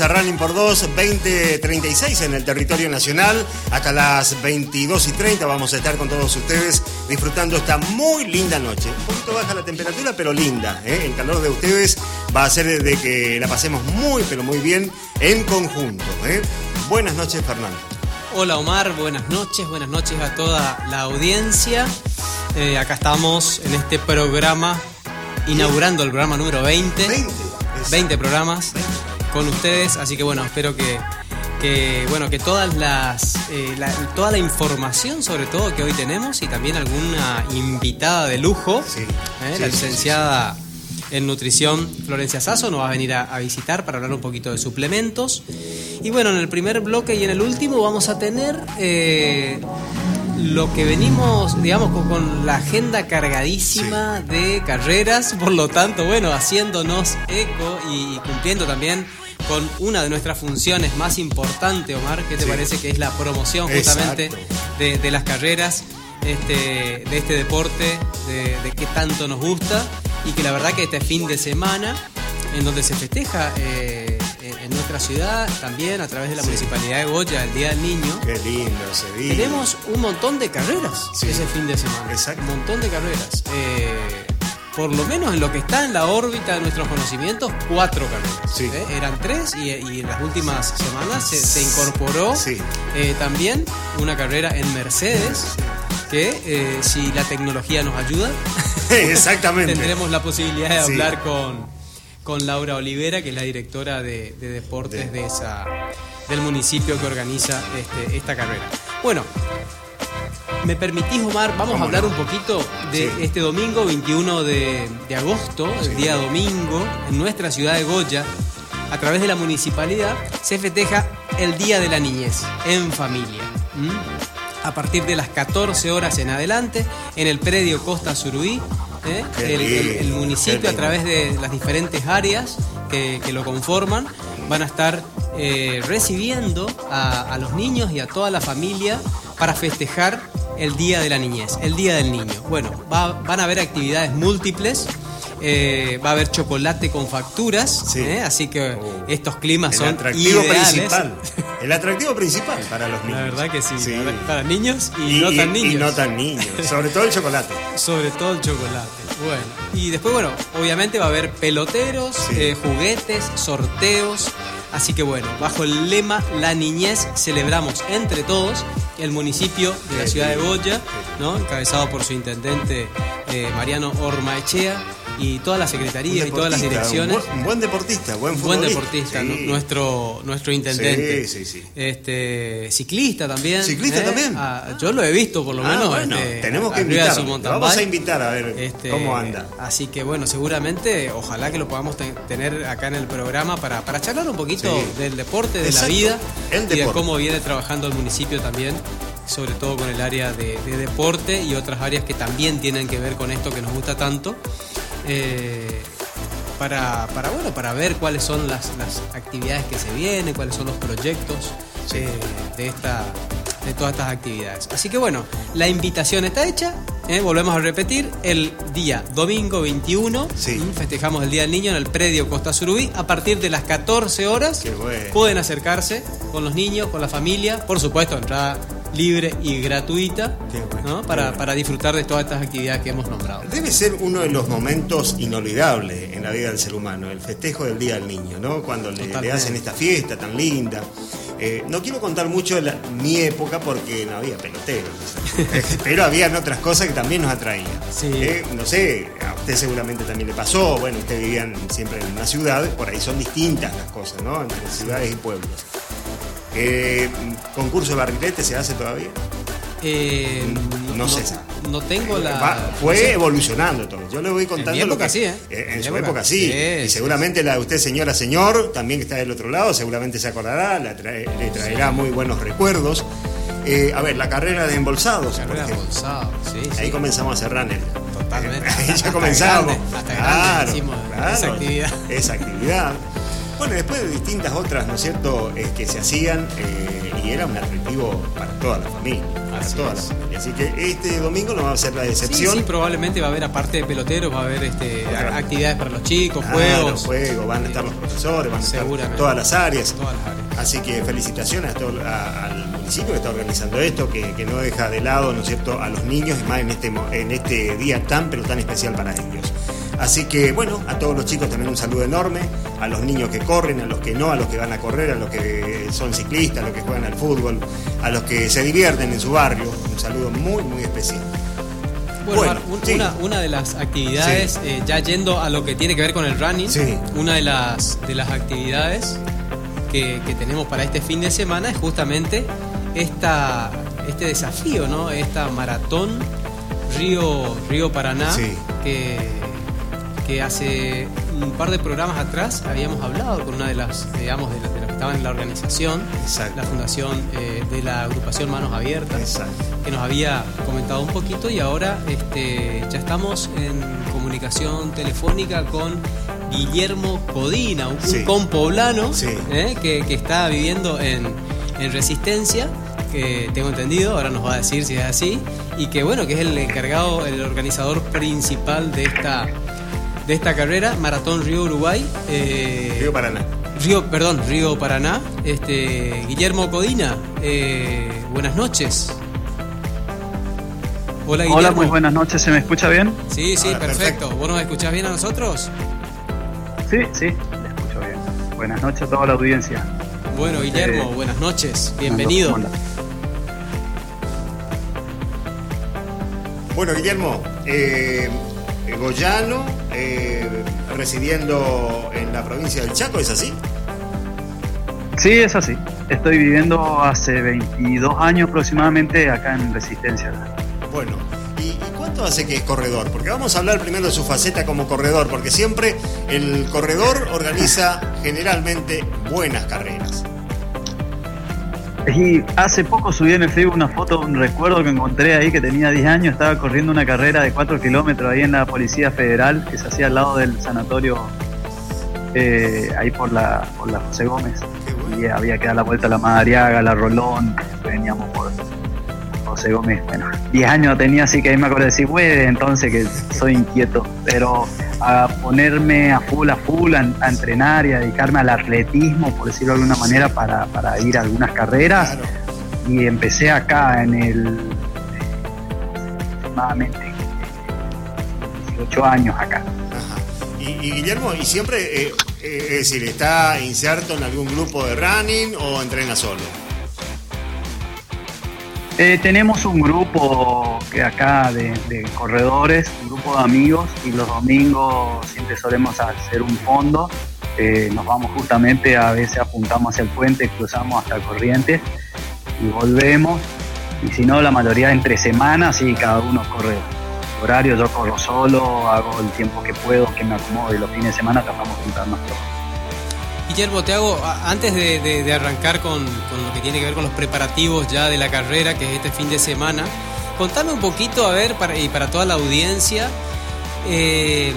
a Running por 2 2036 en el territorio nacional. Hasta las 22 y 30 vamos a estar con todos ustedes disfrutando esta muy linda noche. Un poquito baja la temperatura, pero linda. ¿eh? El calor de ustedes va a ser de que la pasemos muy, pero muy bien en conjunto. ¿eh? Buenas noches, Fernando. Hola Omar, buenas noches, buenas noches a toda la audiencia. Eh, acá estamos en este programa, inaugurando el programa número 20. 20. 20 programas con ustedes, así que bueno, espero que, que bueno, que todas las, eh, la, toda la información sobre todo que hoy tenemos y también alguna invitada de lujo, Sí. eh, Sí, la sí, licenciada en nutrición Florencia Sasso nos va a venir a, a visitar para hablar un poquito de suplementos. Y bueno, en el primer bloque y en el último vamos a tener eh, lo que venimos, digamos, con, con la agenda cargadísima de carreras, por lo tanto, bueno, haciéndonos eco y, cumpliendo también con una de nuestras funciones más importantes, Omar, que te Sí. parece que es la promoción justamente de, de las carreras, este, de este deporte, de, de qué tanto nos gusta y que la verdad que este fin de semana, en donde se festeja eh, en en nuestra ciudad, también a través de la Sí. Municipalidad de Goya, el Día del Niño, Qué lindo ese día. tenemos un montón de carreras Sí. ese fin de semana. Exacto. Un montón de carreras. Eh, por lo menos en lo que está en la órbita de nuestros conocimientos, cuatro carreras. Sí. ¿eh? Eran tres y, y en las últimas semanas se, se incorporó Sí. eh, también una carrera en Mercedes. Que eh, si la tecnología nos ayuda, Exactamente. tendremos la posibilidad de Sí. hablar con, con Laura Olivera, que es la directora de, de deportes De- de esa, del municipio que organiza este, esta carrera. Bueno, me permitís, Omar, vamos a ¿Cómo hablar no? un poquito de Sí. este domingo 21 de, de agosto, el día domingo, en nuestra ciudad de Goya, a través de la municipalidad, se festeja el Día de la Niñez en familia. A partir de las 14 horas en adelante, en el predio Costa Suruí, ¿eh? El, el- el lindo, municipio a través de las diferentes áreas que, que lo conforman van a estar eh, recibiendo a, a los niños y a toda la familia para festejar el Día de la Niñez, el Día del Niño. Bueno, va- van a haber actividades múltiples. eh, va a haber chocolate con facturas, Sí. ¿eh? así que Oh. estos climas El son atractivo ideales. principal. El atractivo principal para los niños. La verdad que sí, para niños y, Y, no tan niños. y no tan niños. Sobre todo el chocolate. Sobre todo el chocolate. Bueno, y después, bueno, obviamente va a haber peloteros, Sí. eh, juguetes, sorteos. Así que bueno, bajo el lema La niñez celebramos entre todos el municipio de la ciudad de Goya, ¿no? encabezado por su intendente eh, Mariano Ormaechea y toda la secretaría Un y todas las direcciones. Un buen, un buen deportista, buen Un buen futbolista. deportista, Sí. nu- nuestro, nuestro intendente. Sí, sí, sí. Este, ciclista también. ¿Ciclista ¿eh? también? Ah, yo lo he visto por lo Ah, menos. bueno, este, tenemos que mountain Vamos a invitar a ver Este, cómo anda. Así que bueno, seguramente, ojalá que lo podamos te- tener acá en el programa para, para charlar un poquito Sí. del deporte, de Exacto, la vida el y de cómo viene trabajando el municipio también, sobre todo con el área de, de deporte y otras áreas que también tienen que ver con esto que nos gusta tanto. Eh, para, para, bueno, para ver cuáles son las, las actividades que se vienen, cuáles son los proyectos Sí. eh, de, esta, de todas estas actividades. Así que bueno, la invitación está hecha. ¿eh? Volvemos a repetir, el día domingo 21 Sí. ¿m? festejamos el Día del Niño en el predio Costa Surubí. A partir de las 14 horas bueno. pueden acercarse con los niños, con la familia. Por supuesto, entrada libre y gratuita para, para disfrutar de todas estas actividades que hemos nombrado. Debe ser uno de los momentos inolvidables en la vida del ser humano, el festejo del Día del Niño, ¿no? Cuando le, hacen esta fiesta tan linda. Eh, no quiero contar mucho de la- mi época porque no había peloteros, pero habían otras cosas que también nos atraían. Sí. Eh, no sé, a usted seguramente también le pasó, bueno, usted vivían siempre en una ciudad, por ahí son distintas las cosas, ¿no? Entre ciudades y pueblos. Eh, ¿Concurso de barrilete se hace todavía? Eh, No sé. No tengo la. Va- fue no sé. evolucionando todo. Yo le voy contando. mi lo época que- sí, ¿eh? En En mi su época. época sí. Y seguramente la de usted, señora, señor, también que está del otro lado, seguramente se acordará, la trae- le traerá muy buenos recuerdos. Eh, a ver, la carrera de embolsados. por Carrera ejemplo. bolsado, sí, Ahí sí. comenzamos a hacer runner. Totalmente. Ahí ya comenzamos. grande, hasta grande hicimos esa actividad. Esa actividad. Bueno, después de distintas otras, ¿no es cierto?, eh, que se hacían eh, y era un atractivo para toda la familia. para toda la familia. Así que este domingo no va a ser la excepción. Sí, sí, probablemente va a haber, aparte de peloteros, va a haber este, actividades para los chicos, juegos. juegos, van a estar los profesores, van a estar todas las áreas. Así que felicitaciones a todo, al municipio que está organizando esto, que, que, no deja de lado, ¿no es cierto?, a los niños, y más en este, en este día tan, pero tan especial para ellos. Así que bueno, a todos los chicos también un saludo enorme, a los niños que corren, a los que no, a los que van a correr, a los que son ciclistas, a los que juegan al fútbol, a los que se divierten en su barrio, un saludo muy, muy especial. Bueno, una, de las actividades, eh, ya yendo a lo que tiene que ver con el running, una de las, de las actividades que, tenemos para este fin de semana es justamente esta, este desafío, ¿no? Esta maratón Río, Río Paraná, que que hace un par de programas atrás habíamos hablado con una de las, digamos, de, las que estaban en la organización, la fundación eh, de la agrupación Manos Abiertas, que nos había comentado un poquito y ahora este, ya estamos en comunicación telefónica con Guillermo Codina, un, compoblano eh, que, que, está viviendo en, en Resistencia que tengo entendido, ahora nos va a decir si es así, y que bueno, que es el encargado, el organizador principal de esta de esta carrera, Maratón Río Uruguay. Eh, Río Paraná. Río, perdón, Río Paraná. Este, Guillermo Codina, eh, buenas noches. Hola, Guillermo. Hola, muy buenas noches. ¿Se me escucha bien? Sí, sí, perfecto. ¿Vos nos escuchás bien a nosotros? Sí, sí, me escucho bien. Buenas noches a toda la audiencia. Bueno, Guillermo, eh, buenas noches. Bienvenido. Bueno, Guillermo, eh, Goyano, eh, residiendo en la provincia del Chaco, ¿es así? Sí, es así. Estoy viviendo hace 22 años aproximadamente acá en Resistencia. Bueno, ¿y, cuánto hace que es corredor? Porque vamos a hablar primero de su faceta como corredor, porque siempre el corredor organiza generalmente buenas carreras. Y hace poco subí en el Facebook una foto, un recuerdo que encontré ahí que tenía 10 años, estaba corriendo una carrera de 4 kilómetros ahí en la Policía Federal, que se hacía al lado del sanatorio, eh, ahí por la, por la José Gómez. Y había que dar la vuelta a la Madariaga, la Rolón, veníamos por José Gómez. Bueno, 10 años tenía, así que ahí me acuerdo de decir, güey, entonces que soy inquieto, pero a ponerme a full, a full, a, entrenar y a dedicarme al atletismo, por decirlo de alguna manera, para, ir a algunas carreras. Y empecé acá en el aproximadamente 18 años acá. Y, Guillermo, ¿y siempre, eh, eh, es decir, está inserto en algún grupo de running o entrena solo? Eh, tenemos un grupo que acá de, corredores, un grupo de amigos y los domingos siempre solemos hacer un fondo. Eh, nos vamos justamente, a veces apuntamos hacia el puente, cruzamos hasta Corrientes y volvemos. Y si no, la mayoría entre semanas y cada uno corre horario. Yo corro solo, hago el tiempo que puedo, que me acomodo y los fines de semana tratamos de juntarnos todos. Guillermo, te hago, antes de, arrancar con, lo que tiene que ver con los preparativos ya de la carrera, que es este fin de semana, contame un poquito, a ver, para, y para toda la audiencia, eh,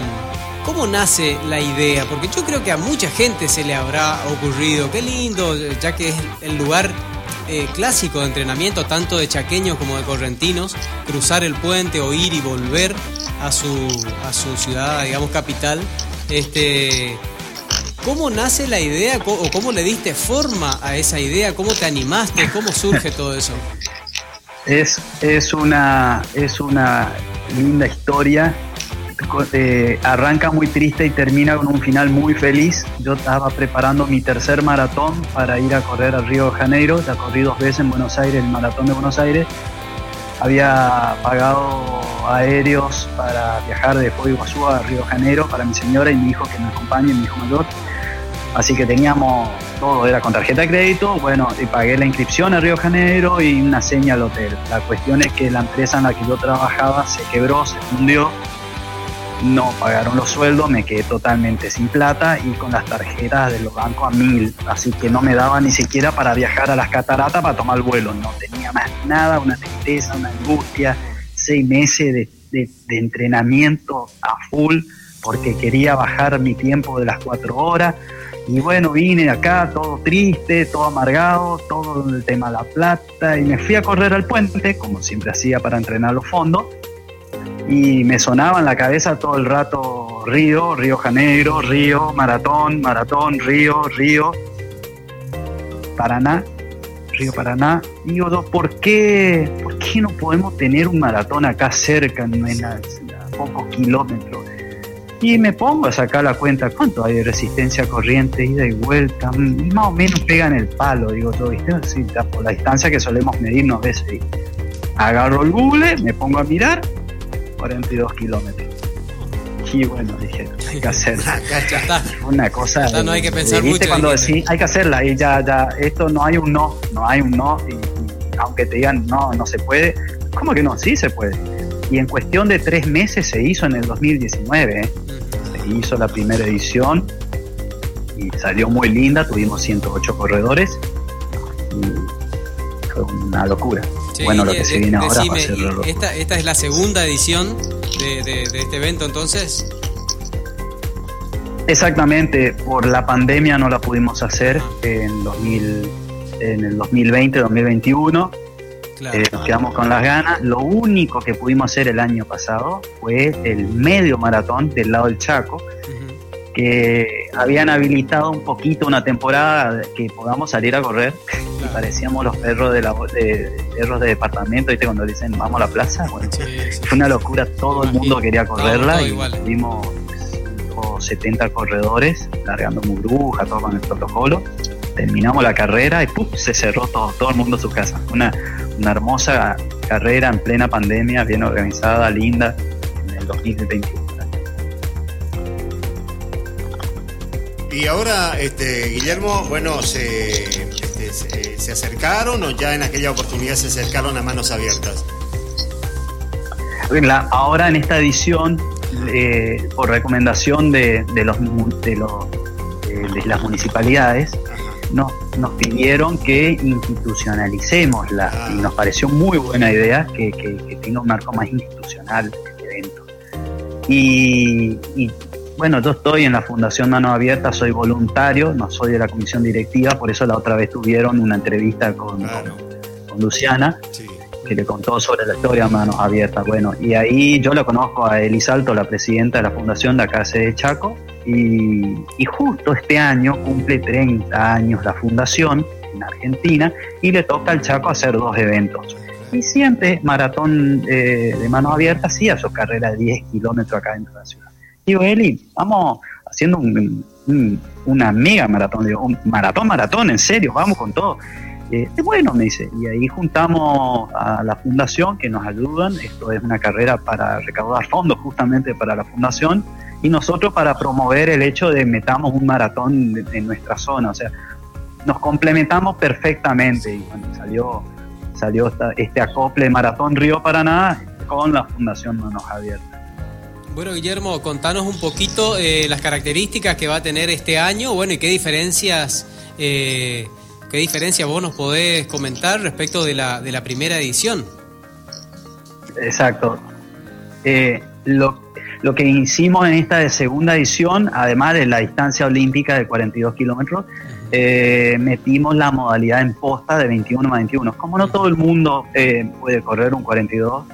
¿cómo nace la idea? Porque yo creo que a mucha gente se le habrá ocurrido, qué lindo, ya que es el lugar eh, clásico de entrenamiento, tanto de chaqueños como de correntinos, cruzar el puente o ir y volver a su, a su ciudad, digamos, capital. Este, ¿Cómo nace la idea o cómo le diste forma a esa idea? ¿Cómo te animaste? ¿Cómo surge todo eso? Es, es, una, es una linda historia. Eh, arranca muy triste y termina con un final muy feliz. Yo estaba preparando mi tercer maratón para ir a correr al Río de Janeiro. Ya corrí dos veces en Buenos Aires, el maratón de Buenos Aires. Había pagado aéreos para viajar de Foz Iguazú a Río de Janeiro para mi señora y mi hijo que me acompaña, mi hijo mayor. Así que teníamos todo, era con tarjeta de crédito, bueno, y pagué la inscripción a Río Janeiro y una seña al hotel. La cuestión es que la empresa en la que yo trabajaba se quebró, se fundió, no pagaron los sueldos, me quedé totalmente sin plata y con las tarjetas de los bancos a mil, así que no me daba ni siquiera para viajar a las cataratas para tomar el vuelo, no tenía más nada, una tristeza, una angustia, seis meses de, de entrenamiento a full porque quería bajar mi tiempo de las cuatro horas Y bueno, vine acá todo triste, todo amargado, todo el tema de la plata, y me fui a correr al puente, como siempre hacía para entrenar los fondos, y me sonaba en la cabeza todo el rato Río, Río Janeiro, Río, Maratón, Maratón, Río, Río, Paraná, Río Paraná. Y digo, ¿por qué, ¿por qué no podemos tener un maratón acá cerca, en, a, pocos kilómetros? Y me pongo a sacar la cuenta, ¿cuánto hay de resistencia corriente, ida y vuelta? Y más o menos pegan el palo, digo yo, ¿viste? por la distancia que solemos medirnos veces. Agarro el Google, me pongo a mirar, 42 kilómetros. Y bueno, dije, hay que hacerla. Una cosa. Ya no hay que pensar mucho. cuando decís, hay que hacerla y ya, ya, esto no hay un no, no hay un no. Y, aunque te digan no, no se puede, ¿cómo que no? Sí se puede. Y en cuestión de tres meses se hizo en el 2019. ¿eh? Se hizo la primera edición y salió muy linda. Tuvimos 108 corredores y fue una locura bueno, lo que se viene ahora va a ser esta, esta es la segunda edición de, este evento entonces. Exactamente, por la pandemia no la pudimos hacer en, 2000, en el 2020-2021. Eh, nos quedamos con las ganas. Lo único que pudimos hacer el año pasado fue el medio maratón del lado del Chaco, que habían habilitado un poquito una temporada que podamos salir a correr y parecíamos los perros de, la, de, perros de departamento, ¿viste? Cuando dicen vamos a la plaza, bueno, fue una locura, todo el mundo quería correrla y tuvimos 70 corredores largando muy bruja, todo con el protocolo. Terminamos la carrera y ¡pum! se cerró todo, todo el mundo a su casa. Una, una hermosa carrera en plena pandemia, bien organizada, linda, en el 2021. Y ahora, este, Guillermo, bueno, se, este, se, acercaron o ya en aquella oportunidad se acercaron a manos abiertas. ahora en esta edición, eh, por recomendación de, los, de, los, de las municipalidades, nos, nos, pidieron que institucionalicemos la, ah. y nos pareció muy buena idea que, que, tenga un marco más institucional el evento. Y, y bueno, yo estoy en la Fundación Mano Abierta, soy voluntario, no soy de la comisión directiva, por eso la otra vez tuvieron una entrevista con, Luciana, que le contó sobre la historia Manos Abiertas. Bueno, y ahí yo la conozco a Elisalto, la presidenta de la fundación de acá de Chaco, y, justo este año cumple 30 años la fundación en Argentina y le toca al Chaco hacer dos eventos. Y siempre Maratón eh, de Manos Abiertas hacía su carrera de 10 kilómetros acá dentro de la ciudad. Digo, Eli, vamos haciendo un, una mega maratón, digo, un maratón, maratón, en serio, vamos con todo. Eh, bueno, me dice, y ahí juntamos a la fundación que nos ayudan, esto es una carrera para recaudar fondos justamente para la fundación, y nosotros para promover el hecho de metamos un maratón en nuestra zona, o sea, nos complementamos perfectamente, y bueno, salió, salió este acople Maratón Río Paraná con la Fundación Manos Abiertas. Bueno, Guillermo, contanos un poquito eh, las características que va a tener este año, bueno, y qué diferencias, eh, qué diferencias vos nos podés comentar respecto de la, de la primera edición. Exacto. Eh, lo, lo, que hicimos en esta segunda edición, además de la distancia olímpica de 42 kilómetros, metimos la modalidad en posta de 21 a 21. Como no todo el mundo puede correr un 42,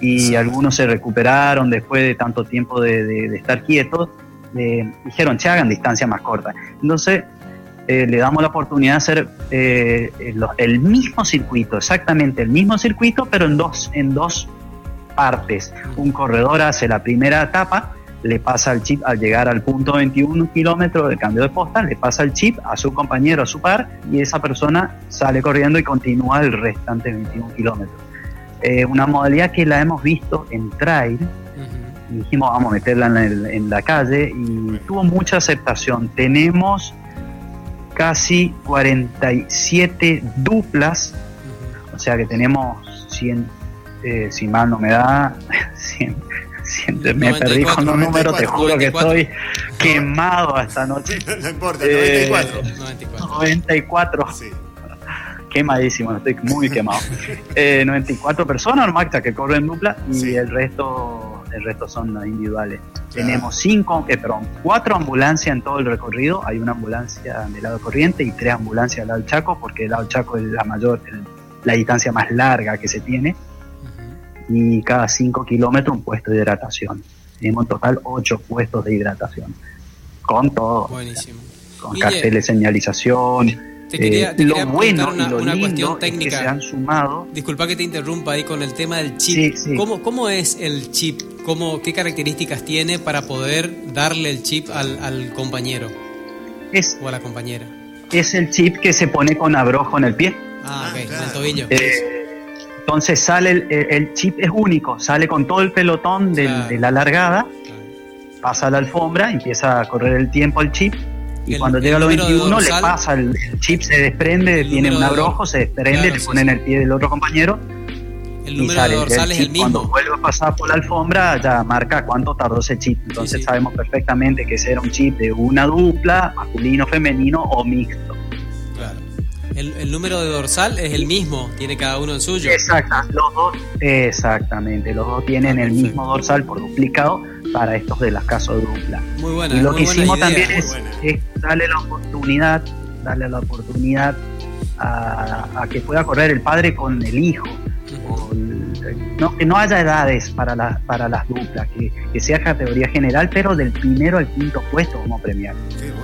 y algunos se recuperaron después de tanto tiempo de, estar quietos, dijeron, che, hagan distancia más corta. Entonces, eh, le damos la oportunidad de hacer eh, el, mismo circuito, exactamente el mismo circuito, pero en dos, en dos partes. Un corredor hace la primera etapa, le pasa el chip al llegar al punto 21 kilómetros del cambio de posta, le pasa el chip a su compañero, a su par, y esa persona sale corriendo y continúa el restante 21 kilómetros. Eh, una modalidad que la hemos visto en trail. y dijimos, vamos a meterla en, la calle y tuvo mucha aceptación. Tenemos casi 47 duplas, o sea que tenemos 100, eh, si mal no me da, 100, me perdí con los números, te juro que estoy quemado esta noche. No, importa, 94. 94. quemadísimo, estoy muy quemado. 94 personas nomás que corren dupla y el resto el resto son individuales. Tenemos cinco, eh, perdón, cuatro ambulancias en todo el recorrido. Hay una ambulancia del lado corriente y tres ambulancias del lado Chaco, porque el lado Chaco es la mayor, la distancia más larga que se tiene. Y cada cinco kilómetros un puesto de hidratación. Tenemos en total ocho puestos de hidratación. Con todo. Buenísimo. Con carteles de señalización te quería, eh, lo bueno una, y lo una cuestión técnica. que se han sumado. Disculpa que te interrumpa ahí con el tema del chip. ¿Cómo, ¿Cómo, es el chip? ¿Cómo, ¿Qué características tiene para poder darle el chip al, al compañero es, o a la compañera? Es el chip que se pone con abrojo en el pie. Ah, ok, en el tobillo. Eh, entonces sale el, el, chip es único, sale con todo el pelotón del, de la largada, pasa la alfombra, empieza a correr el tiempo al chip y cuando llega a los 21 le pasa, el, chip se desprende, tiene un abrojo, se desprende, le ponen el pie del otro compañero. El número de dorsal es el mismo. Cuando vuelve a pasar por la alfombra ya marca cuánto tardó ese chip. Entonces sabemos perfectamente que ese era un chip de una dupla, masculino, femenino o mixto. El, número de dorsal es el mismo, tiene cada uno el suyo. Exacto, los dos, exactamente, los dos tienen el mismo dorsal por duplicado para estos de las casos dupla. Muy buena. Y lo que hicimos también es, darle la oportunidad, darle la oportunidad a, que pueda correr el padre con el hijo. No, que no haya edades para, la, para las duplas, que, sea categoría general, pero del primero al quinto puesto como premiar.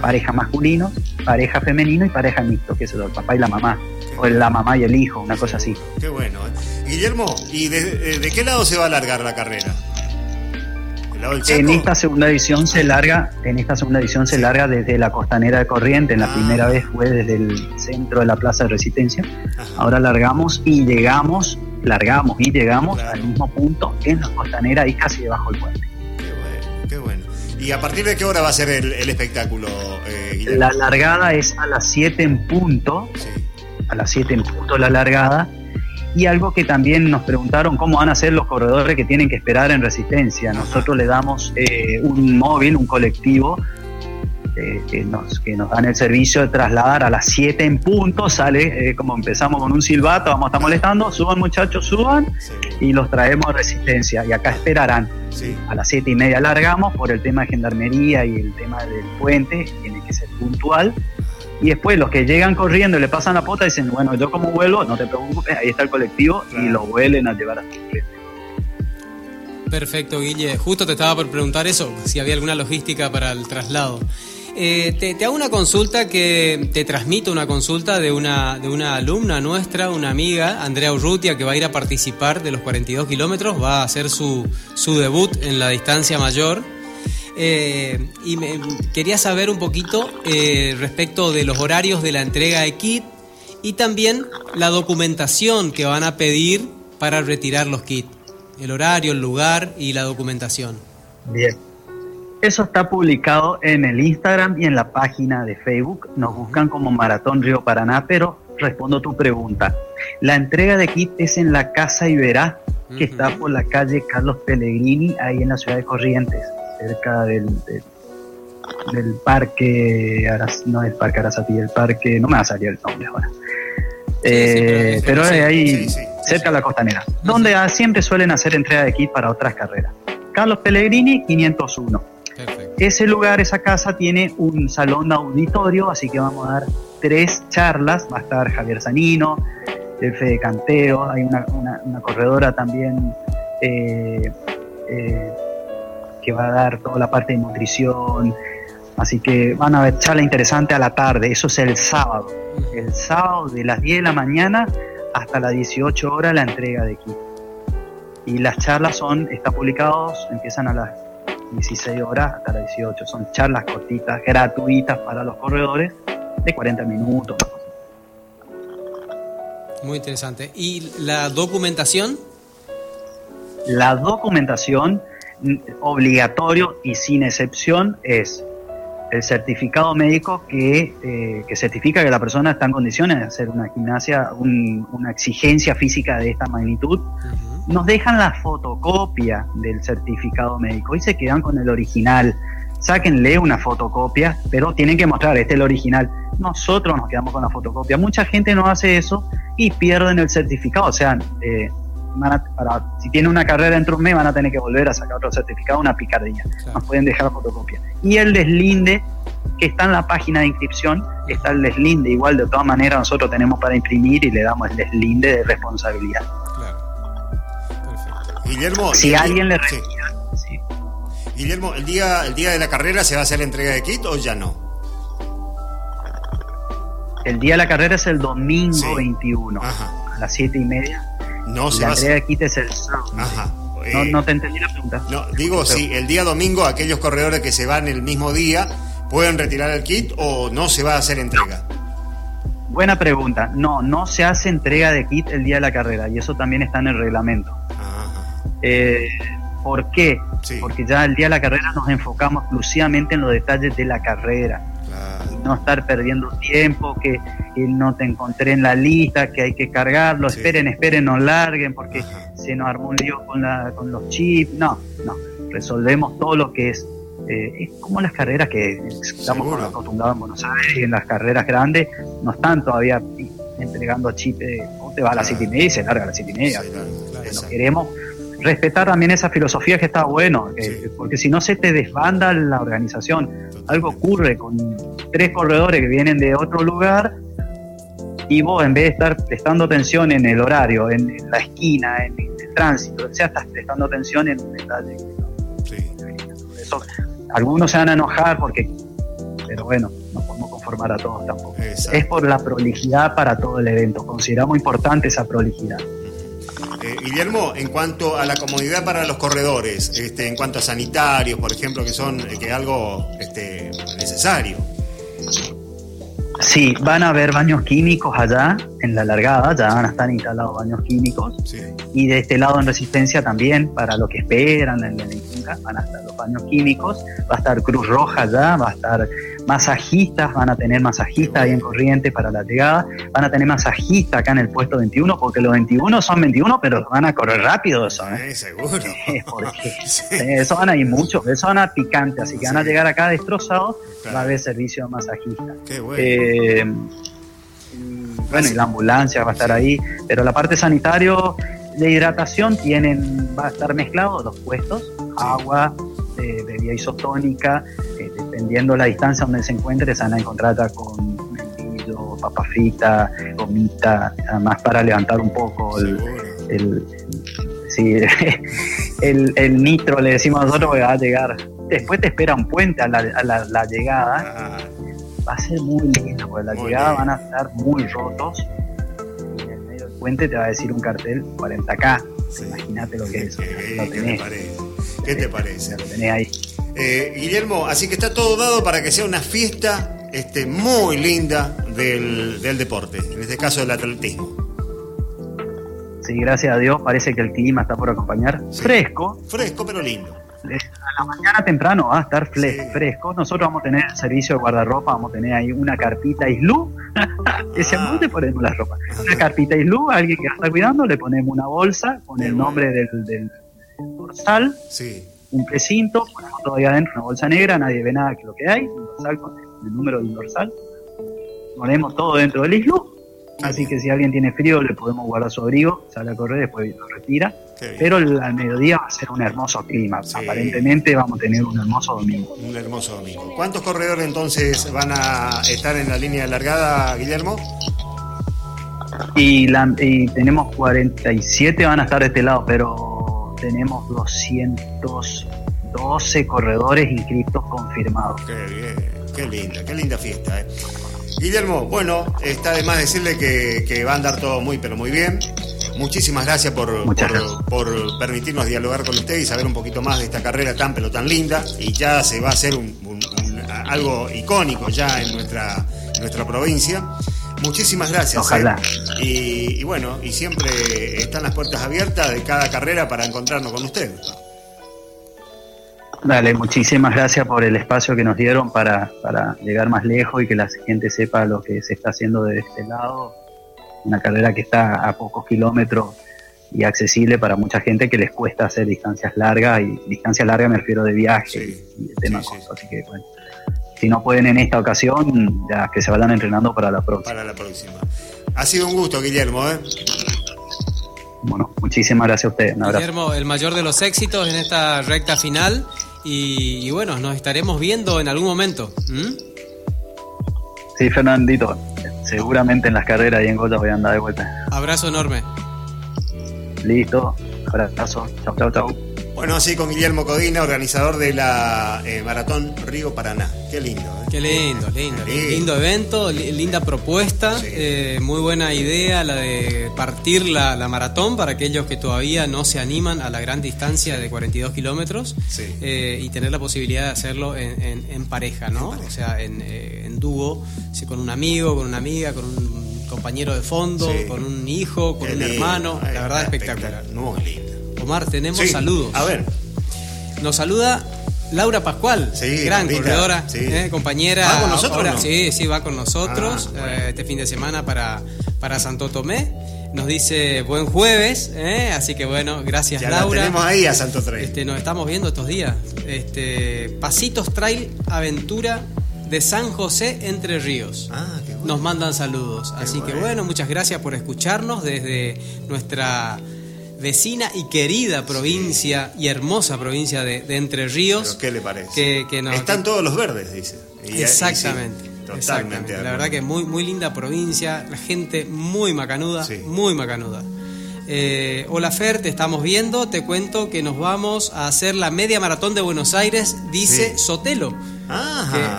Pareja masculino, pareja femenino y pareja mixto, que es el papá y la mamá. o la mamá y el hijo, una cosa así. Qué bueno. ¿eh? Guillermo, ¿y de, de qué lado se va a alargar la carrera? En esta segunda edición se larga, en esta segunda edición se larga desde la costanera de Corriente, en la ah. primera vez fue desde el centro de la Plaza de Resistencia. Ahora largamos y llegamos, largamos y llegamos al mismo punto en la costanera y casi debajo del puente. Qué bueno, qué bueno. ¿Y a partir de qué hora va a ser el, espectáculo? Eh, la largada es a las 7 en punto. A las 7 en punto la largada y algo que también nos preguntaron cómo van a ser los corredores que tienen que esperar en resistencia. Nosotros le damos eh, un móvil, un colectivo, eh, que, nos, que nos dan el servicio de trasladar a las 7 en punto, sale eh, como empezamos con un silbato, vamos a estar molestando, suban muchachos, suban y los traemos a resistencia y acá esperarán. A las 7 y media largamos por el tema de gendarmería y el tema del puente, tiene que ser puntual y después los que llegan corriendo y le pasan la pota dicen, bueno, yo como vuelo, no te preocupes, ahí está el colectivo y lo vuelen a llevar hasta el frente. Perfecto, Guille. Justo te estaba por preguntar eso, si había alguna logística para el traslado. Eh, te, hago una consulta que te transmito una consulta de una, de una alumna nuestra, una amiga, Andrea Urrutia, que va a ir a participar de los 42 kilómetros, va a hacer su, su debut en la distancia mayor eh, y me, quería saber un poquito eh, respecto de los horarios de la entrega de kit y también la documentación que van a pedir para retirar los kits. El horario, el lugar y la documentación. Bien. Eso está publicado en el Instagram y en la página de Facebook. Nos buscan como Maratón Río Paraná, pero respondo tu pregunta. La entrega de kit es en la Casa Iberá, que está por la calle Carlos Pellegrini, ahí en la ciudad de Corrientes cerca del, del, parque, no el parque Arasati, el parque, no me va a salir el nombre ahora. Eh, pero, ahí cerca de la costanera, donde siempre suelen hacer entrega de kit para otras carreras. Carlos Pellegrini, 501. Ese lugar, esa casa, tiene un salón auditorio, así que vamos a dar tres charlas. Va a estar Javier Sanino, el Fede Canteo, hay una, corredora también eh, eh, que va a dar toda la parte de nutrición. Así que van a ver charla interesante a la tarde, eso es el sábado. El sábado de las 10 de la mañana hasta las 18 horas la entrega de kit. Y las charlas son, está publicados, empiezan a las 16 horas hasta las 18. Son charlas cortitas, gratuitas para los corredores, de 40 minutos. Muy interesante. ¿Y la documentación? La documentación obligatorio y sin excepción es el certificado médico que, eh, que, certifica que la persona está en condiciones de hacer una gimnasia, una exigencia física de esta magnitud. Nos dejan la fotocopia del certificado médico y se quedan con el original. Sáquenle una fotocopia, pero tienen que mostrar, este es el original. nosotros nos quedamos con la fotocopia. Mucha gente no hace eso y pierden el certificado. O sea, eh, para, si tiene una carrera dentro de un mes van a tener que volver a sacar otro certificado, una picardía. Nos pueden dejar la fotocopia. Y el deslinde, que está en la página de inscripción, está el deslinde. Igual, de todas maneras, nosotros tenemos para imprimir y le damos el deslinde de responsabilidad. Claro. Perfecto. Guillermo, si alguien le Guillermo, ¿el día, ¿el día de la carrera se va a hacer la entrega de kit o ya no? El día de la carrera es el domingo 21, a las 7 y media. No se la entrega de kit es el sábado. Ajá. No, no, te entendí la pregunta. No, digo, si el día domingo aquellos corredores que se van el mismo día pueden retirar el kit o no se va a hacer entrega. Buena pregunta. No, no se hace entrega de kit el día de la carrera y eso también está en el reglamento. Ajá. Eh, ¿Por qué? Porque ya el día de la carrera nos enfocamos exclusivamente en los detalles de la carrera. No estar perdiendo tiempo, que, no te encontré en la lista, que hay que cargarlo, esperen, esperen, no larguen porque se nos armó un lío con, la, con los chips. No, no, resolvemos todo lo que es. Eh, es como las carreras que estamos acostumbrados en Buenos Aires y en las carreras grandes, no están todavía entregando chip, ¿cómo te va a las siete y media y se larga a las siete y media? no queremos respetar también esa filosofía que está bueno, porque si no se te desbanda la organización. Algo ocurre con tres corredores que vienen de otro lugar y vos en vez de estar prestando atención en el horario, en, la esquina, en, el tránsito, o sea, estás prestando atención en un detalle. Eso, algunos se van a enojar porque, pero bueno, no podemos conformar a todos tampoco. Es por la prolijidad para todo el evento. Consideramos importante esa prolijidad. Guillermo, en cuanto a la comodidad para los corredores, este, en cuanto a sanitarios, por ejemplo, que son eh, que algo este, necesario. Sí, van a haber baños químicos allá en la largada, ya van a estar instalados baños químicos. Y de este lado en resistencia también, para lo que esperan en van a estar los baños químicos, va a estar Cruz Roja allá, va a estar masajistas, van a tener masajistas ahí en corriente para la llegada, van a tener masajistas acá en el puesto 21, porque los 21 son 21, pero van a correr rápido eso, ¿eh? seguro. porque eso van a ir mucho, eso van a picante, así que van a llegar acá destrozados, va a haber servicio de masajista. Qué bueno. Eh, bueno, y la ambulancia va a estar ahí, pero la parte sanitario de hidratación tienen, va a estar mezclado dos puestos, agua, de bebida isotónica, dependiendo la distancia donde se encuentre, se van a encontrar con membrillo, papa frita, gomita, además para levantar un poco el, el, nitro, le decimos nosotros, que va a llegar. Después te espera un puente a la, llegada. Ah. Va a ser muy lindo, porque la llegada van a estar muy rotos. Y en el medio del puente te va a decir un cartel 40K. Imagínate lo que es. lo tenés. ¿Qué te parece? Lo tenés ahí. Eh, Guillermo, así que está todo dado para que sea una fiesta este, muy linda del, deporte, en este caso del atletismo. Sí, gracias a Dios, parece que el clima está por acompañar. Fresco. Fresco, pero lindo. A la mañana temprano va a estar fresco. Nosotros vamos a tener el servicio de guardarropa, vamos a tener ahí una carpita islú. Ese ah. ¿dónde ponemos la ropa? Una carpita islú, alguien que va a estar cuidando, le ponemos una bolsa con el nombre del, del dorsal. Sí un precinto, ponemos todo ahí adentro, una bolsa negra, nadie ve nada que lo que hay, un dorsal con el, número del dorsal, ponemos todo dentro del islo, así que si alguien tiene frío le podemos guardar su abrigo, sale a correr, después lo retira, pero al mediodía va a ser un hermoso clima, aparentemente vamos a tener un hermoso domingo. Un hermoso domingo. ¿Cuántos corredores entonces van a estar en la línea alargada, Guillermo? Y, y tenemos 47 van a estar de este lado, pero tenemos 212 corredores inscritos confirmados. Qué bien, qué linda, qué linda fiesta. ¿eh? Guillermo, bueno, está de más decirle que, va a andar todo muy, pero muy bien. Muchísimas gracias por, por, permitirnos dialogar con usted y saber un poquito más de esta carrera tan pero tan linda. Y ya se va a hacer algo icónico ya en nuestra, en nuestra provincia. Muchísimas gracias. Ojalá. ¿eh? Y, bueno, y siempre están las puertas abiertas de cada carrera para encontrarnos con usted. Dale, muchísimas gracias por el espacio que nos dieron para, para llegar más lejos y que la gente sepa lo que se está haciendo de este lado. Una carrera que está a pocos kilómetros y accesible para mucha gente que les cuesta hacer distancias largas y distancias largas me refiero de viaje y de temas Así que bueno, si no pueden en esta ocasión, ya que se vayan entrenando para la próxima. Para la próxima. Ha sido un gusto, Guillermo. ¿eh? Bueno, muchísimas gracias a ustedes. Guillermo, el mayor de los éxitos en esta recta final y, bueno, nos estaremos viendo en algún momento. Sí, Fernandito, seguramente en las carreras y en Goya voy a andar de vuelta. Abrazo enorme. Listo, abrazo. Chau, chau, chau. Bueno, así con Guillermo Codina, organizador de la eh, Maratón Río Paraná. Qué lindo, ¿eh? Qué lindo, lindo. Lindo evento, linda propuesta, eh, muy buena idea la de partir la, maratón para aquellos que todavía no se animan a la gran distancia de 42 kilómetros y tener la posibilidad de hacerlo en, pareja, ¿no? O sea, en, dúo, con un amigo, con una amiga, con un compañero de fondo, con un hijo, con un hermano. La verdad, espectacular. Muy lindo. Omar, tenemos saludos. A ver. Nos saluda Laura Pascual, gran corredora, eh, compañera. ¿Va con nosotros? Sí, sí, va con nosotros ah, eh, este fin de semana para, para Santo Tomé. Nos dice buen jueves, eh, así que bueno, gracias Laura. tenemos ahí a Santo Trail. Este, nos estamos viendo estos días. Este, Pasitos Trail Aventura de San José Entre Ríos. Ah, qué bueno. Nos mandan saludos. así que bueno, muchas gracias por escucharnos desde nuestra vecina y querida provincia y hermosa provincia de, Entre Ríos. ¿Qué le parece? Que, Están todos los verdes, dice. exactamente. totalmente. La verdad que muy, muy linda provincia, la gente muy macanuda, muy macanuda. Eh, hola Fer, te estamos viendo. Te cuento que nos vamos a hacer la media maratón de Buenos Aires, dice Sotelo.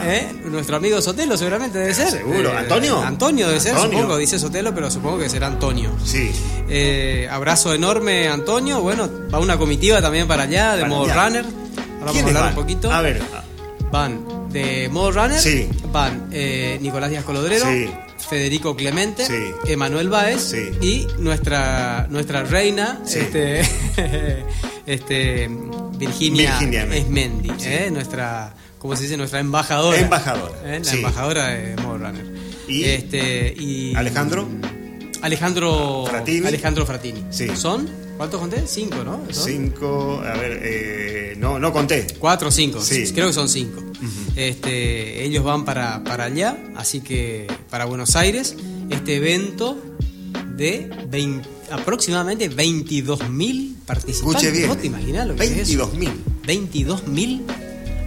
¿Eh? Nuestro amigo Sotelo seguramente debe ser. Seguro. Eh, ¿Antonio? Antonio debe ser, supongo. Dice Sotelo, pero supongo que será Antonio. Sí. abrazo enorme, Antonio. Bueno, va una comitiva también para allá, de modo runner. Ahora vamos a hablar un poquito. A ver. Van de modo runner. Sí. Van Nicolás Díaz Colodrero. Sí. Federico Clemente, Emanuel Báez y nuestra, nuestra reina, este, este, Virginia, Esmendi, ¿eh? nuestra, ¿cómo se dice? Nuestra embajadora. Embajadora. ¿eh? La embajadora de Runner. ¿Y, este, y Alejandro? Alejandro Fratini. Alejandro Fratini. Sí. ¿Son? ¿Cuántos conté? Cinco, ¿no? Cinco, a ver, eh, no, no conté. Cuatro o cinco, sí. creo que son cinco. este, ellos van para, para allá, así que para Buenos Aires, este evento de aproximadamente 22.000 participantes. Escuche bien. ¿No te imaginas lo que 22.000. 22.000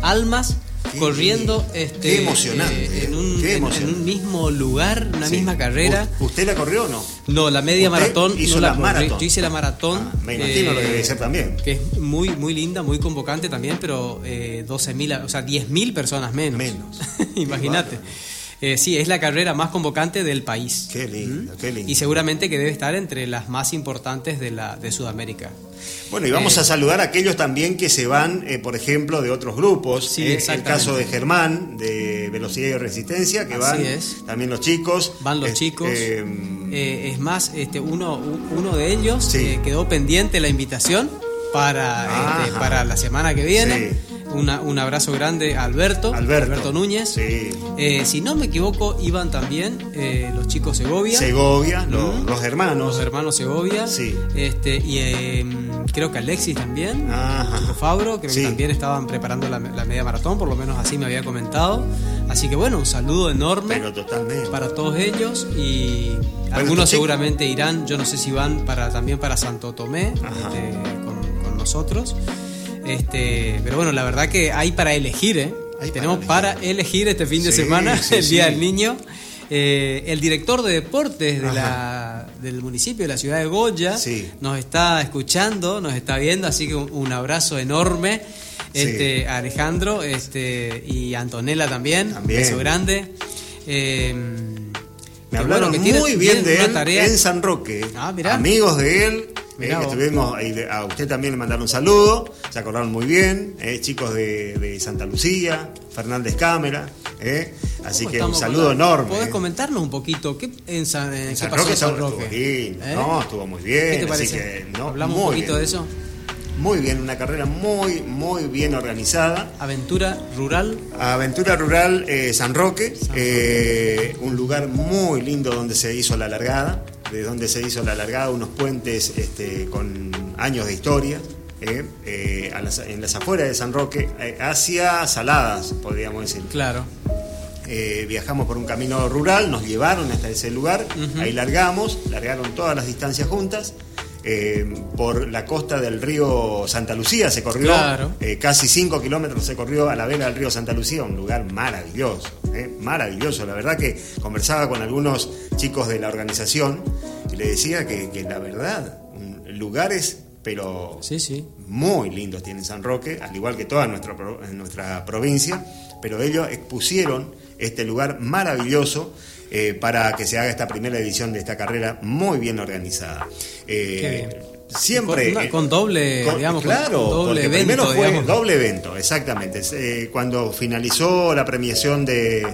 almas corriendo este, emocionante, eh, en, un, mismo lugar, una misma carrera. ¿Usted la corrió o no? No, la media maratón hizo la, maratón. Yo hice la maratón. Ah, me imagino lo que debe ser también. Que es muy, muy linda, muy convocante también, pero eh, 12.000, o sea, 10.000 personas menos. Menos. Imagínate. Eh, sí, es la carrera más convocante del país. Qué lindo, qué lindo. Y seguramente que debe estar entre las más importantes de, la, de Sudamérica. Bueno, y vamos eh, a saludar a aquellos también que se van, eh, por ejemplo, de otros grupos. Sí, el caso de Germán, de Velocidad y Resistencia, que van también los chicos. Van los chicos. es más, este, uno, uno de ellos quedó pendiente la invitación para, este, para la semana que viene. Un abrazo grande a Alberto, Alberto, Núñez. Eh, si no me equivoco, iban también eh, los chicos Segovia. Segovia, los, hermanos. Los hermanos Segovia. Sí. Este, y em, creo que Alexis también. Ajá. Fabro, creo que también estaban preparando la, media maratón, por lo menos así me había comentado. Así que bueno, un saludo enorme para todos ellos y algunos seguramente irán, yo no sé si van para también para Santo Tomé este, con, nosotros. Este, pero bueno, la verdad que hay para elegir, ¿eh? Tenemos para elegir. este fin de semana, el Día del Niño. Eh, el director de deportes de la, del municipio de la ciudad de Goya nos está escuchando, nos está viendo, así que un, abrazo enorme este, a Alejandro este, y a Antonella también, un beso grande. Eh, Me hablaron muy bien de él en San Roque, ah, amigos de él. Eh, estuvimos, a usted también le mandaron un saludo, se acordaron muy bien, eh, chicos de, Santa Lucía, Fernández Cámara, eh, así que un saludo enorme. ¿Podés comentarnos un poquito qué, en San, San Roque? San Roque? No, estuvo muy bien. ¿Qué te parece? ¿Hablamos un poquito de eso? Muy bien, una carrera muy, muy bien organizada. Aventura Rural. Aventura Rural San Roque, un lugar muy lindo donde se hizo la largada de donde se hizo la largada, unos puentes este, con años de historia, eh, eh, a las- en las afueras de San Roque, eh, hacia Saladas, podríamos decir. Claro. Viajamos por un camino rural, nos llevaron hasta ese lugar, ahí largamos, largaron todas las distancias juntas. Eh, por la costa del río Santa Lucía se corrió, Claro. eh, casi 5 kilómetros se corrió a la vera del río Santa Lucía, un lugar maravilloso, eh, maravilloso. La verdad que conversaba con algunos chicos de la organización y le decía que, que la verdad, lugares, pero Sí, sí. muy lindos tiene San Roque, al igual que toda nuestra, nuestra provincia, pero ellos expusieron este lugar maravilloso eh, para que se haga esta primera edición de esta carrera muy bien organizada. Eh, Qué bien. Siempre. Con eh, con doble, con- digamos, con claro, doble porque evento, primero fue digamos. doble evento, exactamente. Eh, cuando finalizó la premiación de,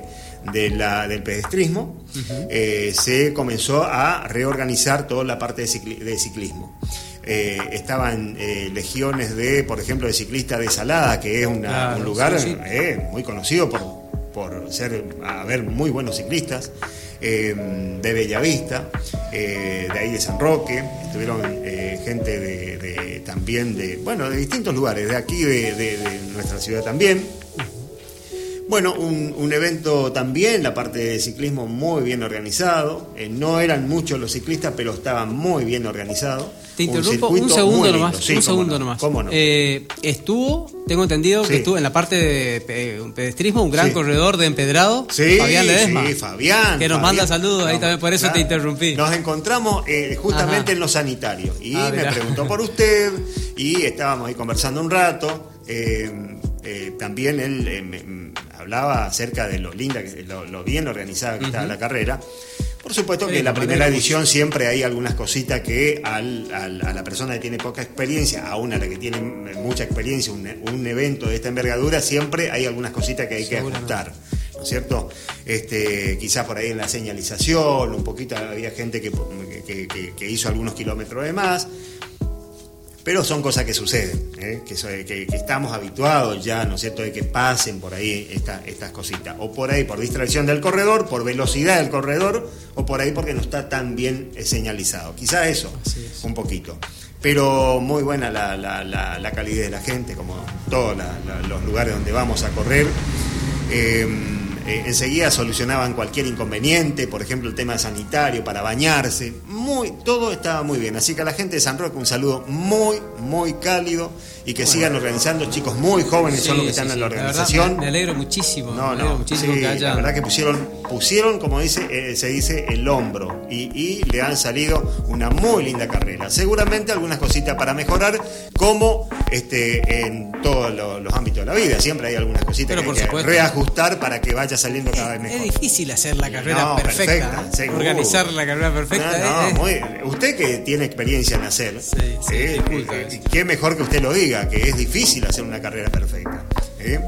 de la- del pedestrismo, eh, se comenzó a reorganizar toda la parte de, cicli- de ciclismo. Eh, estaban eh, legiones de, por ejemplo, de ciclistas de Salada, que es una- Claro, un lugar sí, sí. eh, muy conocido por, por ser, haber muy buenos ciclistas, eh, de Bellavista, eh, de ahí de San Roque, estuvieron eh, gente de, también de, bueno, de distintos lugares, de aquí, de nuestra ciudad también. Bueno, un, un evento también, la parte de ciclismo muy bien organizado. Eh, no eran muchos los ciclistas, pero estaba muy bien organizado. Te interrumpo un segundo nomás. Sí, un cómo segundo no, nomás. cómo no. Eh, estuvo, tengo entendido que Sí. estuvo en la parte de pedestrismo, un gran Sí. corredor de empedrado, Sí, Fabián Ledesma. sí, Fabián. Que nos Fabián. manda saludos, ahí también, por eso claro. te interrumpí. Nos encontramos eh, justamente Ajá. en los sanitarios y Ah, me mirá. preguntó por usted y estábamos ahí conversando un rato. eh, también él me hablaba acerca de lo linda, lo, lo bien organizada que estaba la carrera. Por supuesto que en la me primera edición siempre hay algunas cositas que al- al- a la persona que tiene poca experiencia, aún a la que tiene mucha experiencia, un, un evento de esta envergadura, siempre hay algunas cositas que hay que ajustar. ¿no es cierto? Este, quizás por ahí en la señalización, un poquito había gente que, que- que- que hizo algunos kilómetros de más, pero son cosas que suceden, ¿eh? que, so- que- que estamos habituados ya, ¿no es cierto?, de que pasen por ahí esta- estas cositas, o por ahí por distracción del corredor, por velocidad del corredor, o por ahí porque no está tan bien eh, señalizado. Quizás eso, es. un poquito. Pero muy buena la, la- la- la calidez de la gente, como todos los lugares donde vamos a correr. Eh, eh, enseguida solucionaban cualquier inconveniente, por ejemplo el tema sanitario para bañarse, muy, todo estaba muy bien. Así que a la gente de San Roque un saludo muy, muy cálido y que sigan organizando, chicos muy jóvenes son los que Sí, están sí, en la verdad, organización. me alegro muchísimo. me No, alegro no, muchísimo sí, que haya. la verdad que pusieron, pusieron como dice, eh, se dice, el hombro y, y le han salido una muy linda carrera. Seguramente algunas cositas para mejorar, como este, en todos lo- los ámbitos de la vida. Siempre hay algunas cositas Pero que por hay que reajustar para que vaya saliendo cada vez Es mejor. difícil hacer la carrera No, perfecta. perfecta, ¿eh? Organizar la carrera perfecta. No, no, es- muy- usted que tiene experiencia en hacer, Sí, sí, eh, eh, qué mejor que usted lo diga, que es difícil hacer una carrera perfecta. ¿eh?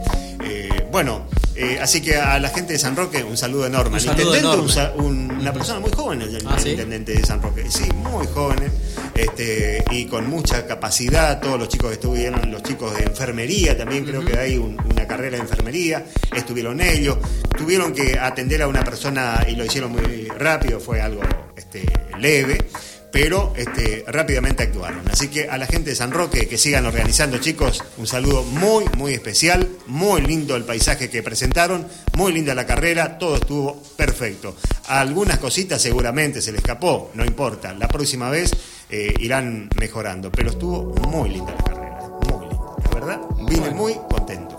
Eh, bueno, eh, así que a la gente de San Roque un saludo enorme. Un saludo intendente, enorme. un sa- un- una persona muy joven, el, el Ah, ¿sí? intendente de San Roque, sí, muy joven, este, y con mucha capacidad. Todos los chicos que estuvieron, los chicos de enfermería también, creo que hay un- una carrera de enfermería, estuvieron ellos, tuvieron que atender a una persona y lo hicieron muy rápido, fue algo este, leve. Pero este, rápidamente actuaron. Así que a la gente de San Roque que sigan organizando, chicos, un saludo muy, muy especial. Muy lindo el paisaje que presentaron, muy linda la carrera, todo estuvo perfecto. Algunas cositas seguramente se le escapó, no importa. La próxima vez eh, irán mejorando, pero estuvo muy linda la carrera, muy linda. La verdad, vine muy contento,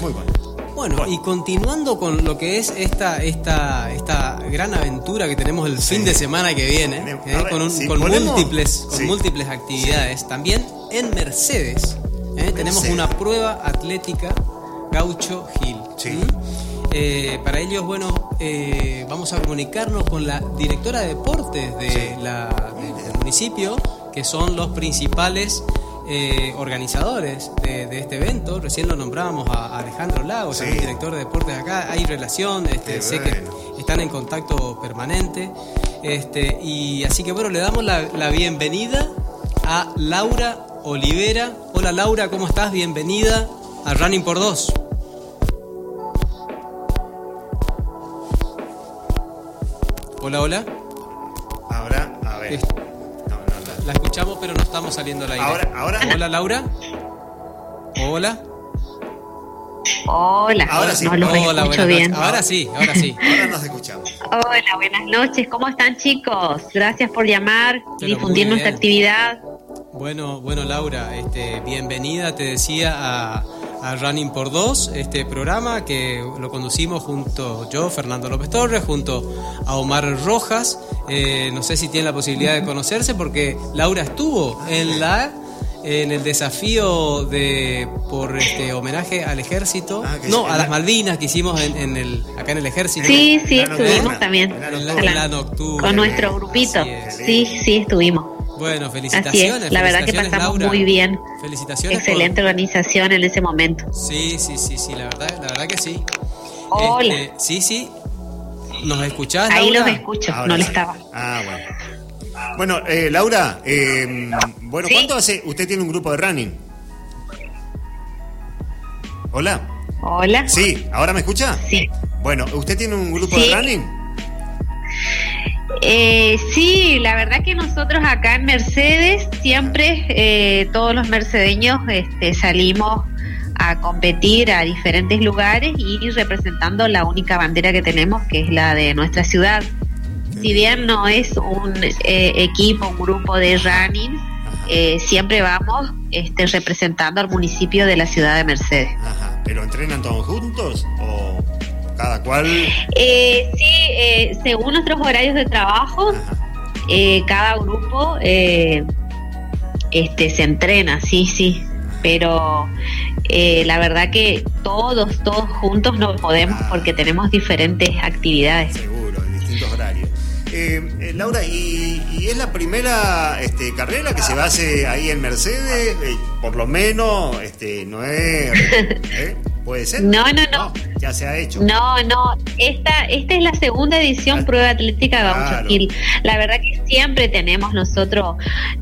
muy contento. Bueno, Bueno. y continuando con lo que es esta, esta, esta gran aventura que tenemos el fin de semana que viene, ¿eh? ver, con, un- si con ponemos- múltiples, con sí. múltiples actividades. También en Mercedes, ¿eh? tenemos una prueba atlética Gaucho. ¿Mm? Eh, para ellos, bueno, eh, vamos a comunicarnos con la directora de deportes de Sí. la- de- del municipio, que son los principales eh, organizadores de, de este evento. Recién lo nombrábamos a Alejandro Lagos, Sí. director de deportes de acá. Hay relación, este, sé bueno. que están en contacto permanente. Este, y así que bueno, le damos la, la bienvenida a Laura Olivera. Hola Laura, ¿cómo estás? Bienvenida a Running por Dos. Hola, hola. Ahora, a ver. Es- No, no, no. La escuchamos, pero no estamos saliendo al aire. Ahora, ahora. Hola, Laura. Hola. Hola, Ahora sí. no los Hola, escucho buenas bien. noches. Ahora sí, ahora sí. Ahora nos escuchamos. Hola, buenas noches. ¿Cómo están, chicos? Gracias por llamar, Pero difundir nuestra actividad. Bueno, bueno, Laura, este, bienvenida, te decía, a, a Running por Dos, este programa que lo conducimos junto yo, Fernando López Torres, junto a Omar Rojas. Eh, no sé si tienen la posibilidad de conocerse porque Laura estuvo en la en el desafío de por este homenaje al ejército, Ah, no, a las la- Malvinas que hicimos en, en el acá en el ejército. Sí, sí, la estuvimos nocturna, también. en la En nocturna. Con nuestro grupito. Sí, sí, estuvimos. Bueno, Así felicitaciones. es. La verdad que pasamos Laura. muy bien. Felicitaciones. por- Excelente organización en ese momento. Sí, sí, sí, sí, la verdad, la verdad que sí. Hola. Este, sí, sí. ¿Nos escuchás, Ahí Laura? los escucho, Ahora no le estaba. Ah, bueno. Bueno, eh, Laura, eh, bueno, Sí. ¿cuánto hace? Usted tiene un grupo de running. Hola. Hola. Sí, ¿ahora me escucha? Sí. Bueno, ¿usted tiene un grupo Sí. de running? Eh, sí, la verdad que nosotros acá en Mercedes siempre, eh, todos los mercedeños este, salimos a competir a diferentes lugares y representando la única bandera que tenemos, que es la de nuestra ciudad. Si bien no es un eh, equipo, un grupo de running, eh, siempre vamos este, representando al municipio de la ciudad de Mercedes. Ajá. ¿Pero entrenan todos juntos o cada cual? Eh, sí, eh, según nuestros horarios de trabajo, eh, cada grupo eh, este se entrena, sí, sí, pero eh, la verdad que todos, todos juntos no podemos porque tenemos diferentes actividades. Seguro, en distintos horarios. Eh, eh, Laura, ¿y, y es la primera este, carrera que se va a hacer ahí en Mercedes? Por lo menos, este, no es... ¿eh? ¿Puede ser? No, no, no. ya se ha hecho. No, no, esta, esta es la segunda edición Ah, Prueba Atlética Gaucho claro. Gil. La verdad que siempre tenemos nosotros,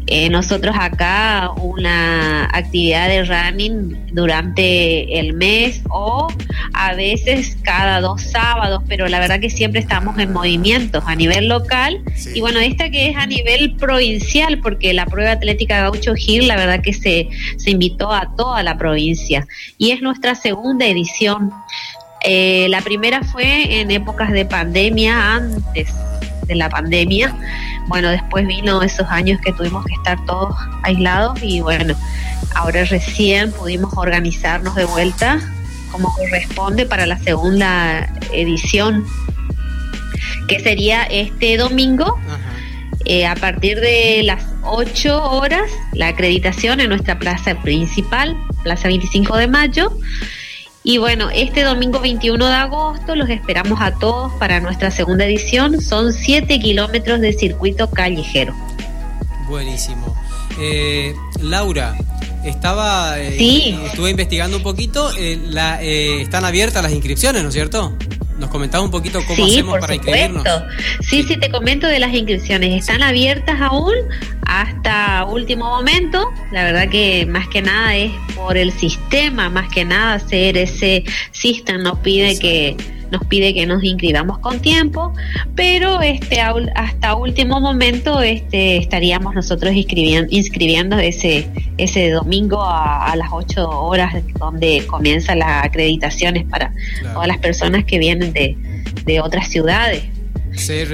eh, nosotros acá una actividad de running durante el mes o a veces cada dos sábados, pero la verdad que siempre estamos en movimientos a nivel local Sí. y bueno, esta que es a nivel provincial, porque la Prueba Atlética Gaucho Gil, la verdad que se, se invitó a toda la provincia y es nuestra segunda edición. Eh, la primera fue en épocas de pandemia, antes de la pandemia. Bueno, después vino esos años que tuvimos que estar todos aislados y bueno, ahora recién pudimos organizarnos de vuelta como corresponde para la segunda edición, que sería este domingo Ajá. Eh, a partir de las 8 horas, la acreditación en nuestra plaza principal, Plaza 25 de Mayo. Y bueno, este domingo 21 de agosto los esperamos a todos para nuestra segunda edición. Son 7 kilómetros de circuito callejero. Buenísimo. Eh, Laura, estaba, eh, Sí. estuve investigando un poquito. eh, la, eh, están abiertas las inscripciones, ¿no es cierto? Nos comentaba un poquito cómo sí, hacemos por para supuesto. inscribirnos. Sí, sí, te comento de las inscripciones. Están abiertas aún hasta último momento. La verdad que más que nada es por el sistema, más que nada ese sistema nos pide que nos pide que nos inscribamos con tiempo, pero este hasta último momento este estaríamos nosotros inscribiendo, inscribiendo ese ese domingo a, a las 8 horas donde comienzan las acreditaciones para Claro. todas las personas que vienen de, de otras ciudades.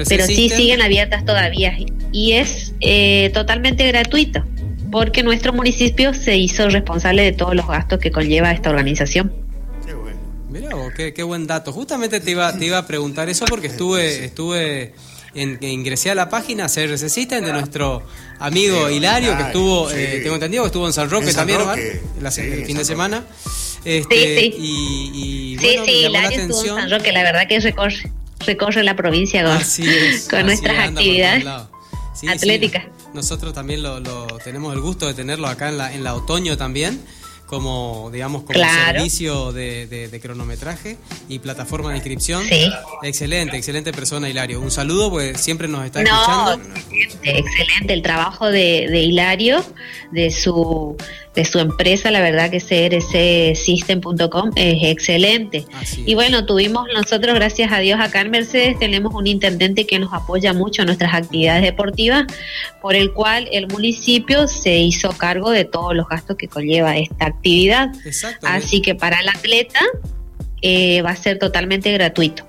Pero sí siguen abiertas todavía y es eh, totalmente gratuito porque nuestro municipio se hizo responsable de todos los gastos que conlleva esta organización. Vos, qué, qué buen dato. Justamente te iba, te iba a preguntar eso porque estuve, estuve en, ingresé a la página CRC System de nuestro amigo Sí, Hilario, que estuvo, sí. eh, tengo entendido que estuvo en San Roque En San también, Omar, Roque, la- sí, el fin de semana. Este, Sí, sí. Y, y, Sí, bueno, sí, Hilario estuvo en atención. San Roque, la verdad que recorre, recorre la provincia con, Así es, con nuestras actividades. atléticas. nosotros también lo, lo- tenemos el gusto de tenerlo acá en la, en la otoño también. Como, digamos, como servicio de, cronometraje y plataforma de inscripción. Sí. Excelente, excelente persona, Hilario. Un saludo, pues siempre nos está escuchando. Excelente, el trabajo de, de Hilario, de su de su empresa, la verdad que crcsystem.com es excelente. Y bueno, tuvimos nosotros, gracias a Dios, acá en Mercedes tenemos un intendente que nos apoya mucho en nuestras actividades deportivas, por el cual el municipio se hizo cargo de todos los gastos que conlleva esta actividad. Así que para el atleta eh, va a ser totalmente gratuito.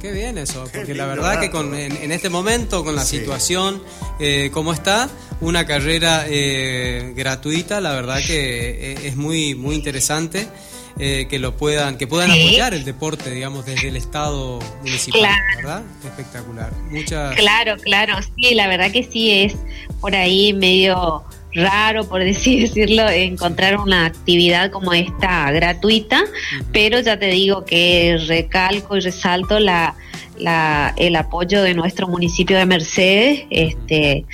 Qué, bien eso, porque la verdad que con, en, este momento, con la situación eh, como está, una carrera eh, gratuita, la verdad que eh, es muy, muy interesante. Eh, que lo puedan que puedan apoyar el deporte digamos desde el estado municipal verdad espectacular. Muchas claro claro. Sí la verdad que sí es por ahí medio raro, por así decirlo, encontrar una actividad como esta gratuita, pero ya te digo que recalco y resalto la, la, el apoyo de nuestro municipio de Mercedes, este,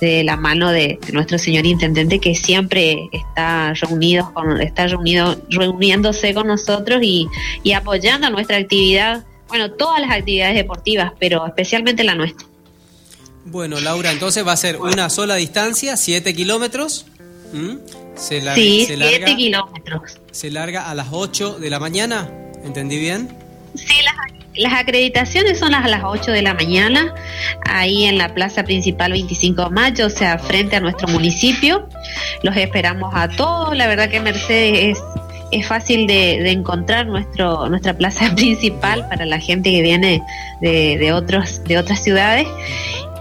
de la mano de, nuestro señor intendente que siempre está reunido con, está reunido, reuniéndose con nosotros y, y apoyando nuestra actividad, bueno, todas las actividades deportivas, pero especialmente la nuestra. Bueno, Laura, entonces va a ser una sola distancia, 7 kilómetros. Se sí, 7 kilómetros. Se larga a las 8 de la mañana, ¿entendí bien? Sí, las, acreditaciones son a las 8 de la mañana, ahí en la plaza principal 25 de mayo, o sea, frente a nuestro municipio. Los esperamos a todos, la verdad que Mercedes es es fácil de, encontrar nuestro nuestra plaza principal para la gente que viene de, de otros de otras ciudades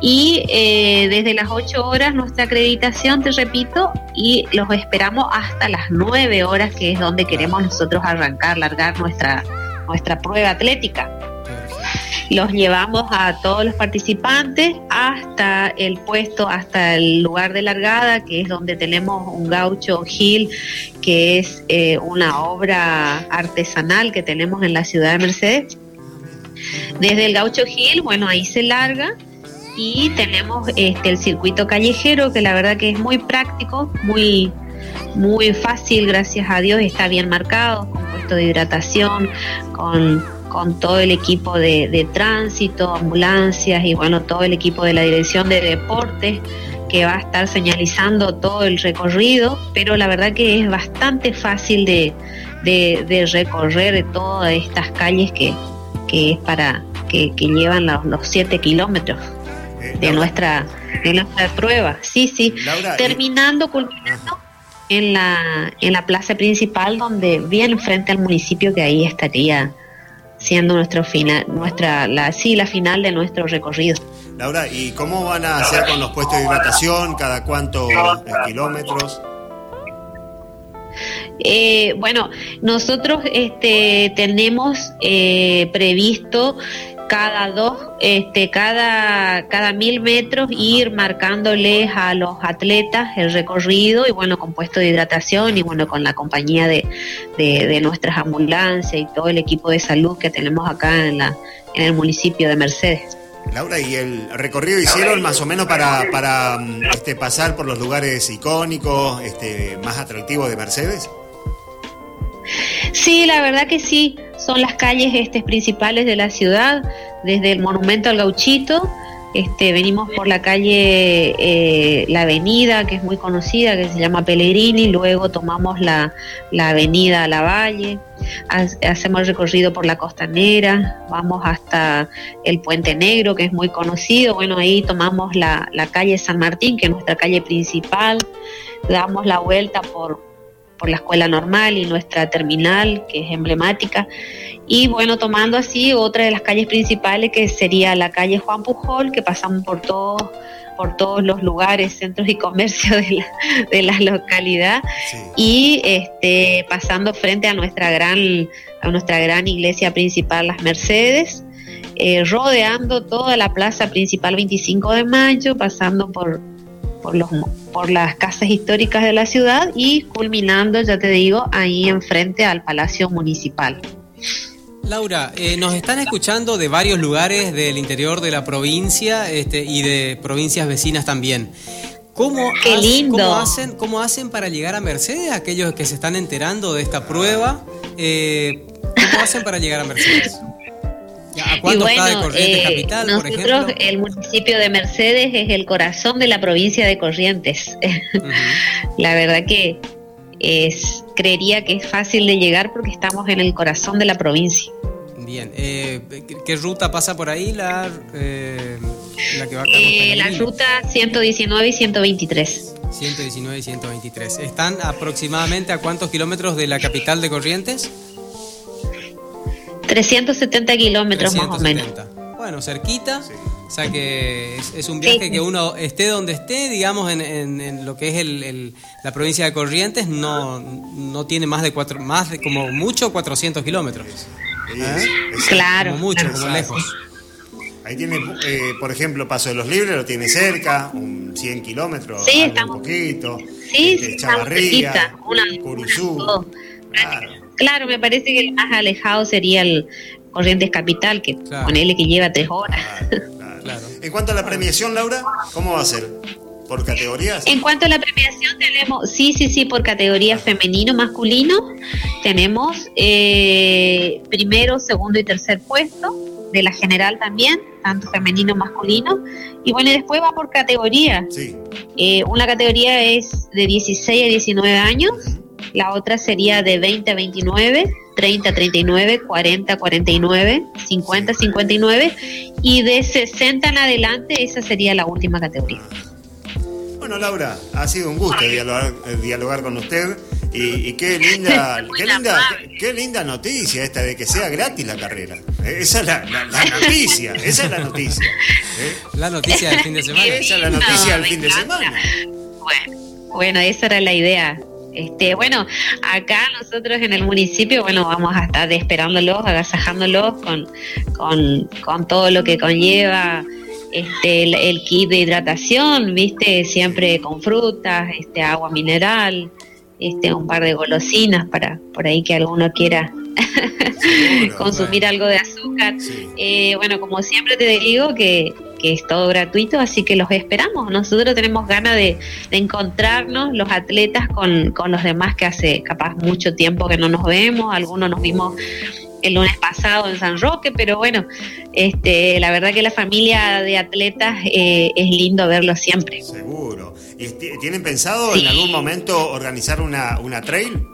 y eh, desde las 8 horas nuestra acreditación, te repito, y los esperamos hasta las 9 horas, que es donde queremos nosotros arrancar, largar nuestra, nuestra prueba atlética. Los llevamos a todos los participantes hasta el puesto, hasta el lugar de largada, que es donde tenemos un gaucho Hill, que es eh, una obra artesanal que tenemos en la ciudad de Mercedes. Desde el gaucho Hill, bueno, ahí se larga y tenemos este, el circuito callejero que la verdad que es muy práctico, muy muy fácil, gracias a Dios, está bien marcado, con puesto de hidratación, con, con todo el equipo de, tránsito, ambulancias y bueno, todo el equipo de la dirección de deportes que va a estar señalizando todo el recorrido, pero la verdad que es bastante fácil de, de, recorrer todas estas calles que, que es para que, que llevan los, los siete kilómetros de nuestra de nuestra prueba. Sí, sí. Terminando, culminando en la, en la plaza principal, donde bien frente al municipio, que ahí estaría siendo nuestro final, nuestra, la, sí, la final de nuestro recorrido. Laura, ¿y cómo van a hacer con los puestos de hidratación? ¿Cada cuántos kilómetros? Eh, bueno, nosotros este, tenemos eh, previsto cada dos, este, cada, cada mil metros ir marcándoles a los atletas el recorrido y bueno, con puesto de hidratación y bueno, con la compañía de, de, nuestras ambulancias y todo el equipo de salud que tenemos acá en, la, en el municipio de Mercedes. Laura, ¿y el recorrido hicieron más o menos para, para este, pasar por los lugares icónicos, este, más atractivos de Mercedes? Sí, la verdad que sí. Son las calles este, principales de la ciudad, desde el monumento al gauchito, este, venimos por la calle, eh, la avenida, que es muy conocida, que se llama Pellegrini, luego tomamos la, la avenida La Valle, hacemos el recorrido por la costanera, vamos hasta el Puente Negro, que es muy conocido, bueno, ahí tomamos la, la calle San Martín, que es nuestra calle principal, damos la vuelta por, por la escuela normal y nuestra terminal, que es emblemática. Y bueno, tomando así otra de las calles principales, que sería la calle Juan Pujol, que pasamos por todos por todos los lugares, centros y comercios de la, de la localidad y este pasando frente a nuestra gran a nuestra gran iglesia principal Las Mercedes, eh, rodeando toda la plaza principal 25 de mayo, pasando por por, los, por las casas históricas de la ciudad y culminando, ya te digo, ahí enfrente al Palacio Municipal. Laura, eh, nos están escuchando de varios lugares del interior de la provincia este, y de provincias vecinas también. ¿Cómo, Qué lindo. ¿cómo, hacen, ¿Cómo hacen para llegar a Mercedes? Aquellos que se están enterando de esta prueba, eh, ¿cómo hacen para llegar a Mercedes? ¿A está de bueno, Corrientes eh, Capital, por nosotros, ejemplo? el municipio de Mercedes es el corazón de la provincia de Corrientes. La verdad que es, creería que es fácil de llegar porque estamos en el corazón de la provincia. Bien, eh, ¿qué- ¿qué ruta pasa por ahí? La, eh, la que va Eh, la ruta 119 y 123. 119 y 123. ¿Están aproximadamente a cuántos kilómetros de la capital de Corrientes? 370 kilómetros más o menos. 370. Bueno, cerquita. Sí. O sea que es, es un viaje Sí. que uno esté donde esté, digamos, en, en- en lo que es el- el- la provincia de Corrientes, no, no tiene más de cuatro, más de como mucho 400 kilómetros. Sí, ¿Eh? Claro. Como mucho, claro. como lejos. Ahí tiene, eh, por ejemplo, Paso de los Libres, lo tiene cerca, un 100 kilómetros, Sí, algo estamos- un poquito. Sí, este, sí, estamos Chavarría, Curuzú. Claro. Claro, me parece que el más alejado sería el Corrientes Capital, que Claro. ponele que lleva tres horas. Claro, claro. Claro. En cuanto a la premiación, Laura, ¿cómo va a ser? ¿Por categorías? En cuanto a la premiación, tenemos, sí, sí, sí, por categoría femenino, masculino, tenemos eh, primero, segundo y tercer puesto, de la general también, tanto femenino, masculino, y bueno, y después va por categoría. Sí. Eh, una categoría es de 16 a 19 años, la otra sería de 20 a 29, 30 a 39, 40 a 49, 50 a 59, y de 60 en adelante, esa sería la última categoría. Bueno, Laura, ha sido un gusto dialogar, eh, dialogar con usted y, y qué linda, qué linda, qué, linda noticia esta de que sea gratis la carrera. Eh, Esa es la, la- la noticia, esa es la noticia. ¿eh? La noticia del fin de semana. Esa es la noticia del fin de semana. Bueno, bueno, esa era la idea. Este, bueno, acá nosotros en el municipio, bueno, vamos a estar esperándolos, agasajándolos con, con, con todo lo que conlleva este, el, el kit de hidratación, viste, siempre con frutas, este, agua mineral, este, un par de golosinas para por ahí que alguno quiera Seguro, consumir bueno. algo de azúcar. Sí. Eh, bueno, como siempre te digo que, que es todo gratuito, así que los esperamos. Nosotros tenemos ganas de, de encontrarnos, los atletas, con, con los demás que hace capaz mucho tiempo que no nos vemos. Algunos nos vimos el lunes pasado en San Roque, pero bueno, este, la verdad que la familia de atletas eh, es lindo verlo siempre. Seguro. ¿Y ti- tienen pensado Sí. en algún momento organizar una, una trail?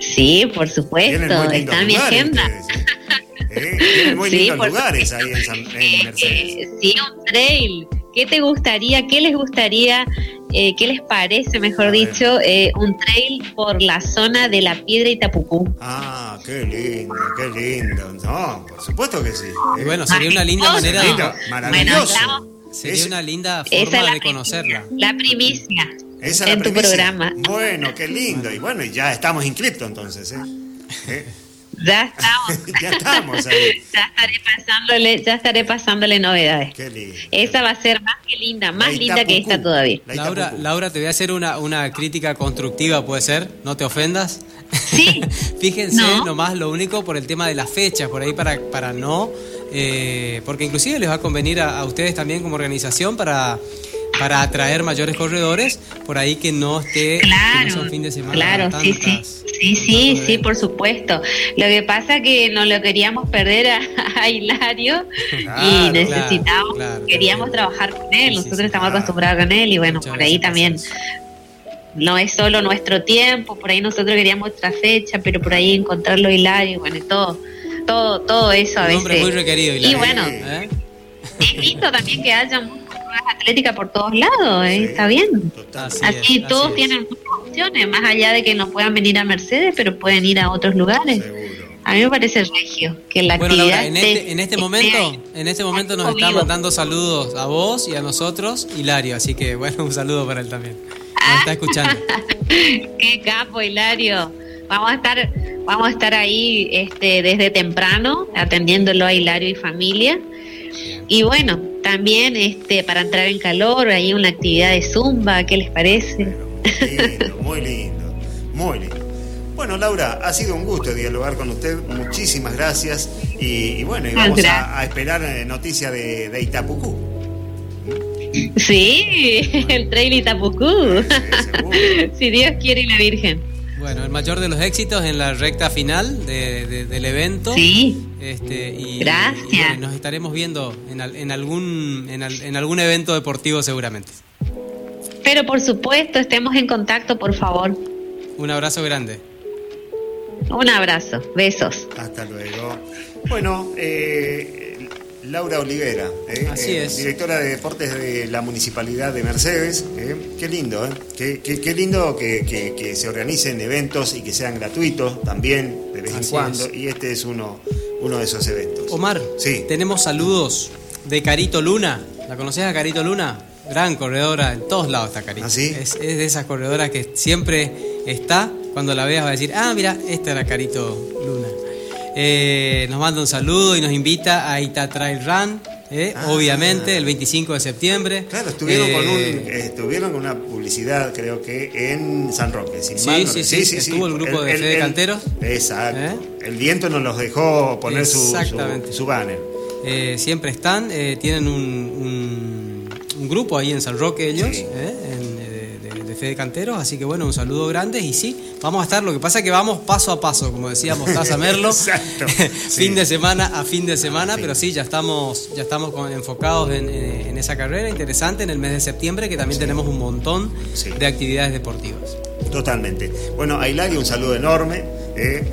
Sí, por supuesto, está en mi agenda. ustedes, ¿eh? Eh, Tienen muy Sí, lindos por lugares ahí en, San- en Eh, Mercedes. eh, sí, un trail. ¿Qué te gustaría? ¿Qué les gustaría? eh, ¿Qué les parece, mejor dicho, eh, un trail por la zona de la Piedra Itapucú? Ah, qué lindo, qué lindo. No, por supuesto que sí. Y ¿eh? bueno, sería una linda manera, Lindo, Bueno, maravilloso. estamos- sería Es- una linda Esa es forma la de conocerla. primicia, La primicia. Esa es en la tu primicia. programa. Bueno, qué lindo. Y bueno, y ya estamos inscriptos entonces. ¿eh? Ya estamos. ya estamos ahí. ya estaré pasándole, ya estaré pasándole novedades. Qué lindo. Esa va a ser más que linda, más linda que esta todavía. La Laura. Laura, te voy a hacer una, una crítica constructiva, ¿puede ser? No te ofendas. Sí. Fíjense No. nomás lo único por el tema de las fechas, por ahí para, para no, eh, porque inclusive les va a convenir a, a ustedes también como organización para, para atraer mayores corredores, por ahí que no esté, que no Claro, fin de semana. claro, sí, sí, sí, sí, sí, por supuesto. Lo que pasa que no lo queríamos perder a, a Hilario Claro, y claro, claro, queríamos trabajar con él, nosotros estamos acostumbrados con él y bueno, Muchas por ahí también no es solo nuestro tiempo, por ahí nosotros queríamos otra fecha, pero por ahí encontrarlo Hilario, bueno, y todo, todo, todo eso a Un hombre muy requerido. Y Hilario, bueno, ¿eh? es lindo también que haya pruebas atléticas por todos lados, ¿eh? Sí, está bien. total. Así Así es, todos así es. tienen muchas opciones, más allá de que no puedan venir a Mercedes, pero pueden ir a otros lugares. Seguro. A mí me parece regio que la Bueno, actividad Laura, en este, en este momento, en este momento nos está mandando saludos a vos y a nosotros, Hilario, así que bueno, un saludo para él también. Nos está escuchando. Qué capo, Hilario. Vamos a estar, vamos a estar ahí este, desde temprano, atendiéndolo a Hilario y familia. Y bueno, también este, para entrar en calor, hay una actividad de zumba, ¿qué les parece? Muy lindo, muy lindo, muy lindo. Bueno, Laura, ha sido un gusto dialogar con usted. Muchísimas gracias. Y, y bueno, y vamos Gracias. a, a esperar eh, noticia de, de Itapucú. Sí, el trail Itapucú. si Dios quiere y la Virgen. Bueno, el mayor de los éxitos en la recta final del evento. Sí. Este, y, Gracias. nos estaremos viendo en, en algún, en, en algún evento deportivo seguramente. Pero por supuesto, estemos en contacto, por favor. Un abrazo grande. Un abrazo, besos. Hasta luego. Bueno, eh, Laura Olivera, ¿eh? Así eh, es. directora de deportes de la Municipalidad de Mercedes. ¿eh? Qué lindo. Qué, qué- qué lindo que, que- que se organicen eventos y que sean gratuitos también de vez en cuando. es. Y este es uno, uno de esos eventos. Omar, Sí. tenemos saludos de Carito Luna. ¿La conoces a Carito Luna? Gran corredora, en todos lados está Carito. ¿Ah, sí? es, es de esas corredoras que siempre está, cuando la veas va a decir, ah, mira, esta era Carito Luna. Eh, nos manda un saludo y nos invita a Ita Trail Run, eh, Ah. obviamente, el 25 de septiembre. Claro, estuvieron, con un, Eh, estuvieron con una publicidad, creo que en San Roque. sin Sí, mal no- sí, sí, estuvo el grupo de Fede Canteros. Exacto. ¿Eh? El viento nos los dejó poner su, su, su banner. Eh, siempre están, tienen un, un- un grupo ahí en San Roque ellos, Sí. Fede Canteros, así que bueno, un saludo grande y sí, vamos a estar, lo que pasa es que vamos paso a paso, como decíamos, Taza Merlo, Exacto, sí. fin de semana a fin de semana, pero sí, ya estamos, ya estamos enfocados en, en- en esa carrera interesante en el mes de septiembre, que también tenemos un montón de actividades deportivas. Totalmente. Bueno, a Hilario un saludo enorme. ¿eh?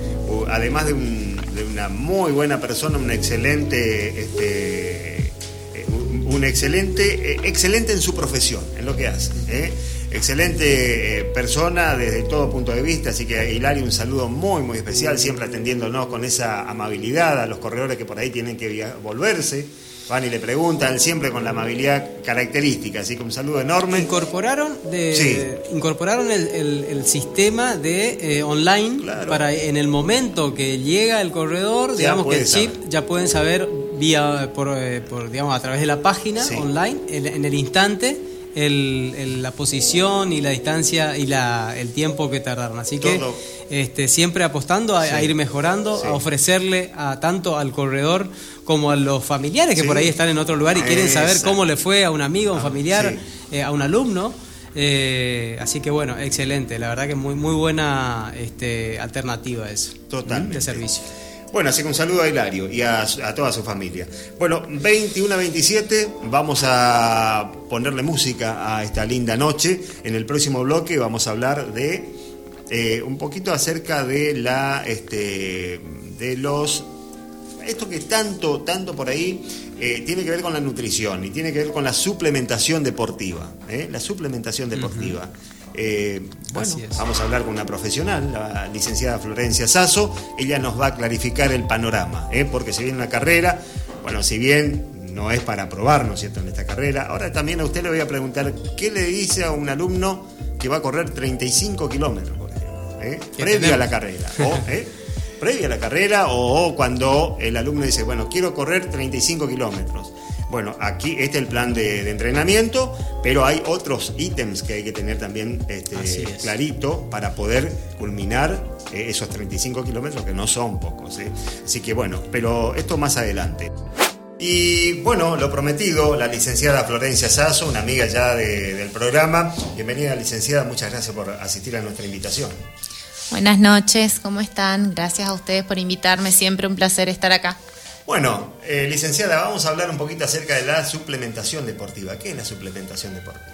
Además de, un- de una muy buena persona, un excelente, este, eh, un, excelente, eh, excelente en su profesión, en lo que hace. ¿eh? Excelente eh, persona desde todo punto de vista, así que Hilario un saludo muy, muy especial, siempre atendiéndonos con esa amabilidad a los corredores que por ahí tienen que volverse. Van y le preguntan, siempre con la amabilidad característica, así que un saludo enorme. Incorporaron, de, Sí. incorporaron el, el- el sistema de eh, online Claro. para en el momento que llega el corredor, Ya digamos que el chip saber. ya pueden saber vía por, eh, por, digamos a través de la página Sí. online en, en el instante el- el- la posición y la distancia y la, el tiempo que tardaron. Así que Todo. este, siempre apostando a, ir mejorando, Sí. a ofrecerle a tanto al corredor como a los familiares que Sí. por ahí están en otro lugar y quieren saber cómo le fue a un amigo, a un Ah, familiar, eh, a un alumno. Eh, así que bueno, excelente. La verdad que muy muy buena este, alternativa eso. Totalmente. De servicio. Bueno, así que un saludo a Hilario y a, toda su familia. Bueno, 21 a 27, vamos a ponerle música a esta linda noche. En el próximo bloque vamos a hablar de eh, un poquito acerca de la este, de los esto que tanto, tanto por ahí eh, tiene que ver con la nutrición y tiene que ver con la suplementación deportiva. ¿eh? La suplementación deportiva. Eh, bueno, vamos a hablar con una profesional, la licenciada Florencia Sasso. Ella nos va a clarificar el panorama, ¿eh? porque se viene una carrera, bueno, si bien no es para probar, ¿no es cierto?, en esta carrera. Ahora también a usted le voy a preguntar, ¿qué le dice a un alumno que va a correr 35 kilómetros, por ejemplo? ¿eh? ¿Qué Previa a tenemos? la carrera. O, ¿eh? Previa a la carrera o cuando el alumno dice, bueno, quiero correr 35 kilómetros. Bueno, aquí este es el plan de, de entrenamiento, pero hay otros ítems que hay que tener también este, clarito para poder culminar eh, esos 35 kilómetros que no son pocos. ¿eh? Así que bueno, pero esto más adelante. Y bueno, lo prometido, la licenciada Florencia Sasso, una amiga ya de- del programa. Bienvenida, licenciada, muchas gracias por asistir a nuestra invitación. Buenas noches, ¿cómo están? Gracias a ustedes por invitarme, siempre un placer estar acá. Bueno, eh, licenciada, vamos a hablar un poquito acerca de la suplementación deportiva. ¿Qué es la suplementación deportiva?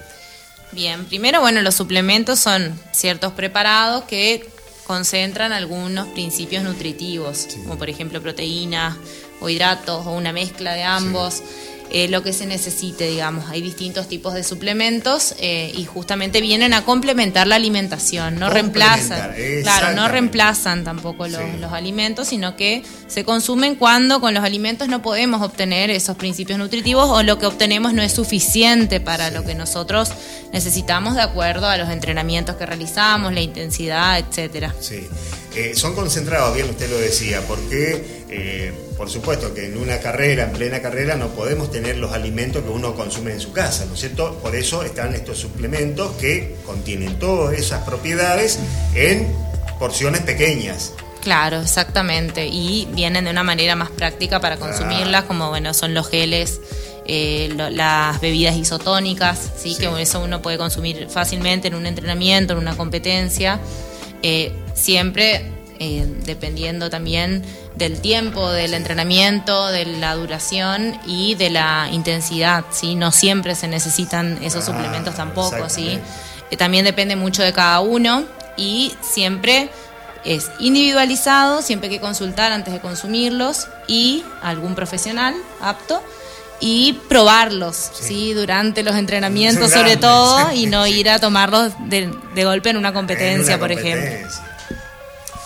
Bien, primero, bueno, los suplementos son ciertos preparados que concentran algunos principios nutritivos, como por ejemplo proteínas o hidratos o una mezcla de ambos. Eh, lo que se necesite, digamos. Hay distintos tipos de suplementos eh, y justamente vienen a complementar la alimentación, no reemplazan. Claro, no reemplazan tampoco los, Sí. los alimentos, sino que se consumen cuando con los alimentos no podemos obtener esos principios nutritivos o lo que obtenemos no es suficiente para lo que nosotros necesitamos de acuerdo a los entrenamientos que realizamos, la intensidad, etcétera. Sí. Eh, son concentrados, bien usted lo decía, porque eh, por supuesto que en una carrera, en plena carrera, no podemos tener los alimentos que uno consume en su casa, ¿no es cierto? Por eso están estos suplementos que contienen todas esas propiedades en porciones pequeñas. Claro, exactamente. Y vienen de una manera más práctica para consumirlas, como bueno, son los geles eh, las bebidas isotónicas, ¿sí? que eso uno puede consumir fácilmente en un entrenamiento, en una competencia, eh, siempre eh, dependiendo también del tiempo del entrenamiento, de la duración y de la intensidad, ¿sí? No siempre se necesitan esos ah, suplementos tampoco, ¿sí? también depende mucho de cada uno y siempre es individualizado, siempre hay que consultar antes de consumirlos y algún profesional apto y probarlos, sí. durante los entrenamientos sobre todo y no ir a tomarlos de, golpe en una competencia, por ejemplo.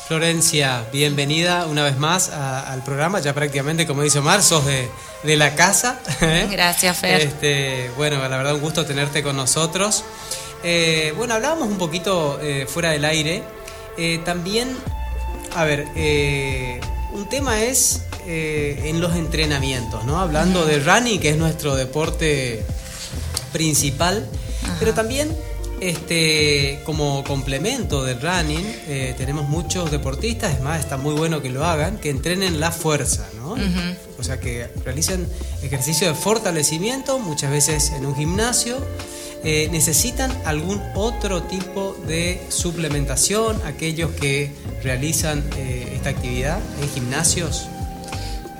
Florencia, bienvenida una vez más al programa, ya prácticamente como dice Omar, sos de, la casa. ¿eh? Gracias, Fer. Este, bueno, la verdad un gusto tenerte con nosotros. Eh, bueno, hablábamos un poquito eh, fuera del aire. también, a ver, un tema es eh, en los entrenamientos, ¿no? Hablando de running, que es nuestro deporte principal, pero también este, como complemento del running, eh, tenemos muchos deportistas, es más, está muy bueno que lo hagan, que entrenen la fuerza, ¿no? O sea, que realicen ejercicio de fortalecimiento, muchas veces en un gimnasio. Eh, ¿Necesitan algún otro tipo de suplementación aquellos que realizan esta actividad en gimnasios?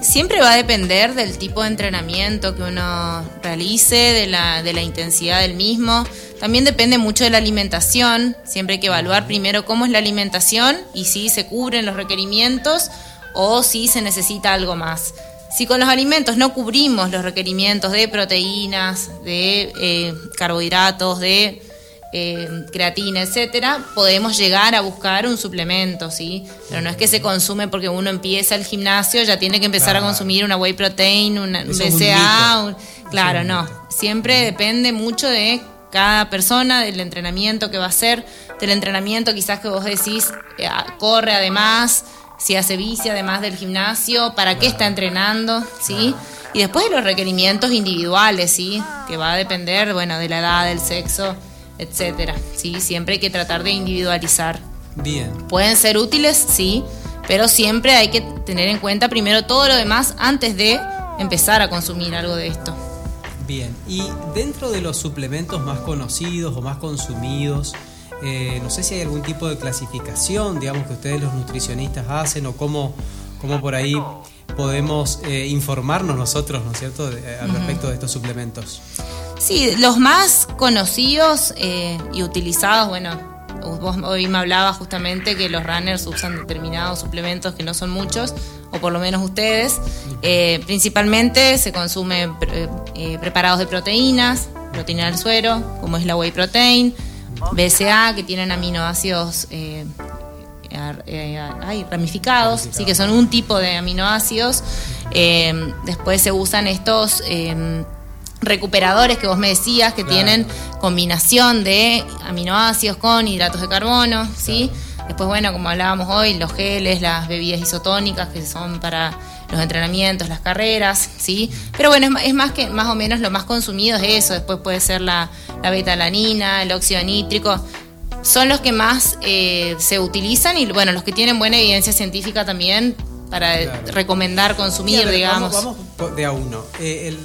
Siempre va a depender del tipo de entrenamiento que uno realice, de la, intensidad del mismo. También depende mucho de la alimentación. Siempre hay que evaluar primero cómo es la alimentación y si se cubren los requerimientos o si se necesita algo más. Si con los alimentos no cubrimos los requerimientos de proteínas, de eh, carbohidratos, de eh, creatina, etcétera, podemos llegar a buscar un suplemento, ¿sí? Pero no es que se consume porque uno empieza el gimnasio, ya tiene que empezar a consumir una whey protein, una BCA, claro, no. Siempre depende mucho de cada persona, del entrenamiento que va a hacer, del entrenamiento quizás que vos decís, eh, corre además, si hace bici además del gimnasio, para qué está entrenando, ¿sí? Y después de los requerimientos individuales, ¿sí? Que va a depender, bueno, de la edad, del sexo, etcétera. ¿sí? Siempre hay que tratar de individualizar. Bien. Pueden ser útiles, sí, pero siempre hay que tener en cuenta primero todo lo demás antes de empezar a consumir algo de esto. Bien, y dentro de los suplementos más conocidos o más consumidos, eh, no sé si hay algún tipo de clasificación, digamos, que ustedes los nutricionistas hacen o cómo, cómo por ahí podemos eh, informarnos nosotros, ¿no es cierto?, al respecto de estos suplementos. Sí, los más conocidos eh, y utilizados, bueno, vos hoy me hablaba justamente que los runners usan determinados suplementos que no son muchos, o por lo menos ustedes. Eh, principalmente se consumen eh, preparados de proteínas, proteína del suero, como es la whey protein, BCA, que tienen aminoácidos ramificados, sí que son un tipo de aminoácidos. después se usan estos recuperadores que vos me decías que tienen combinación de aminoácidos con hidratos de carbono, ¿sí? Después, bueno, como hablábamos hoy, los geles, las bebidas isotónicas que son para los entrenamientos, las carreras, ¿sí? Pero bueno, es, más que más o menos lo más consumido es eso. Después puede ser la, la betalanina, el óxido nítrico. Son los que más eh, se utilizan y, bueno, los que tienen buena evidencia científica también para recomendar consumir, digamos. Vamos, de a uno. Eh, el,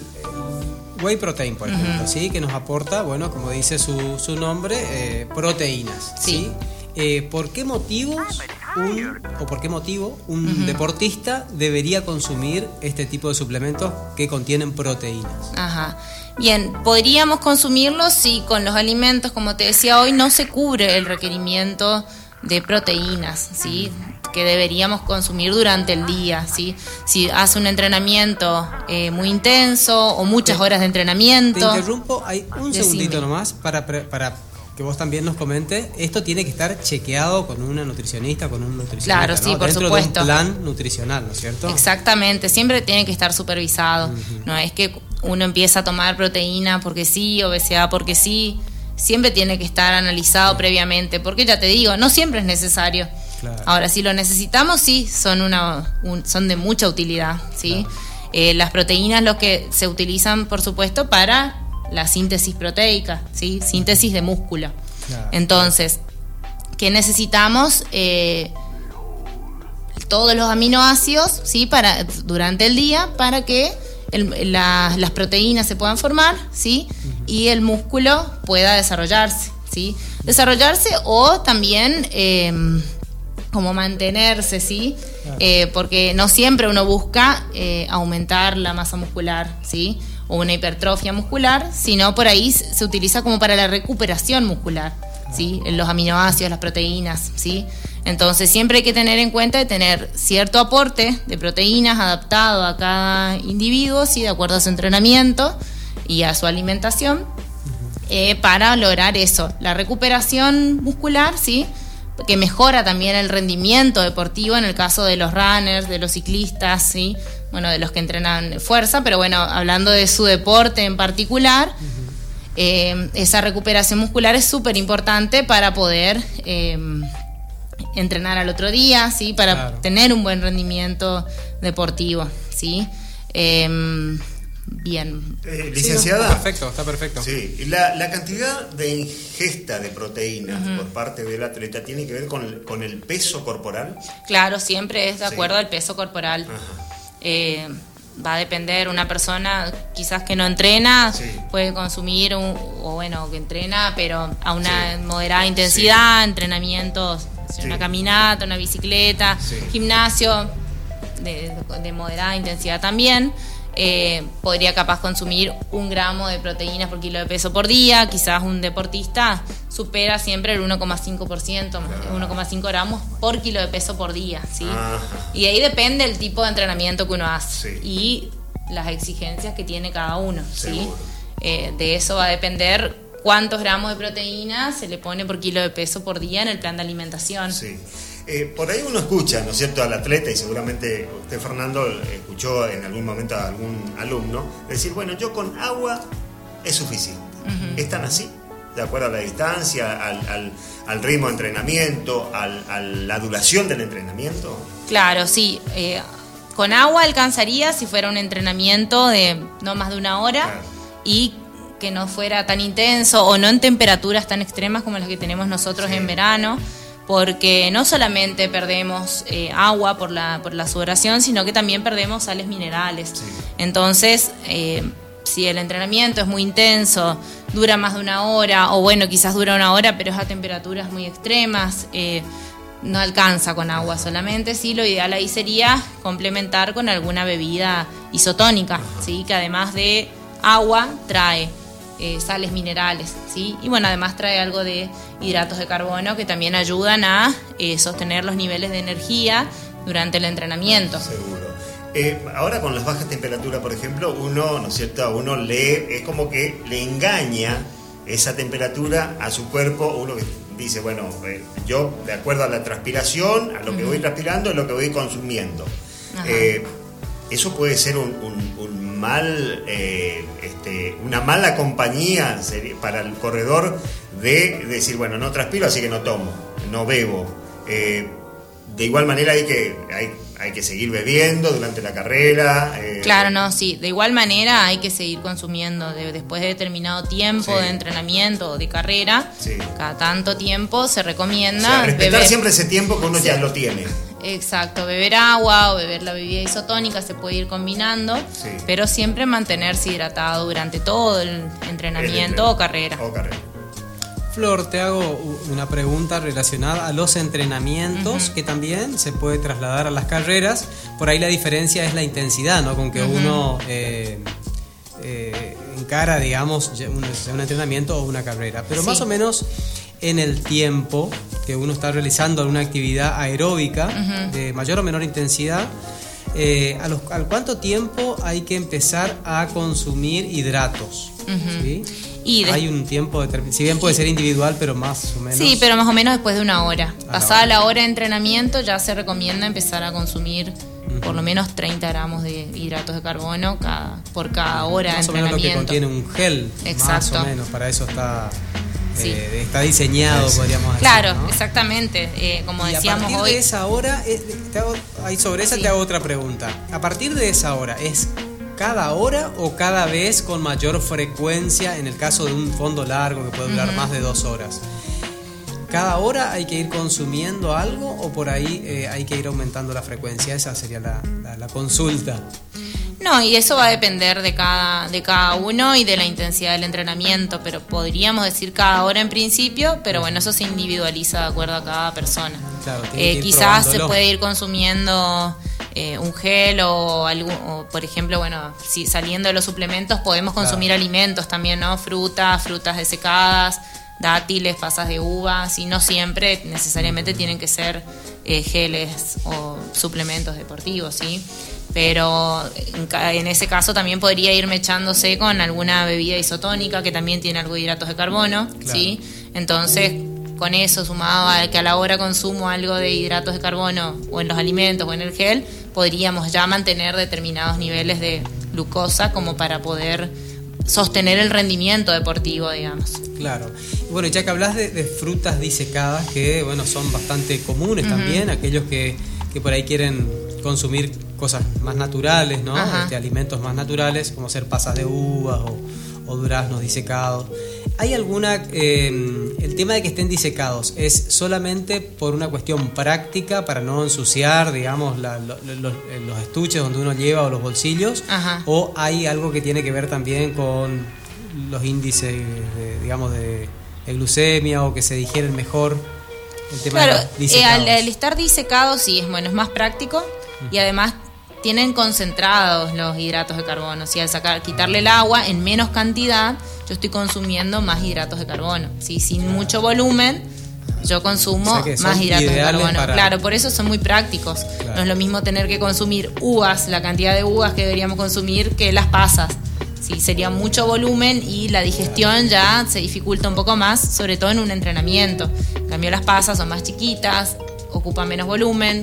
whey protein, por ejemplo, ¿sí? Que nos aporta, bueno, como dice su, su nombre, eh, proteínas, ¿sí? Eh, ¿Por qué motivos un, o por qué motivo un deportista debería consumir este tipo de suplementos que contienen proteínas? Ajá. Bien, podríamos consumirlos si con los alimentos, como te decía hoy, no se cubre el requerimiento de proteínas, ¿sí? Que deberíamos consumir durante el día, ¿sí? Si hace un entrenamiento eh, muy intenso o muchas horas de entrenamiento. Te interrumpo, hay un segundito nomás para, para que vos también nos comentes. Esto tiene que estar chequeado con una nutricionista, con un nutricionista. Claro, sí, por supuesto. un plan nutricional, ¿no es cierto? Exactamente, siempre tiene que estar supervisado. No es que uno empieza a tomar proteína porque sí o BCA porque sí. Siempre tiene que estar analizado previamente, porque ya te digo, no siempre es necesario. Ahora, si lo necesitamos, sí, son, una, son de mucha utilidad, ¿sí? Eh, las proteínas lo que se utilizan, por supuesto, para la síntesis proteica, ¿sí? Síntesis de músculo. Entonces, ¿qué necesitamos? Eh, todos los aminoácidos, ¿sí? Para, durante el día, para que el- la- las proteínas se puedan formar, ¿sí? Y el músculo pueda desarrollarse, ¿sí? Desarrollarse o también eh, como mantenerse, ¿sí? Eh, porque no siempre uno busca eh, aumentar la masa muscular, ¿sí? O una hipertrofia muscular, sino por ahí se utiliza como para la recuperación muscular, ¿sí? En los aminoácidos, las proteínas, ¿sí? Entonces siempre hay que tener en cuenta de tener cierto aporte de proteínas adaptado a cada individuo, ¿sí? De acuerdo a su entrenamiento y a su alimentación, eh, para lograr eso, la recuperación muscular, ¿sí? Que mejora también el rendimiento deportivo en el caso de los runners, de los ciclistas, ¿sí? bueno, de los que entrenan fuerza, pero bueno, hablando de su deporte en particular, eh, esa recuperación muscular es súper importante para poder eh, entrenar al otro día, ¿sí? para Claro. tener un buen rendimiento deportivo. ¿sí? Eh, bien, Eh, Sí, licenciada. perfecto, está perfecto. Sí, la, la cantidad de ingesta de proteínas por parte del atleta tiene que ver con el, con el peso corporal. Claro, siempre es de Sí. acuerdo al peso corporal. Ajá. Eh, va a depender, una persona quizás que no entrena Sí. puede consumir, un- o bueno, que entrena, pero a una moderada intensidad, entrenamientos, una caminata, una bicicleta, gimnasio de, de moderada intensidad también. Eh, podría capaz consumir un gramo de proteínas por kilo de peso por día, quizás un deportista supera siempre el 1,5%, 1,5 gramos por kilo de peso por día, ¿sí? Ajá. Y ahí depende el tipo de entrenamiento que uno hace Sí. y las exigencias que tiene cada uno, ¿sí? Eh, de eso va a depender cuántos gramos de proteína se le pone por kilo de peso por día en el plan de alimentación. Sí. Eh, por ahí uno escucha, ¿no es cierto?, al atleta, y seguramente usted, Fernando, escuchó en algún momento a algún alumno decir, bueno, yo con agua es suficiente. ¿Están así? De acuerdo a la distancia, al, al- al ritmo de entrenamiento, al- a la duración del entrenamiento. Claro, sí. eh, con agua alcanzaría si fuera un entrenamiento de no más de una hora Claro. y que no fuera tan intenso o no en temperaturas tan extremas como las que tenemos nosotros Sí. en verano, porque no solamente perdemos eh, agua por la, por la sudoración, sino que también perdemos sales minerales. Sí. Entonces, eh, si el entrenamiento es muy intenso, dura más de una hora, o bueno, quizás dura una hora, pero es a temperaturas muy extremas, eh, no alcanza con agua solamente, sí, lo ideal ahí sería complementar con alguna bebida isotónica, ¿sí? que además de agua trae eh, sales minerales, ¿sí? y bueno, además trae algo de hidratos de carbono que también ayudan a eh, sostener los niveles de energía durante el entrenamiento. Seguro. Eh, ahora con las bajas temperaturas, por ejemplo, uno, ¿no es cierto? A uno le, es como que le engaña esa temperatura a su cuerpo, uno que dice, bueno, eh, yo de acuerdo a la transpiración, a lo que voy transpirando, es lo que voy consumiendo. Eso puede ser un, un- un mal, eh, este, una mala compañía sería- para el corredor de decir, bueno, no transpiro, así que no tomo, no bebo. Eh, de igual manera hay que, hay, hay que seguir bebiendo durante la carrera. eh, Claro, no, sí. De igual manera hay que seguir consumiendo de- después de determinado tiempo Sí. de entrenamiento o de carrera. Sí. Cada tanto tiempo se o recomienda sea, respetar beber. siempre ese tiempo que uno ya lo tiene. Exacto, beber agua o beber la bebida isotónica se puede ir combinando, Sí. pero siempre mantenerse hidratado durante todo el entrenamiento El o carrera. O carrera. Flor, te hago una pregunta relacionada a los entrenamientos que también se puede trasladar a las carreras. Por ahí la diferencia es la intensidad, ¿no? Con que uno eh, eh, encara, digamos, un, entrenamiento o una carrera. Pero más o menos en el tiempo que uno está realizando alguna actividad aeróbica de mayor o menor intensidad, eh, ¿a los- ¿al cuánto tiempo hay que empezar a consumir hidratos? ¿Sí? Y de- Hay un tiempo determinado, si bien puede ser individual, pero más o menos. Sí, pero más o menos después de una hora. la Pasada hora. la hora de entrenamiento ya se recomienda empezar a consumir por lo menos 30 gramos de hidratos de carbono cada, por cada hora más de o menos lo que entrenamiento. contiene un gel. Más Exacto. o menos, para eso está, Sí. eh, está diseñado, podríamos decir. Claro, ¿no? exactamente. Eh, como Y a decíamos partir hoy. de esa hora, eh, te hago- ahí sobre esa Sí. te hago otra pregunta. A partir de esa hora, ¿es cada hora o cada vez con mayor frecuencia en el caso de un fondo largo que puede durar más de dos horas? ¿Cada hora hay que ir consumiendo algo o por ahí eh, hay que ir aumentando la frecuencia? Esa sería la, la- la consulta. No, y eso va a depender de cada, de cada uno y de la intensidad del entrenamiento, pero podríamos decir cada hora en principio, pero bueno, eso se individualiza de acuerdo a cada persona. Claro, Eh, quizás se puede ir consumiendo eh, un gel o, algún, o, por ejemplo, bueno, si saliendo de los suplementos podemos consumir alimentos también, ¿no? Frutas, frutas desecadas, dátiles, pasas de uvas, y no siempre necesariamente tienen que ser eh, geles o suplementos deportivos, ¿sí? Pero en, ese caso también podría irme echándose con alguna bebida isotónica que también tiene algo de hidratos de carbono, ¿sí? Entonces, con eso sumado a que a la hora consumo algo de hidratos de carbono o en los alimentos o en el gel, podríamos ya mantener determinados niveles de glucosa como para poder sostener el rendimiento deportivo, digamos. Claro. Bueno, ya que hablas de, de frutas disecadas, que bueno, son bastante comunes también, aquellos que, que por ahí quieren consumir cosas más naturales, ¿no? Este, alimentos más naturales, como ser pasas de uvas o, o duraznos disecados. ¿Hay alguna... eh, el tema de que estén disecados es solamente por una cuestión práctica para no ensuciar, digamos, la- lo- lo- los, los estuches donde uno lleva o los bolsillos? Ajá. ¿O hay algo que tiene que ver también con los índices, de, digamos, de, de glucemia o que se digieren mejor? El tema Claro, de eh, al, al estar disecado sí es bueno, es más práctico y además tienen concentrados los hidratos de carbono. Si al sacar, quitarle el agua en menos cantidad, yo estoy consumiendo más hidratos de carbono. ¿sí? Sin mucho volumen, yo consumo O sea más hidratos de carbono. para- Claro, por eso son muy prácticos. Claro. No es lo mismo tener que consumir uvas, la cantidad de uvas que deberíamos consumir, que las pasas. Sí, sería mucho volumen y la digestión ya se dificulta un poco más, sobre todo en un entrenamiento. En cambio, las pasas son más chiquitas, ocupan menos volumen,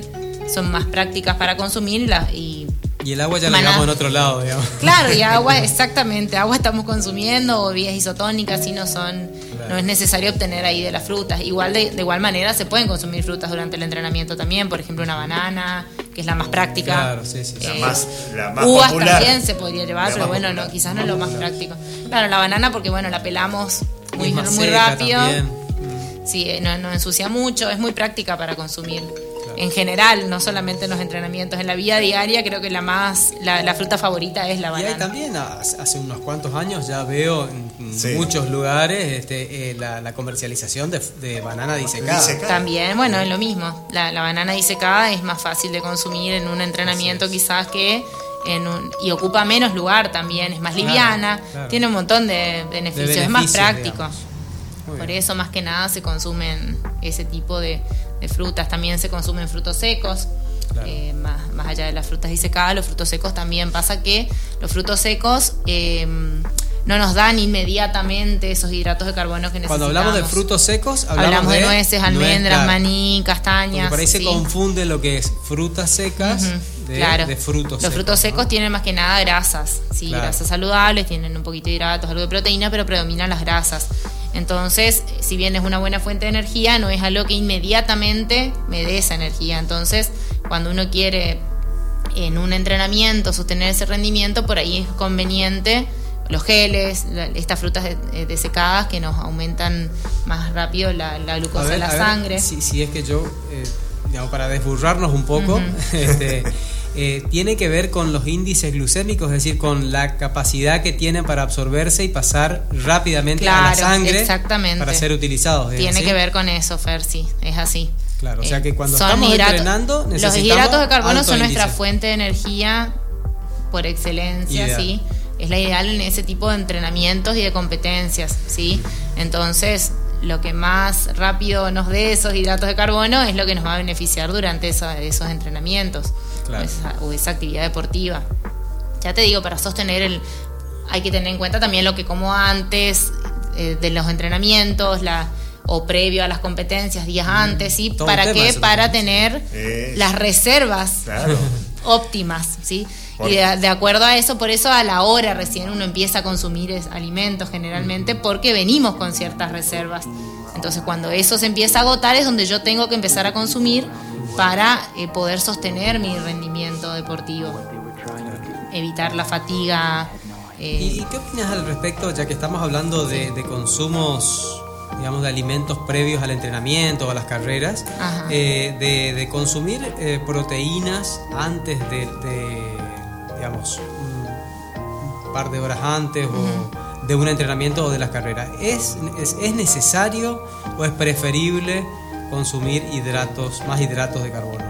son más prácticas para consumir y, y el agua ya la llevamos en otro lado, digamos. Claro, y agua, exactamente, agua estamos consumiendo, o bebidas isotónicas, y no son, Claro. no es necesario obtener ahí de las frutas. Igual de, de igual manera se pueden consumir frutas durante el entrenamiento también, por ejemplo una banana, que es la más práctica. Claro, sí, sí, sí. La más- la más uvas popular. también se podría llevar, La pero bueno, popular. no, quizás no es lo más práctico. Claro, la banana porque bueno, la pelamos muy, muy rápido. también. Sí, eh, no, no ensucia mucho, es muy práctica para consumir. En general, no solamente en los entrenamientos, en la vida diaria creo que la más la, la fruta favorita es la Y banana. hay también, hace hace unos cuantos años ya veo en Sí. muchos lugares este, eh, la, la comercialización de, de banana disecada. Disecada. También, bueno, es lo mismo. La, la banana disecada es más fácil de consumir en un entrenamiento quizás que en un, y ocupa menos lugar también, es más liviana, claro. tiene un montón de beneficios, es más práctico. digamos. Muy Por bien. eso más que nada se consumen ese tipo de, de frutas. También se consumen frutos secos. Claro. eh, más, más allá de las frutas disecadas, los frutos secos también pasa que los frutos secos eh, no nos dan inmediatamente esos hidratos de carbono que necesitamos. Cuando hablamos de frutos secos, hablamos, Hablamos, de, nueces, almendras, nuez, claro. maní, Porque castañas. por ahí se confunde lo que es frutas secas de, claro. de frutos Los secos. frutos secos ¿no? tienen más que nada grasas, sí, Claro. grasas saludables, tienen un poquito de hidratos, algo de proteína, pero predominan las grasas. Entonces, si bien es una buena fuente de energía, no es algo que inmediatamente me dé esa energía. Entonces, cuando uno quiere en un entrenamiento sostener ese rendimiento, por ahí es conveniente los geles, la- estas frutas de- eh, desecadas que nos aumentan más rápido la, glucosa ver, en la a ver, sangre. si, si es que yo, eh, digamos, para desburrarnos un poco, este, eh, tiene que ver con los índices glucémicos, es decir, con la capacidad que tienen para absorberse y pasar rápidamente a la sangre exactamente. para ser utilizados. ¿es Tiene así? que ver con eso, Fer, sí, es así. Claro, o sea que cuando estamos entrenando Los hidratos de carbono son nuestra índice. fuente de energía por excelencia, Ideal. ¿sí? Es la ideal en ese tipo de entrenamientos y de competencias, ¿sí? Entonces, lo que más rápido nos dé esos hidratos de carbono es lo que nos va a beneficiar durante esa- esos entrenamientos Claro. o, esa, o esa actividad deportiva. Ya te digo, para sostener el... Hay que tener en cuenta también lo que como antes eh, de los entrenamientos, la o previo a las competencias, días antes, ¿sí? Todo ¿Para qué? Para tener Es- las reservas Claro. óptimas, ¿sí? Y de, de acuerdo a eso, por eso a la hora recién uno empieza a consumir es- alimentos generalmente porque venimos con ciertas reservas. Entonces cuando eso se empieza a agotar es donde yo tengo que empezar a consumir para eh, poder sostener mi rendimiento deportivo, evitar la fatiga. eh, ¿Y, qué opinas al respecto, ya que estamos hablando de, de consumos, digamos, de alimentos previos al entrenamiento o a las carreras, eh, de, de consumir eh, proteínas antes de, de, digamos, par de horas antes o de un entrenamiento o de las carreras. ¿Es, es, es necesario o es preferible consumir hidratos, más hidratos de carbono?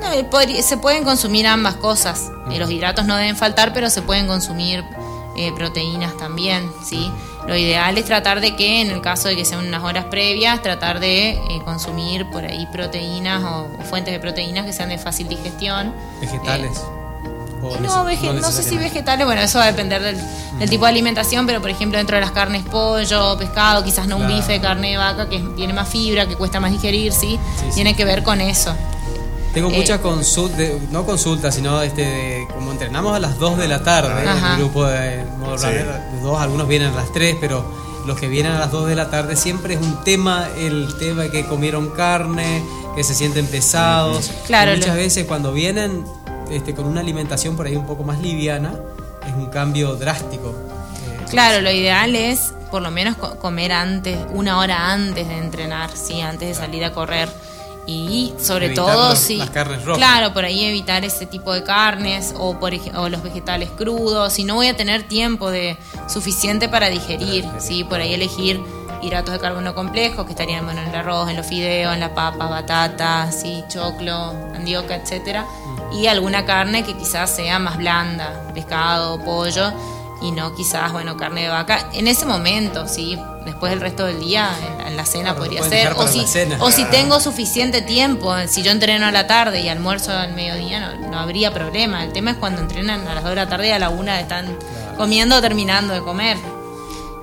No, eh, se pueden consumir ambas cosas. Eh, Los hidratos no deben faltar, pero se pueden consumir eh, proteínas también, ¿sí? Lo ideal es tratar de que, en el caso de que sean unas horas previas, tratar de eh, consumir por ahí proteínas o, o fuentes de proteínas que sean de fácil digestión. ¿Vegetales? ¿O No, no sé si vegetales, bueno, eso va a depender del, del tipo de alimentación, pero por ejemplo dentro de las carnes pollo, pescado, quizás no un bife de carne de vaca que tiene más fibra, que cuesta más digerir, ¿sí? Sí, sí. Tiene que ver con eso. Tengo Eh, muchas consultas, no consultas, sino este, de- como entrenamos a las 2 de la tarde, Ajá. el grupo de modo Sí. dos, algunos vienen a las 3, pero los que vienen a las 2 de la tarde siempre es un tema, el tema de que comieron carne, que se sienten pesados. Claro, Y muchas lo- veces cuando vienen este, con una alimentación por ahí un poco más liviana, es un cambio drástico. Eh, Claro, lo ideal es por lo menos co- comer antes, una hora antes de entrenar, sí, antes de salir a correr. Y sobre Evitar todo, los- sí. las carnes rojas. Claro, por ahí evitar ese tipo de carnes o, por, o los vegetales crudos. Si no voy a tener tiempo de suficiente para digerir, sí, por ahí elegir hidratos de carbono complejos que estarían bueno, en el arroz, en los fideos, en la papa, batata, sí, choclo, andioca, etcétera, y alguna carne que quizás sea más blanda, pescado, pollo y no quizás, bueno, carne de vaca. En ese momento, sí, después del resto del día, en, la cena Claro, podría ser. O si, cena. o si tengo suficiente tiempo, si yo entreno a la tarde y almuerzo al mediodía, no, no habría problema. El tema es cuando entrenan a las 2 de la tarde y a la 1 están comiendo o terminando de comer.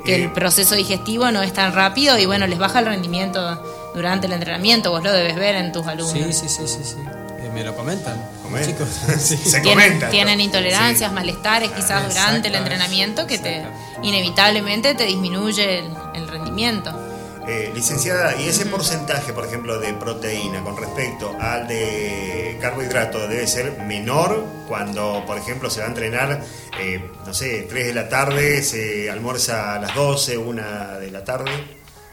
Que Eh, el proceso digestivo no es tan rápido y bueno, les baja el rendimiento durante el entrenamiento. Vos lo debes ver en tus alumnos. Sí, sí, sí, sí, sí. Eh, me lo comentan, Comenta. chicos. Sí. Se tienen, comenta. tienen intolerancias, Sí. malestares quizás durante el entrenamiento que te inevitablemente te disminuye el, el rendimiento. Eh, licenciada, ¿y ese porcentaje, por ejemplo, de proteína con respecto al de carbohidrato debe ser menor cuando, por ejemplo, se va a entrenar, eh, no sé, 3 de la tarde, se almuerza a las 12, 1 de la tarde?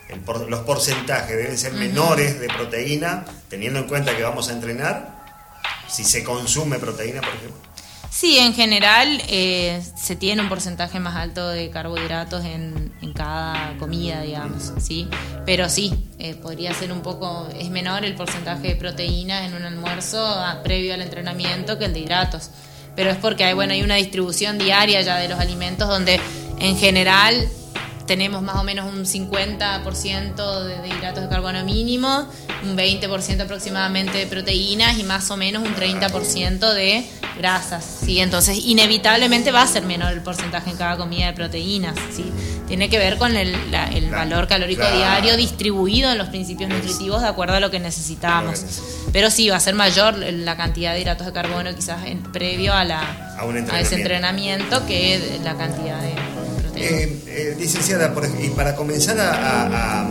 El por- los porcentajes deben ser menores de proteína, teniendo en cuenta que vamos a entrenar, si se consume proteína, por ejemplo. Sí, en general eh, se tiene un porcentaje más alto de carbohidratos en, en cada comida, digamos, ¿sí? Pero sí, eh, podría ser un poco, es menor el porcentaje de proteína en un almuerzo previo al entrenamiento que el de hidratos. Pero es porque bueno, hay una distribución diaria ya de los alimentos donde en general tenemos más o menos un 50% de, hidratos de carbono mínimo, un 20% aproximadamente de proteínas y más o menos un 30% de grasas, ¿sí? Entonces, inevitablemente va a ser menor el porcentaje en cada comida de proteínas, ¿sí? Tiene que ver con el, la- el Claro, valor calórico claro. diario distribuido en los principios nutritivos de acuerdo a lo que necesitamos. Pero sí, va a ser mayor la cantidad de hidratos de carbono quizás en- previo a, la, A un ese entrenamiento. que la cantidad de. Eh, eh, licenciada, por y para comenzar a,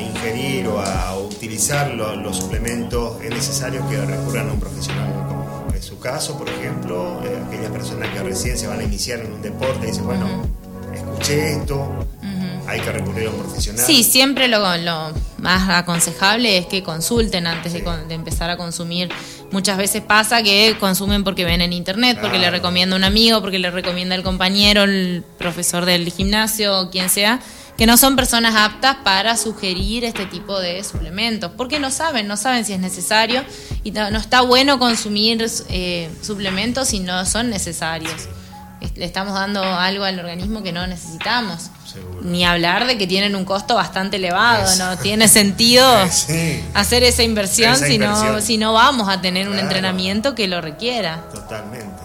ingerir o a utilizar lo- los suplementos, es necesario que recurran a un profesional como en su caso, por ejemplo, eh, aquellas personas que recién se van a iniciar en un deporte y dicen, bueno, escuché esto, hay que recurrir a un profesional. Sí, siempre lo, lo más aconsejable es que consulten antes de, con- de empezar a consumir. Muchas veces pasa que consumen porque ven en internet, porque le recomienda un amigo, porque le recomienda el compañero, el profesor del gimnasio o quien sea, que no son personas aptas para sugerir este tipo de suplementos, porque no saben, no saben si es necesario y no, no está bueno consumir eh, suplementos si no son necesarios. Le estamos dando algo al organismo que no necesitamos. Seguro. Ni hablar de que tienen un costo bastante elevado, no tiene sentido Sí, hacer esa inversión, Esa si, No, si no vamos a tener un entrenamiento que lo requiera. totalmente.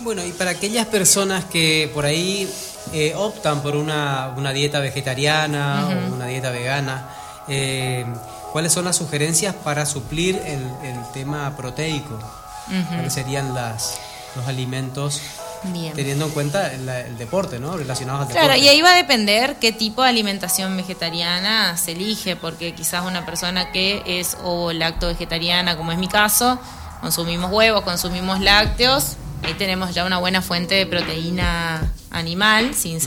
Bueno, y para aquellas personas que por ahí eh, optan por una, una dieta vegetariana o una dieta vegana, eh, ¿cuáles son las sugerencias para suplir el, el tema proteico? ¿Cuáles serían las, los alimentos Bien. teniendo en cuenta el, el deporte, ¿no? Relacionados al Claro, deporte. y ahí va a depender qué tipo de alimentación vegetariana se elige, porque quizás una persona que es o lacto vegetariana, como es mi caso, consumimos huevos, consumimos lácteos, ahí tenemos ya una buena fuente de proteína animal, sin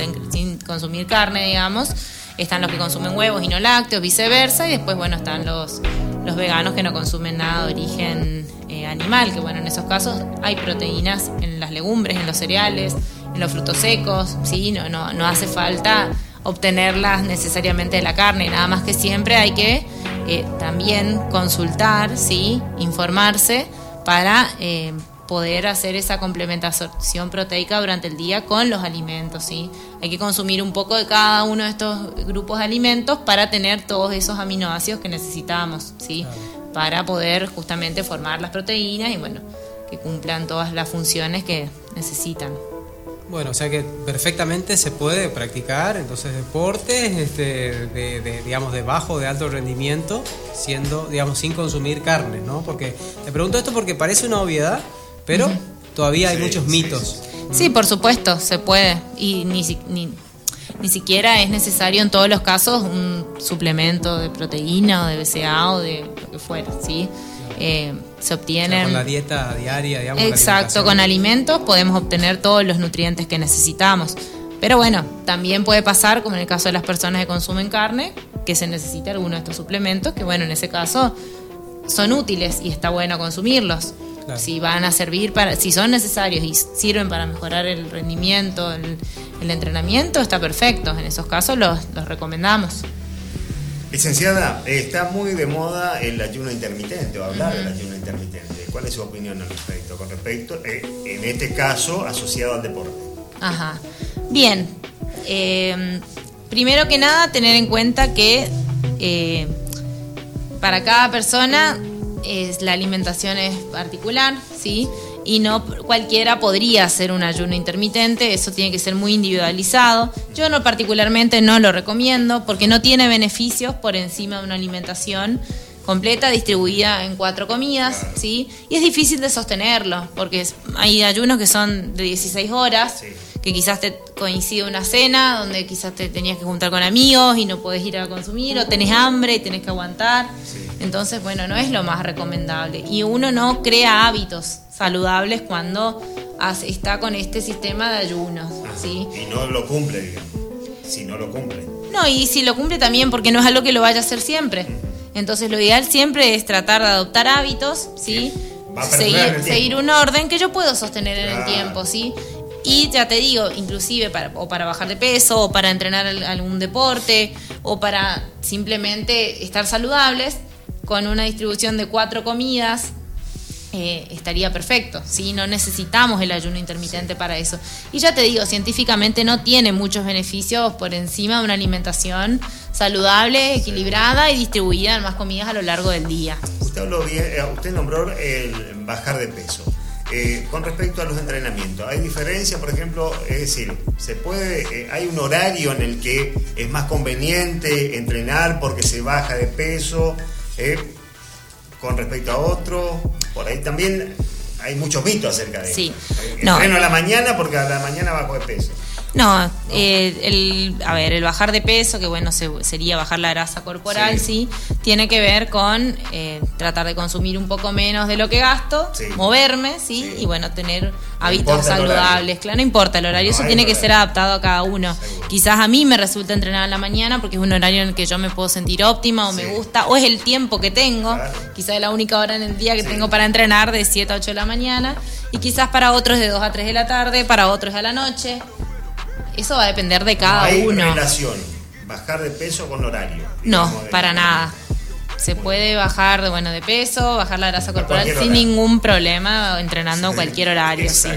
consumir carne, digamos. Están los que consumen huevos y no lácteos, viceversa, y después, bueno, están los, los veganos que no consumen nada de origen eh, animal, que bueno, en esos casos hay proteínas en las legumbres, en los cereales, en los frutos secos, ¿sí? No, no, no hace falta obtenerlas necesariamente de la carne, nada más que siempre hay que eh, también consultar, ¿sí? informarse para eh, poder hacer esa complementación proteica durante el día con los alimentos. ¿sí? Hay que consumir un poco de cada uno de estos grupos de alimentos para tener todos esos aminoácidos que necesitamos, ¿sí? para poder justamente formar las proteínas y bueno, que cumplan todas las funciones que necesitan. Bueno, o sea que perfectamente se puede practicar entonces deportes este, de, digamos, de bajo, de alto rendimiento, siendo, digamos, sin consumir carne, ¿no? Porque te pregunto esto porque parece una obviedad, pero todavía hay muchos mitos. Sí, por supuesto, se puede. Y ni, ni, ni siquiera es necesario en todos los casos un suplemento de proteína o de BCA o de lo que fuera, ¿sí? Eh, se obtienen... con la dieta diaria, digamos. Exacto, con alimentos podemos obtener todos los nutrientes que necesitamos. Pero bueno, también puede pasar, como en el caso de las personas que consumen carne, que se necesita alguno de estos suplementos, que bueno, en ese caso son útiles y está bueno consumirlos. Si van a servir para, si son necesarios y sirven para mejorar el rendimiento, el, entrenamiento, está perfecto. En esos casos los, los recomendamos. Licenciada, está muy de moda el ayuno intermitente o hablar del ayuno intermitente. ¿Cuál es su opinión al respecto? Con respecto, eh, en este caso, asociado al deporte. Ajá. Bien. Eh, primero que nada, tener en cuenta que eh, para cada persona es, la alimentación es particular, ¿sí? y no cualquiera podría hacer un ayuno intermitente, eso tiene que ser muy individualizado. Yo no particularmente no lo recomiendo porque no tiene beneficios por encima de una alimentación completa distribuida en cuatro comidas, ¿sí? Y es difícil de sostenerlo porque hay ayunos que son de 16 horas. Que quizás te coincide una cena donde quizás te tenías que juntar con amigos y no puedes ir a consumir, o tenés hambre y tenés que aguantar. Entonces, bueno, no es lo más recomendable. Y uno no crea hábitos saludables cuando está con este sistema de ayunos. ¿sí? Y no lo cumple, digamos. Si no lo cumple. No, y si lo cumple también porque no es algo que lo vaya a hacer siempre. Entonces lo ideal siempre es tratar de adoptar hábitos, ¿sí? Seguir, un orden que yo puedo sostener en el tiempo, ¿sí? Y ya te digo, inclusive para, o para bajar de peso, o para entrenar algún deporte, o para simplemente estar saludables, con una distribución de cuatro comidas eh, estaría perfecto, ¿sí? No necesitamos el ayuno intermitente para eso. Y ya te digo, científicamente no tiene muchos beneficios por encima de una alimentación saludable, equilibrada y distribuida en más comidas a lo largo del día. Usted, habló bien, eh, usted nombró el bajar de peso. Eh, con respecto a los entrenamientos, ¿hay diferencia? Por ejemplo, es decir, ¿se puede, hay un horario en el que es más conveniente entrenar porque se baja de peso? con respecto a otro. Por ahí también hay muchos mitos acerca de sí. No. a la mañana porque a la mañana bajo de peso. No, eh, el, a ver, el bajar de peso, que bueno, sería bajar la grasa corporal, sí, tiene que ver con eh, tratar de consumir un poco menos de lo que gasto, moverme, ¿sí? y bueno, tener hábitos saludables. Claro, no importa el horario, eso tiene que ser adaptado a cada uno. Quizás a mí me resulta entrenar en la mañana porque es un horario en el que yo me puedo sentir óptima o me gusta, o es el tiempo que tengo, quizás es la única hora en el día que tengo para entrenar de 7 a 8 de la mañana, y quizás para otros de 2 a 3 de la tarde, para otros a la noche. Eso va a depender de cada hay uno. relación, bajar de peso con horario. No, para nada. Se puede bajar de, bueno, de peso, bajar la grasa corporal sin ningún problema, entrenando cualquier horario. Sí.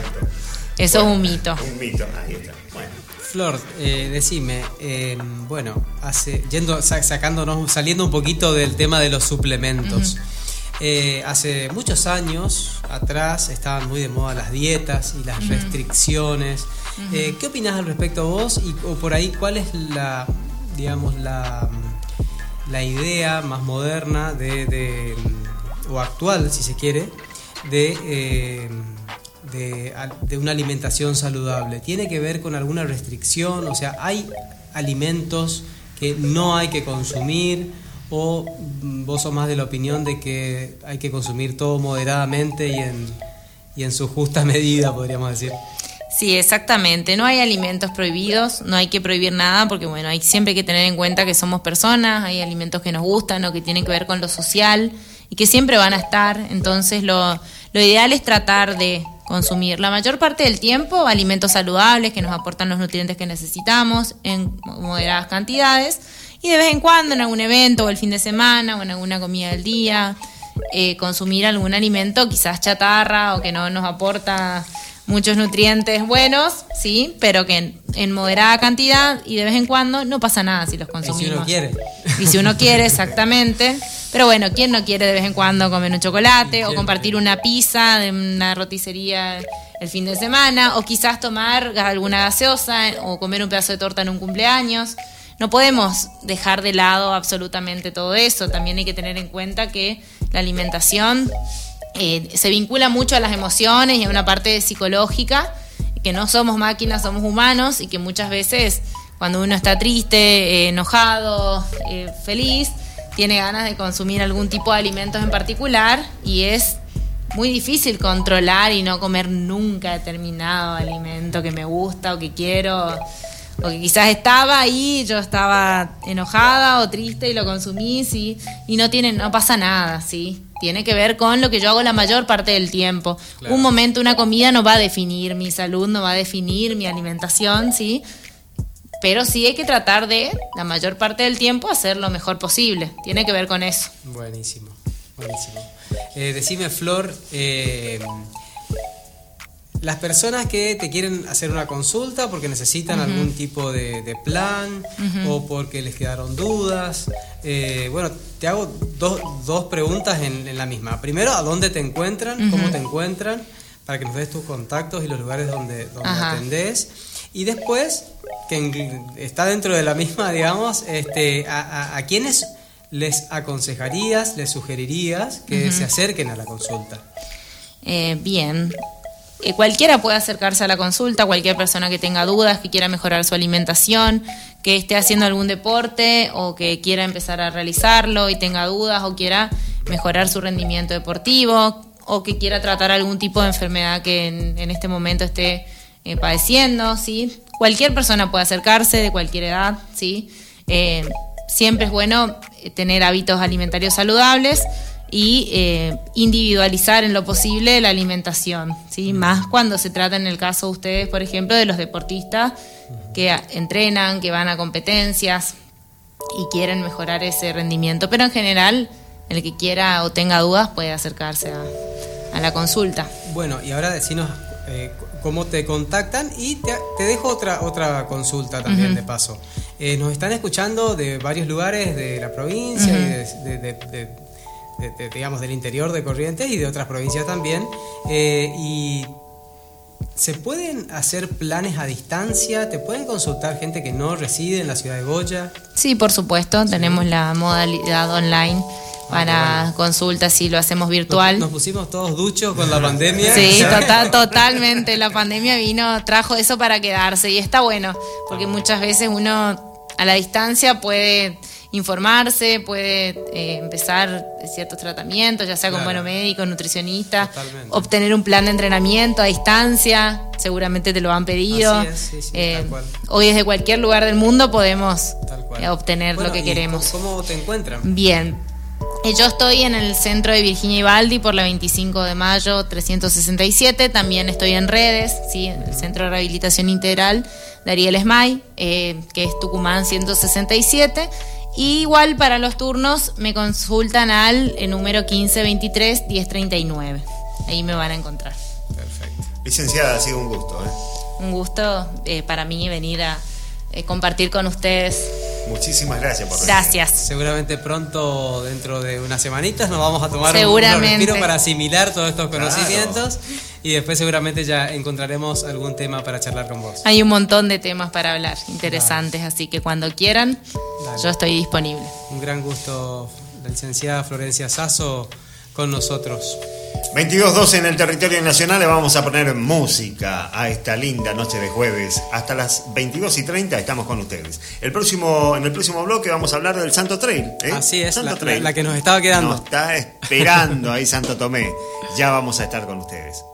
Eso es un mito. Un mito, ahí está. Flor, eh, decime, eh, bueno, hace, yendo, sacándonos, saliendo un poquito del tema de los suplementos. Eh, hace muchos años atrás estaban muy de moda las dietas y las restricciones. Eh, ¿Qué opinas al respecto vos y o por ahí cuál es la, digamos, la, la idea más moderna de, o actual, si se quiere, de, eh, de, de una alimentación saludable? ¿Tiene que ver con alguna restricción? O sea, ¿hay alimentos que no hay que consumir? ¿O vos sos más de la opinión de que hay que consumir todo moderadamente y en, y en su justa medida, podríamos decir? Sí, exactamente. No hay alimentos prohibidos, no hay que prohibir nada porque, bueno, hay siempre que tener en cuenta que somos personas, hay alimentos que nos gustan o que tienen que ver con lo social y que siempre van a estar. Entonces, lo, lo ideal es tratar de consumir la mayor parte del tiempo alimentos saludables que nos aportan los nutrientes que necesitamos en moderadas cantidades y de vez en cuando en algún evento o el fin de semana o en alguna comida del día eh, consumir algún alimento quizás chatarra o que no nos aporta muchos nutrientes buenos, sí, pero que en, moderada cantidad y de vez en cuando no pasa nada si los consumimos. Y si uno quiere. Y si uno quiere, exactamente. Pero bueno, ¿quién no quiere de vez en cuando comer un chocolate o compartir una pizza de una roticería el fin de semana o quizás tomar alguna gaseosa o comer un pedazo de torta en un cumpleaños? No podemos dejar de lado absolutamente todo eso. También hay que tener en cuenta que la alimentación eh, se vincula mucho a las emociones y a una parte psicológica, que no somos máquinas, somos humanos y que muchas veces cuando uno está triste, eh, enojado, eh, feliz, tiene ganas de consumir algún tipo de alimentos en particular y es muy difícil controlar y no comer nunca determinado alimento que me gusta o que quiero o que quizás estaba ahí, yo estaba enojada o triste y lo consumí, sí, y no tiene, no pasa nada, sí. Tiene que ver con lo que yo hago la mayor parte del tiempo. Un momento, una comida no va a definir mi salud, no va a definir mi alimentación, sí. Pero sí hay que tratar de, la mayor parte del tiempo, hacer lo mejor posible. Tiene que ver con eso. Buenísimo, buenísimo. Eh, decime, Flor, eh, las personas que te quieren hacer una consulta porque necesitan algún tipo de, plan o porque les quedaron dudas. Eh, bueno, te hago dos, preguntas en, la misma. Primero, ¿a dónde te encuentran? ¿Cómo te encuentran? Para que nos des tus contactos y los lugares donde, donde atendés. Y después, que está dentro de la misma, digamos, este, a, a, quiénes les aconsejarías, les sugerirías que se acerquen a la consulta. Eh, bien, eh, cualquiera puede acercarse a la consulta, cualquier persona que tenga dudas, que quiera mejorar su alimentación, que esté haciendo algún deporte o que quiera empezar a realizarlo y tenga dudas o quiera mejorar su rendimiento deportivo o que quiera tratar algún tipo de enfermedad que en, este momento esté eh, padeciendo, ¿sí? Cualquier persona puede acercarse de cualquier edad, ¿sí? Eh, siempre es bueno tener hábitos alimentarios saludables y eh, individualizar en lo posible la alimentación, ¿sí? más cuando se trata en el caso de ustedes, por ejemplo, de los deportistas que entrenan, que van a competencias y quieren mejorar ese rendimiento, pero en general el que quiera o tenga dudas puede acercarse a, la consulta. Bueno, y ahora decinos eh, cómo te contactan y te, dejo otra, otra consulta también de paso. Eh, nos están escuchando de varios lugares de la provincia y de digamos, del interior de Corrientes y de otras provincias también. Eh, y ¿Se pueden hacer planes a distancia? ¿Te pueden consultar gente que no reside en la ciudad de Goya? Sí, por supuesto. Tenemos la modalidad online ah, para consultas y lo hacemos virtual. Nos, pusimos todos duchos con la pandemia. Sí, total, totalmente. La pandemia vino, trajo eso para quedarse y está bueno, porque muchas veces uno a la distancia puede informarse, puede eh, empezar ciertos tratamientos, ya sea con bueno médico, nutricionista, obtener un plan de entrenamiento a distancia, seguramente te lo han pedido. Eh, hoy desde cualquier lugar del mundo podemos eh, obtener lo que queremos. ¿Cómo te encuentran? Bien. Yo estoy en el centro de Virginia y Baldi por la 25 de mayo 367. También estoy en redes, ¿sí? en el Centro de Rehabilitación Integral de Ariel Esmay, que es Tucumán 167 igual para los turnos me consultan al eh, número 1523 1039. Ahí me van a encontrar. Perfecto. Licenciada, ha sido un gusto. ¿eh? Un gusto eh, para mí venir a compartir con ustedes. Muchísimas gracias por venir. Gracias. Seguramente pronto, dentro de unas semanitas, nos vamos a tomar un, respiro para asimilar todos estos conocimientos y después seguramente ya encontraremos algún tema para charlar con vos. Hay un montón de temas para hablar, interesantes, así que cuando quieran, yo estoy disponible. Un gran gusto, la licenciada Florencia Sasso, con nosotros. 22.12 en el territorio nacional le vamos a poner música a esta linda noche de jueves. Hasta las 22 y 30 estamos con ustedes. El próximo, en el próximo bloque vamos a habber del Santo Trail. ¿eh? Así es, la, la, que nos estaba quedando. Nos está esperando ahí Santo Tomé. Ya vamos a estar con ustedes.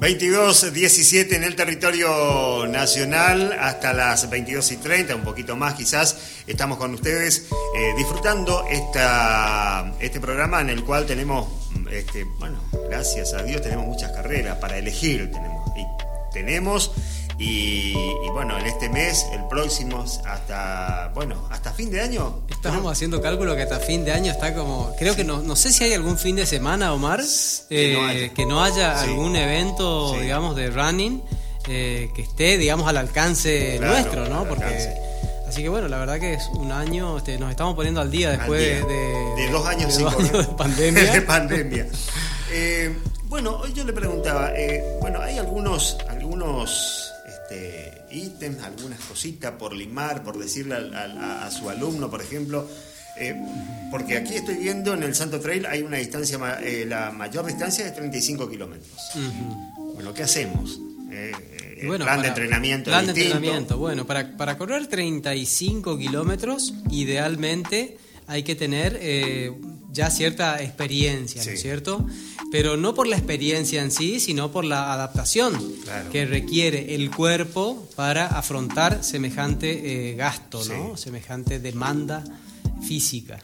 22, 17 en el territorio nacional hasta las 22 y 30, un poquito más quizás, estamos con ustedes eh, disfrutando este programa en el cual tenemos este, bueno, gracias a Dios tenemos muchas carreras para elegir, tenemos y, bueno, en este mes, el próximo, hasta, bueno, hasta fin de año. Estamos haciendo cálculo que hasta fin de año está como, creo que no, no sé si hay algún fin de semana, Omar, que no haya, eh, algún evento, digamos, de running eh, que esté, digamos, al alcance nuestro, ¿no? Porque... Así que bueno, la verdad que es un año, este, nos estamos poniendo al día después De, de, dos años, de, de pandemia. de pandemia. Eh, bueno, hoy yo le preguntaba, bueno, hay algunos, algunos este, ítems, algunas cositas por limar, por decirle a, su alumno, por ejemplo. Eh, porque aquí estoy viendo en el Santo Trail hay una distancia, eh, la mayor distancia es 35 kilómetros. Bueno, ¿qué hacemos? Eh, bueno, plan de entrenamiento. Plan de entrenamiento. Bueno, para, para correr 35 kilómetros, idealmente hay que tener ya cierta experiencia, ¿no es cierto? pero no por la experiencia en sí, sino por la adaptación que requiere el cuerpo para afrontar semejante eh, gasto, ¿no? semejante demanda física.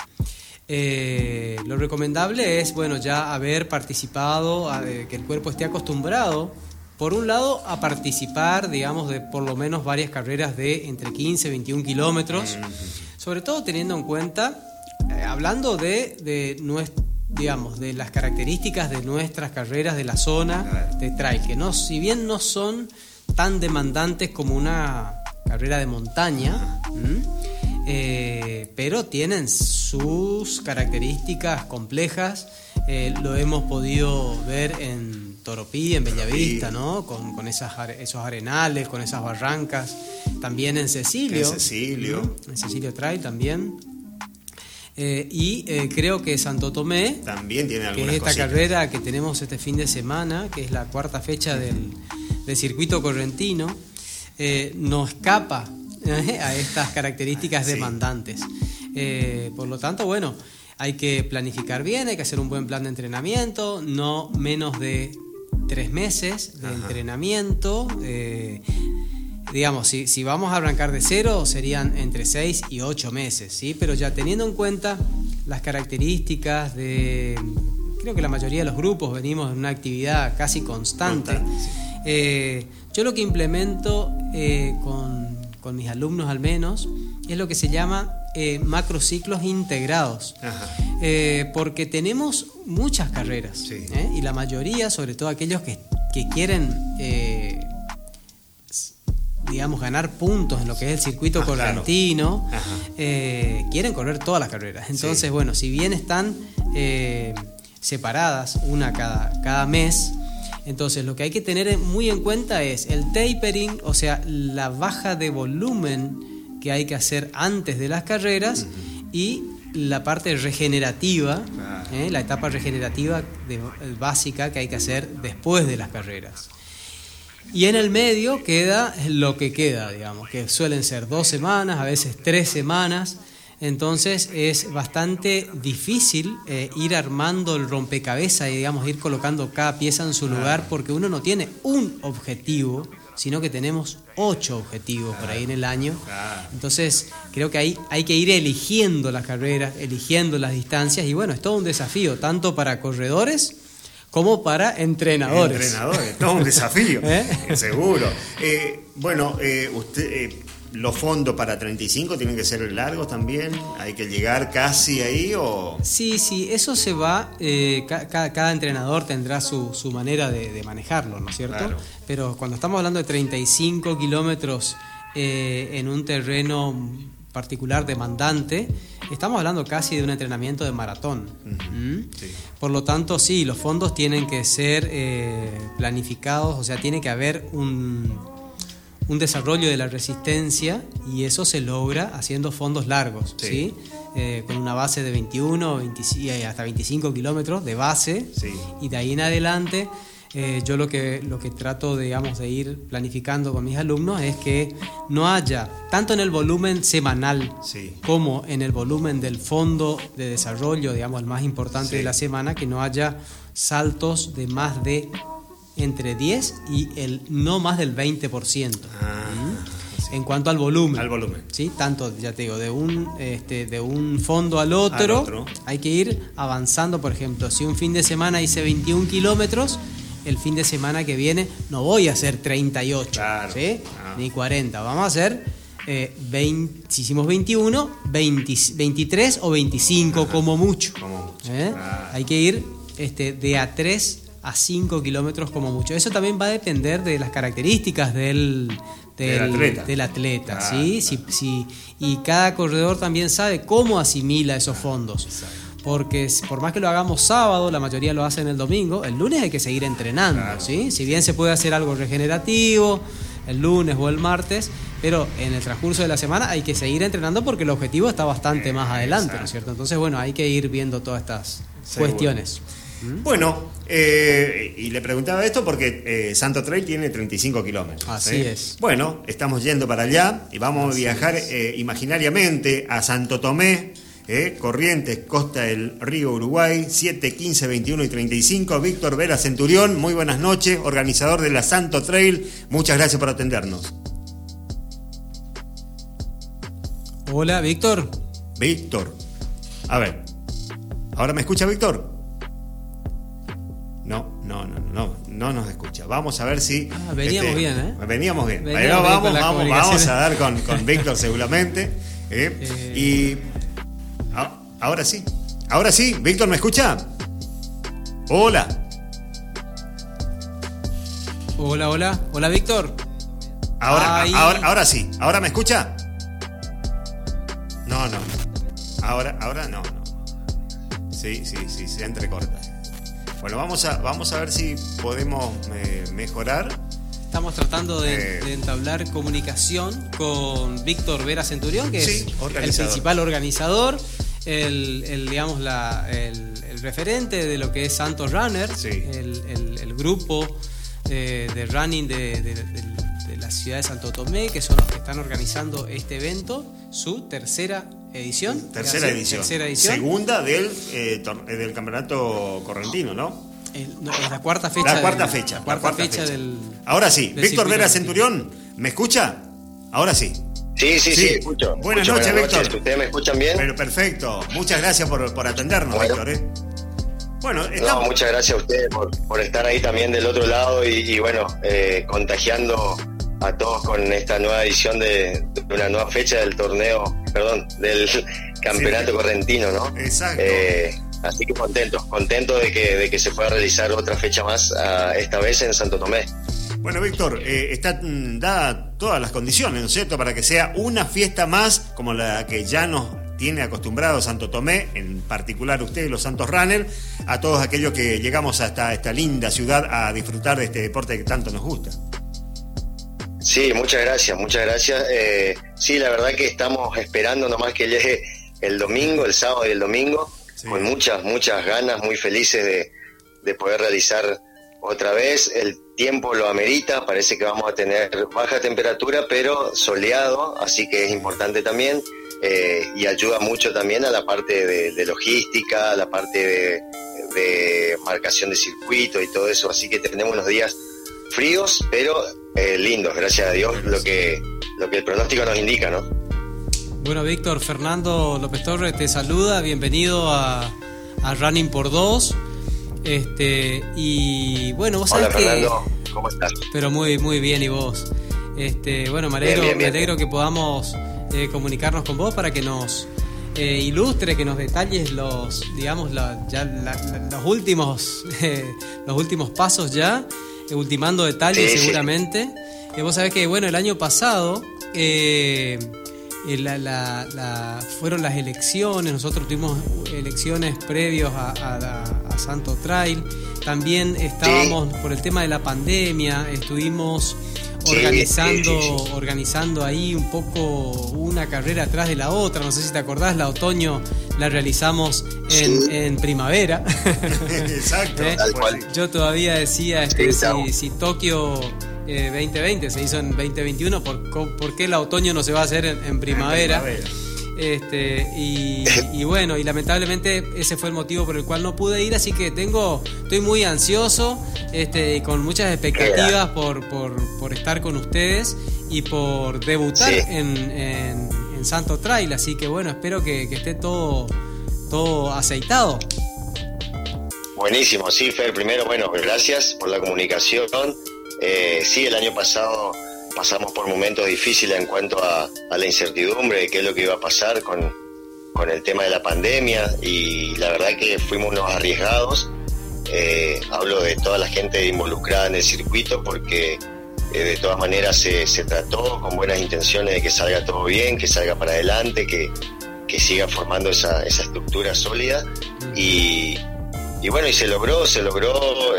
Eh, lo recomendable es, bueno, ya haber participado, que el cuerpo esté acostumbrado, por un lado, a participar, digamos, de por lo menos varias carreras de entre 15 y 21 kilómetros, sobre todo teniendo en cuenta, hablando de, de nuestro digamos, de las características de nuestras carreras de la zona de trail, que no, si bien no son tan demandantes como una carrera de montaña, eh, pero tienen sus características complejas. Eh, lo hemos podido ver en Toropí, en Bellavista, ¿no? Con, con esas, esos arenales, con esas barrancas. También en Cecilio. En Cecilio. En Cecilio Trail también. Eh, y eh, creo que Santo Tomé, también tiene que es esta carrera que tenemos este fin de semana, que es la cuarta fecha del, circuito correntino, eh, no escapa a estas características demandantes. por lo tanto, bueno, hay que planificar bien, hay que hacer un buen plan de entrenamiento, no menos de tres meses de entrenamiento digamos, si, si, vamos a arrancar de cero, serían entre 6 y 8 meses, ¿sí? Pero ya teniendo en cuenta las características de, creo que la mayoría de los grupos venimos en una actividad casi constante, eh, yo lo que implemento eh, con, con, mis alumnos al menos es lo que se llama eh, macrociclos integrados, porque tenemos muchas carreras y la mayoría, sobre todo aquellos que, que quieren digamos, ganar puntos en lo que es el circuito ah, correntino, eh, quieren correr todas las carreras. Entonces, bueno, si bien están eh, separadas una cada, cada mes, entonces lo que hay que tener muy en cuenta es el tapering, o sea, la baja de volumen que hay que hacer antes de las carreras y la parte regenerativa, eh, la etapa regenerativa básica que hay que hacer después de las carreras. Y en el medio queda lo que queda, digamos, que suelen ser dos semanas, a veces tres semanas. Entonces es bastante difícil eh, ir armando el rompecabezas y digamos ir colocando cada pieza en su lugar porque uno no tiene un objetivo, sino que tenemos ocho objetivos por ahí en el año. Entonces creo que ahí hay que ir eligiendo las carreras, eligiendo las distancias y bueno, es todo un desafío, tanto para corredores como para entrenadores. Entrenadores, todo un desafío, ¿Eh? seguro. Eh, bueno, eh, usted, los fondos para 35 tienen que ser largos también, hay que llegar casi ahí o... Sí, sí, eso se va, cada, entrenador tendrá su, su manera de, manejarlo, ¿no es cierto? Pero cuando estamos hablando de 35 kilómetros en un terreno particular demandante, estamos hablando casi de un entrenamiento de maratón. ¿Mm? Por lo tanto, sí, los fondos tienen que ser eh, planificados, o sea, tiene que haber un, un, desarrollo de la resistencia y eso se logra haciendo fondos largos, ¿sí? Eh, con una base de 21 hasta 25 kilómetros de base y de ahí en adelante eh, yo lo que, lo que trato digamos, de ir planificando con mis alumnos es que no haya, tanto en el volumen semanal como en el volumen del fondo de desarrollo, digamos, el más importante de la semana, que no haya saltos de más de entre 10 y el no más del 20%. Ah, en cuanto al volumen. Al volumen. ¿sí? Tanto, ya te digo, de un, este, de un fondo al otro, Al otro. hay que ir avanzando. Por ejemplo, si un fin de semana hice 21 kilómetros, el fin de semana que viene no voy a hacer 38, Claro. ¿sí? Ah. ni 40. Vamos a hacer, eh, 20 si hicimos 21, 20 23 o 25 como mucho. Como mucho, ¿eh? claro. Hay que ir este, de a 3 a 5 kilómetros como mucho. Eso también va a depender de las características del, Del atleta. del atleta, Claro, ¿sí? Si- si- y cada corredor también sabe cómo asimila esos fondos. Porque por más que lo hagamos sábado, la mayoría lo hacen el domingo, el lunes hay que seguir entrenando, Claro. ¿sí? Si bien se puede hacer algo regenerativo el lunes o el martes, pero en el transcurso de la semana hay que seguir entrenando porque el objetivo está bastante más adelante, ¿no es cierto? Entonces, bueno, hay que ir viendo todas estas Seguro. cuestiones. Bueno, eh, y le preguntaba esto porque eh, Santo Trail tiene 35 kilómetros. Así ¿eh? es. Bueno, estamos yendo para allá y vamos a viajar eh, imaginariamente a Santo Tomé, eh, Corrientes, costa del río Uruguay, 7, 15, 21 y 35. Víctor Vera Centurión, muy buenas noches, organizador de la Santo Trail. Muchas gracias por atendernos. Hola, Víctor. Víctor. A ver. ¿Ahora me escucha Víctor? No, no, no, no, no nos escucha. Vamos a ver si. este, Ah, veníamos bien, ¿eh? Veníamos bien. Veníamos bien vamos, vamos, vamos a dar con, con Víctor seguramente. ¿eh? Eh. Y. ahora sí. Ahora sí, Víctor, ¿me escucha? Hola. Hola, hola. Hola, Víctor. Ahora, Ahí. ahora, ahora sí. ¿Ahora me escucha? No, no. Ahora, ahora no, no. Sí, sí, sí, se entrecorta. Bueno, vamos a, vamos a ver si podemos eh, mejorar. Estamos tratando de, Eh. de entablar comunicación con Víctor Vera Centurión, que Sí, es el principal organizador, el, el, digamos, la, el, el referente de lo que es Santos Runner, Sí. el, el- grupo eh, de running de, de- de- de la ciudad de Santo Tomé, que son los que están organizando este evento, su tercera edición. Tercera edición. Tercera edición. Segunda del, eh, eh, del campeonato correntino, ¿no? Es la cuarta fecha. La cuarta del- fecha. la la cuarta, fecha, fecha. del. Ahora sí, del Víctor Vera. Centurión, ¿me escucha? Ahora sí. Sí, sí, Sí. sí, escucho. Buenas noches, Víctor. ¿Ustedes me escuchan bien? Pero perfecto. Muchas gracias por, por atendernos, Bueno. Víctor. ¿eh? Bueno, No, muchas gracias a ustedes por, por estar ahí también del otro lado y, y bueno, eh, contagiando a todos con esta nueva edición de, de una nueva fecha del torneo, perdón, del campeonato Sí. correntino, ¿no? Exacto. Eh, así que contento, contento de que, de que se pueda realizar otra fecha más, ah, esta vez en Santo Tomé. Bueno, Víctor, eh, están dadas todas las condiciones, ¿no es cierto?, para que sea una fiesta más como la que ya nos tiene acostumbrado Santo Tomé, en particular ustedes, los Santos Runner, a todos aquellos que llegamos hasta esta linda ciudad a disfrutar de este deporte que tanto nos gusta. Sí, muchas gracias, muchas gracias. Eh, sí, la verdad que estamos esperando nomás que llegue el domingo, el sábado y el domingo, Sí. con muchas, muchas ganas, muy felices de, de poder realizar otra vez. El tiempo lo amerita, parece que vamos a tener baja temperatura, pero soleado, así que es importante también eh, y ayuda mucho también a la parte de, logística, a la parte de, de marcación de circuito y todo eso, así que tenemos unos días fríos, pero eh, lindos, gracias a Dios, lo que, lo que el pronóstico nos indica, ¿no? Bueno, Víctor, Fernando López Torres te saluda, bienvenido a, a Running por Dos. Este, y bueno, vos Hola sabés que. ¿cómo estás? Pero muy, muy bien, y vos. Este, bueno, me alegro, Bien, bien, bien. me alegro que podamos eh, comunicarnos con vos para que nos eh, ilustre, que nos detalles los, digamos, la- ya la- la- los últimos, eh, los últimos pasos ya, ultimando detalles Sí, sí. seguramente. Eh, vos sabés que, bueno, el año pasado eh, la- la- la- fueron las elecciones, nosotros tuvimos elecciones previos a, a- a Santo Trail, también estábamos por el tema de la pandemia, estuvimos organizando, sí, sí, organizando ahí un poco una carrera atrás de la otra, no sé si te acordás, la otoño la realizamos en, primavera. Exacto. ¿Eh? Tal cual. Yo todavía decía este, si Tokio eh, 2020 se hizo en 2021, ¿por, por qué el otoño no se va a hacer en, en primavera? primavera. Este, y, y bueno, y lamentablemente ese fue el motivo por el cual no pude ir, así que tengo, estoy muy ansioso, este, y con muchas expectativas por, por, por estar con ustedes y por debutar en, en, Santo Trail, así que bueno, espero que, esté todo, todo aceitado. Buenísimo, sí, Fer, primero, bueno, gracias por la comunicación. Eh, sí, el año pasado pasamos por momentos difíciles en cuanto a, la incertidumbre de qué es lo que iba a pasar con, con el tema de la pandemia y la verdad que fuimos unos arriesgados. Eh, hablo de toda la gente involucrada en el circuito porque eh, de todas maneras se, se, trató con buenas intenciones de que salga todo bien, que salga para adelante, que, que siga formando esa, esa estructura sólida. Y, y, bueno, y se logró, se logró.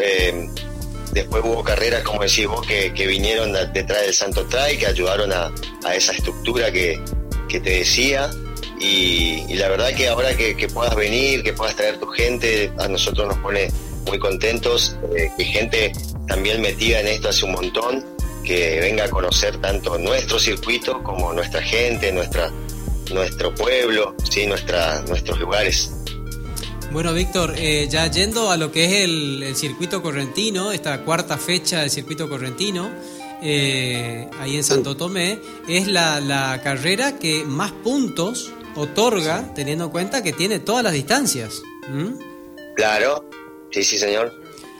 Después hubo carreras, como decís vos, que, que vinieron detrás del Santo Trail, que ayudaron a, a esa estructura que, que te decía. Y, y, la verdad que ahora que, que, puedas venir, que puedas traer tu gente, a nosotros nos pone muy contentos, eh, que gente también metida en esto hace un montón, que venga a conocer tanto nuestro circuito como nuestra gente, nuestra, nuestro pueblo, ¿sí? nuestra, nuestros lugares. Bueno, Víctor, eh, ya yendo a lo que es el, circuito correntino, esta cuarta fecha del circuito correntino, eh, ahí en Santo Tomé, es la, carrera que más puntos otorga, teniendo en cuenta que tiene todas las distancias. Claro, sí, sí, señor.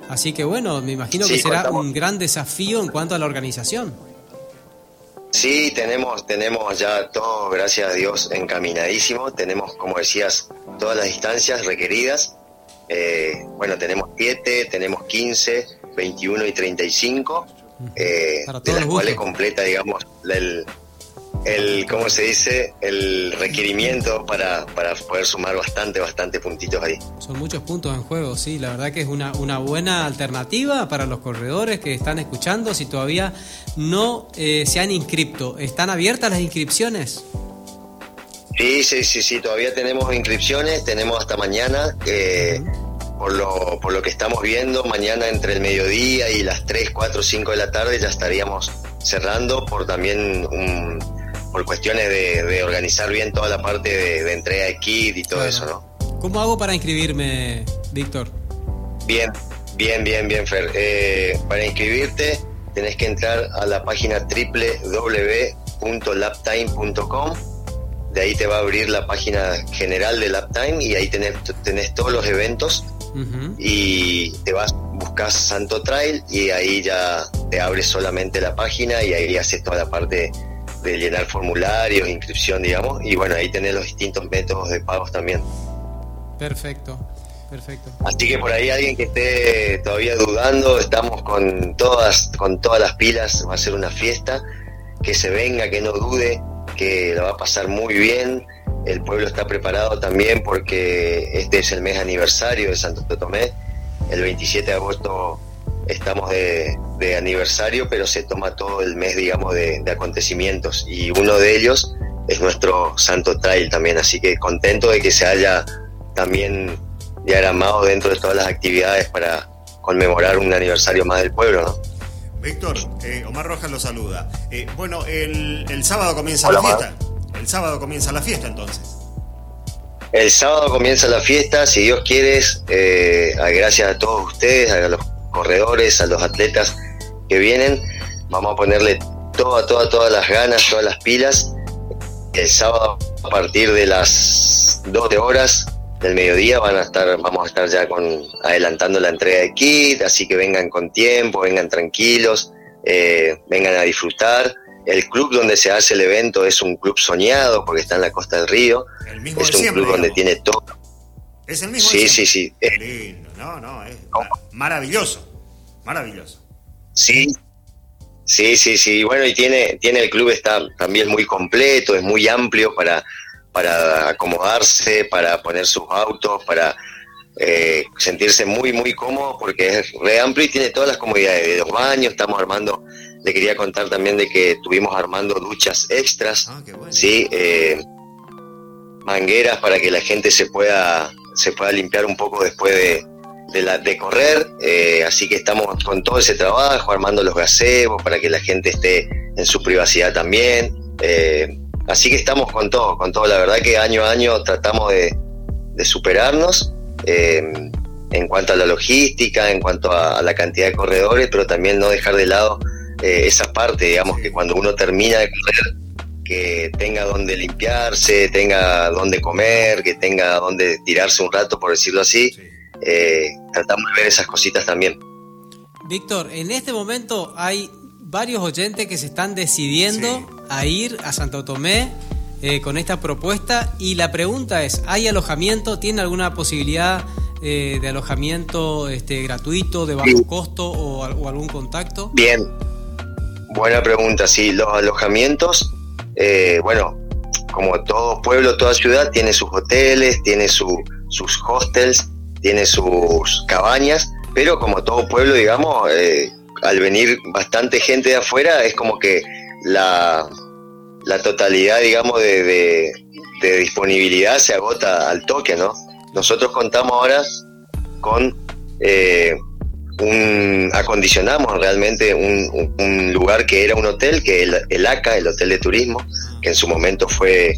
Así que bueno, me imagino que será un gran desafío en cuanto a la organización. Sí, tenemos, tenemos ya todo, gracias a Dios, encaminadísimo. Tenemos, como decías, todas las distancias requeridas. Eh, bueno, tenemos 7, tenemos 15, 21 y 35, eh, de las cuales completa, digamos, el, el, ¿cómo se dice? El requerimiento para, para poder sumar bastante, bastante puntitos ahí. Son muchos puntos en juego, sí. La verdad que es una, una buena alternativa para los corredores que están escuchando. Si todavía no eh, se han inscrito, ¿están abiertas las inscripciones? Sí, sí, sí, sí. Todavía tenemos inscripciones. Tenemos hasta mañana. Eh, por lo, por lo que estamos viendo, mañana entre el mediodía y las 3, 4, 5 de la tarde ya estaríamos cerrando por también un, por cuestiones de, organizar bien toda la parte de, entrega de kit y todo eso, ¿no? ¿Cómo hago para inscribirme, Víctor? Bien, bien, bien, bien, Fer. Eh, para inscribirte tenés que entrar a la página www.laptime.com. De ahí te va a abrir la página general de Laptime y ahí tenés, tenés todos los eventos y te vas, buscas Santo Trail y ahí ya te abres solamente la página y ahí haces toda la parte de llenar formularios, inscripción, digamos, y bueno, ahí tenés los distintos métodos de pagos también. Perfecto, perfecto. Así que por ahí alguien que esté todavía dudando, estamos con todas, con todas las pilas, va a ser una fiesta, que se venga, que no dude, que la va a pasar muy bien. El pueblo está preparado también porque este es el mes aniversario de Santo Tomé. El 27 de agosto estamos de, aniversario, pero se toma todo el mes, digamos, de, acontecimientos y uno de ellos es nuestro Santo Trail también, así que contento de que se haya también diagramado dentro de todas las actividades para conmemorar un aniversario más del pueblo, ¿no? Víctor, eh, Omar Rojas lo saluda. Eh, bueno, el, sábado comienza la fiesta. El sábado comienza la fiesta entonces. El sábado comienza la fiesta, si Dios quiere, eh, gracias a todos ustedes, a los corredores, a los atletas que vienen. Vamos a ponerle todas, todas, todas las ganas, todas las pilas. El sábado a partir de las 12 horas del mediodía van a estar, vamos a estar ya con adelantando la entrega de kit, así que vengan con tiempo, vengan tranquilos, eh, vengan a disfrutar. El club donde se hace el evento es un club soñado porque está en la costa del río. es un club donde tiene todo. Es el mismo. Sí, sí, sí. No, no, es maravilloso. Maravilloso. Sí, sí, sí, sí. Bueno, y tiene, tiene el club está también muy completo, es muy amplio para, para acomodarse, para poner sus autos, para eh, sentirse muy, muy cómodo, porque es re amplio y tiene todas las comodidades de los baños. Estamos armando, le quería contar también de que estuvimos armando duchas extras, ah, sí, eh, mangueras para que la gente se pueda, se pueda limpiar un poco después de de, la, de correr, eh, así que estamos con todo ese trabajo, armando los gazebos para que la gente esté en su privacidad también. Eh, así que estamos con todo, con todo. La verdad que año a año tratamos de, superarnos eh, en cuanto a la logística, en cuanto a, la cantidad de corredores, pero también no dejar de lado esa parte, digamos, que cuando uno termina de correr, que tenga donde limpiarse, tenga donde comer, que tenga donde tirarse un rato, por decirlo así. Eh, tratamos de ver esas cositas también. Víctor, en este momento hay varios oyentes que se están decidiendo a ir a Santo Tomé eh, con esta propuesta y la pregunta es, ¿hay alojamiento? ¿Tiene alguna posibilidad eh, de alojamiento este, gratuito, de bajo costo o, algún contacto? Bien, buena pregunta, sí, los alojamientos, eh, bueno, como todo pueblo, toda ciudad, tiene sus hoteles, tiene sus hostels, tiene sus cabañas, pero como todo pueblo, digamos, eh, al venir bastante gente de afuera, es como que la, la totalidad, digamos, de, disponibilidad se agota al toque, ¿no? Nosotros contamos ahora con eh, un, acondicionamos realmente un, lugar que era un hotel, que el, el ACA, el Hotel de Turismo, que en su momento fue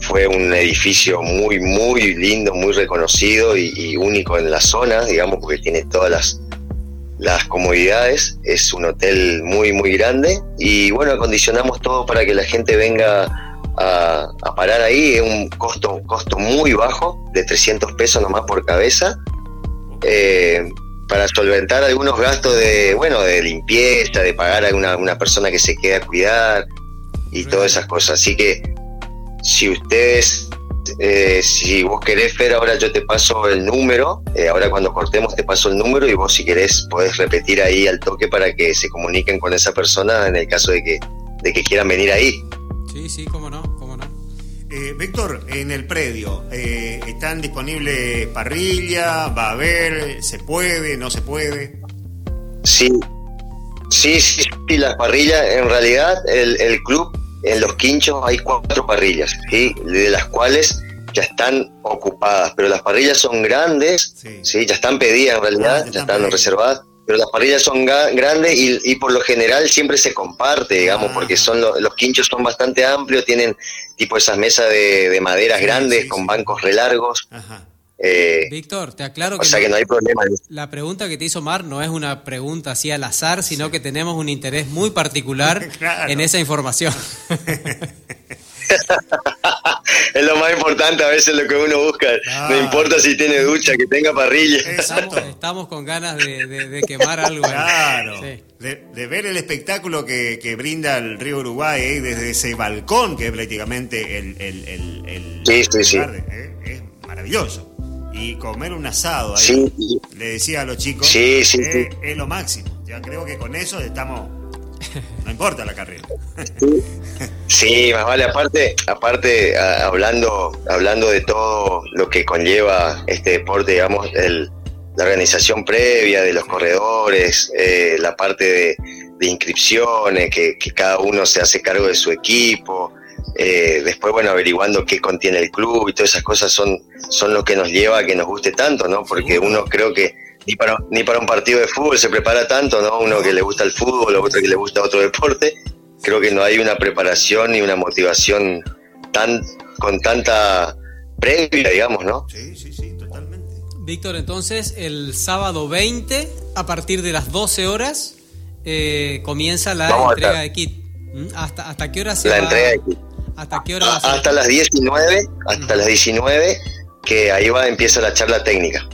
fue un edificio muy, muy lindo, muy reconocido y, único en la zona, digamos, porque tiene todas las, las comodidades. Es un hotel muy, muy grande y bueno, acondicionamos todo para que la gente venga a, parar ahí. Es un costo, un costo muy bajo, de 300 pesos nomás por cabeza. Eh, para solventar algunos gastos de, bueno, de limpieza, de pagar a una, una persona que se quede a cuidar y todas esas cosas. Así que si ustedes, eh, si vos querés, Fer, ahora yo te paso el número, eh, ahora cuando cortemos te paso el número y vos si querés podés repetir ahí al toque para que se comuniquen con esa persona en el caso de que, de que quieran venir ahí. Sí, sí, cómo no. Eh, Víctor, en el predio, ¿están disponibles parrilla? ¿Va a haber? ¿Se puede? ¿No se puede? Sí, sí, sí, sí las parrillas, en realidad el, el club en los quinchos hay cuatro parrillas, ¿sí? de las cuales ya están ocupadas, pero las parrillas son grandes, sí. ya están pedidas en realidad, ya están, reservadas, pero las parrillas son grandes y, por lo general siempre se comparte, digamos, porque son los quinchos son bastante amplios, tienen tipo esas mesas de, maderas grandes con bancos relargos. Ajá. Eh, Víctor, te aclaro que, que no hay problema. La pregunta que te hizo Mar no es una pregunta así al azar, sino que tenemos un interés muy particular en esa información. es lo más importante a veces lo que uno busca. No importa si tiene ducha, que tenga parrilla. Estamos, con ganas de, quemar algo. Claro. De, ver el espectáculo que, brinda el río Uruguay eh, desde ese balcón que es prácticamente el, el, sí, sí, sí. Eh, es maravilloso y comer un asado ahí. Le decía a los chicos, sí, sí, es lo máximo. Ya creo que con eso estamos no importa la carrera. Sí, más vale aparte, aparte hablando hablando de todo lo que conlleva este deporte, digamos, el, la organización previa de los corredores, eh, la parte de, inscripciones, que, que, cada uno se hace cargo de su equipo, eh, después, bueno, averiguando qué contiene el club y todas esas cosas son, son lo que nos lleva a que nos guste tanto, ¿no? Porque uno creo que ni para, ni para un partido de fútbol se prepara tanto, ¿no? Uno que le gusta el fútbol, otro que le gusta otro deporte. Creo que no hay una preparación ni una motivación tan con tanta previa, digamos, ¿no? Sí, sí, sí, totalmente. Víctor, entonces el sábado 20, a partir de las 12 horas, eh, comienza la entrega de kit. ¿Mm? ¿Hasta, ¿Hasta qué hora se La va? entrega de kit. ¿Hasta qué hora? hasta las 19, hasta las 19, que ahí va, empieza la charla técnica.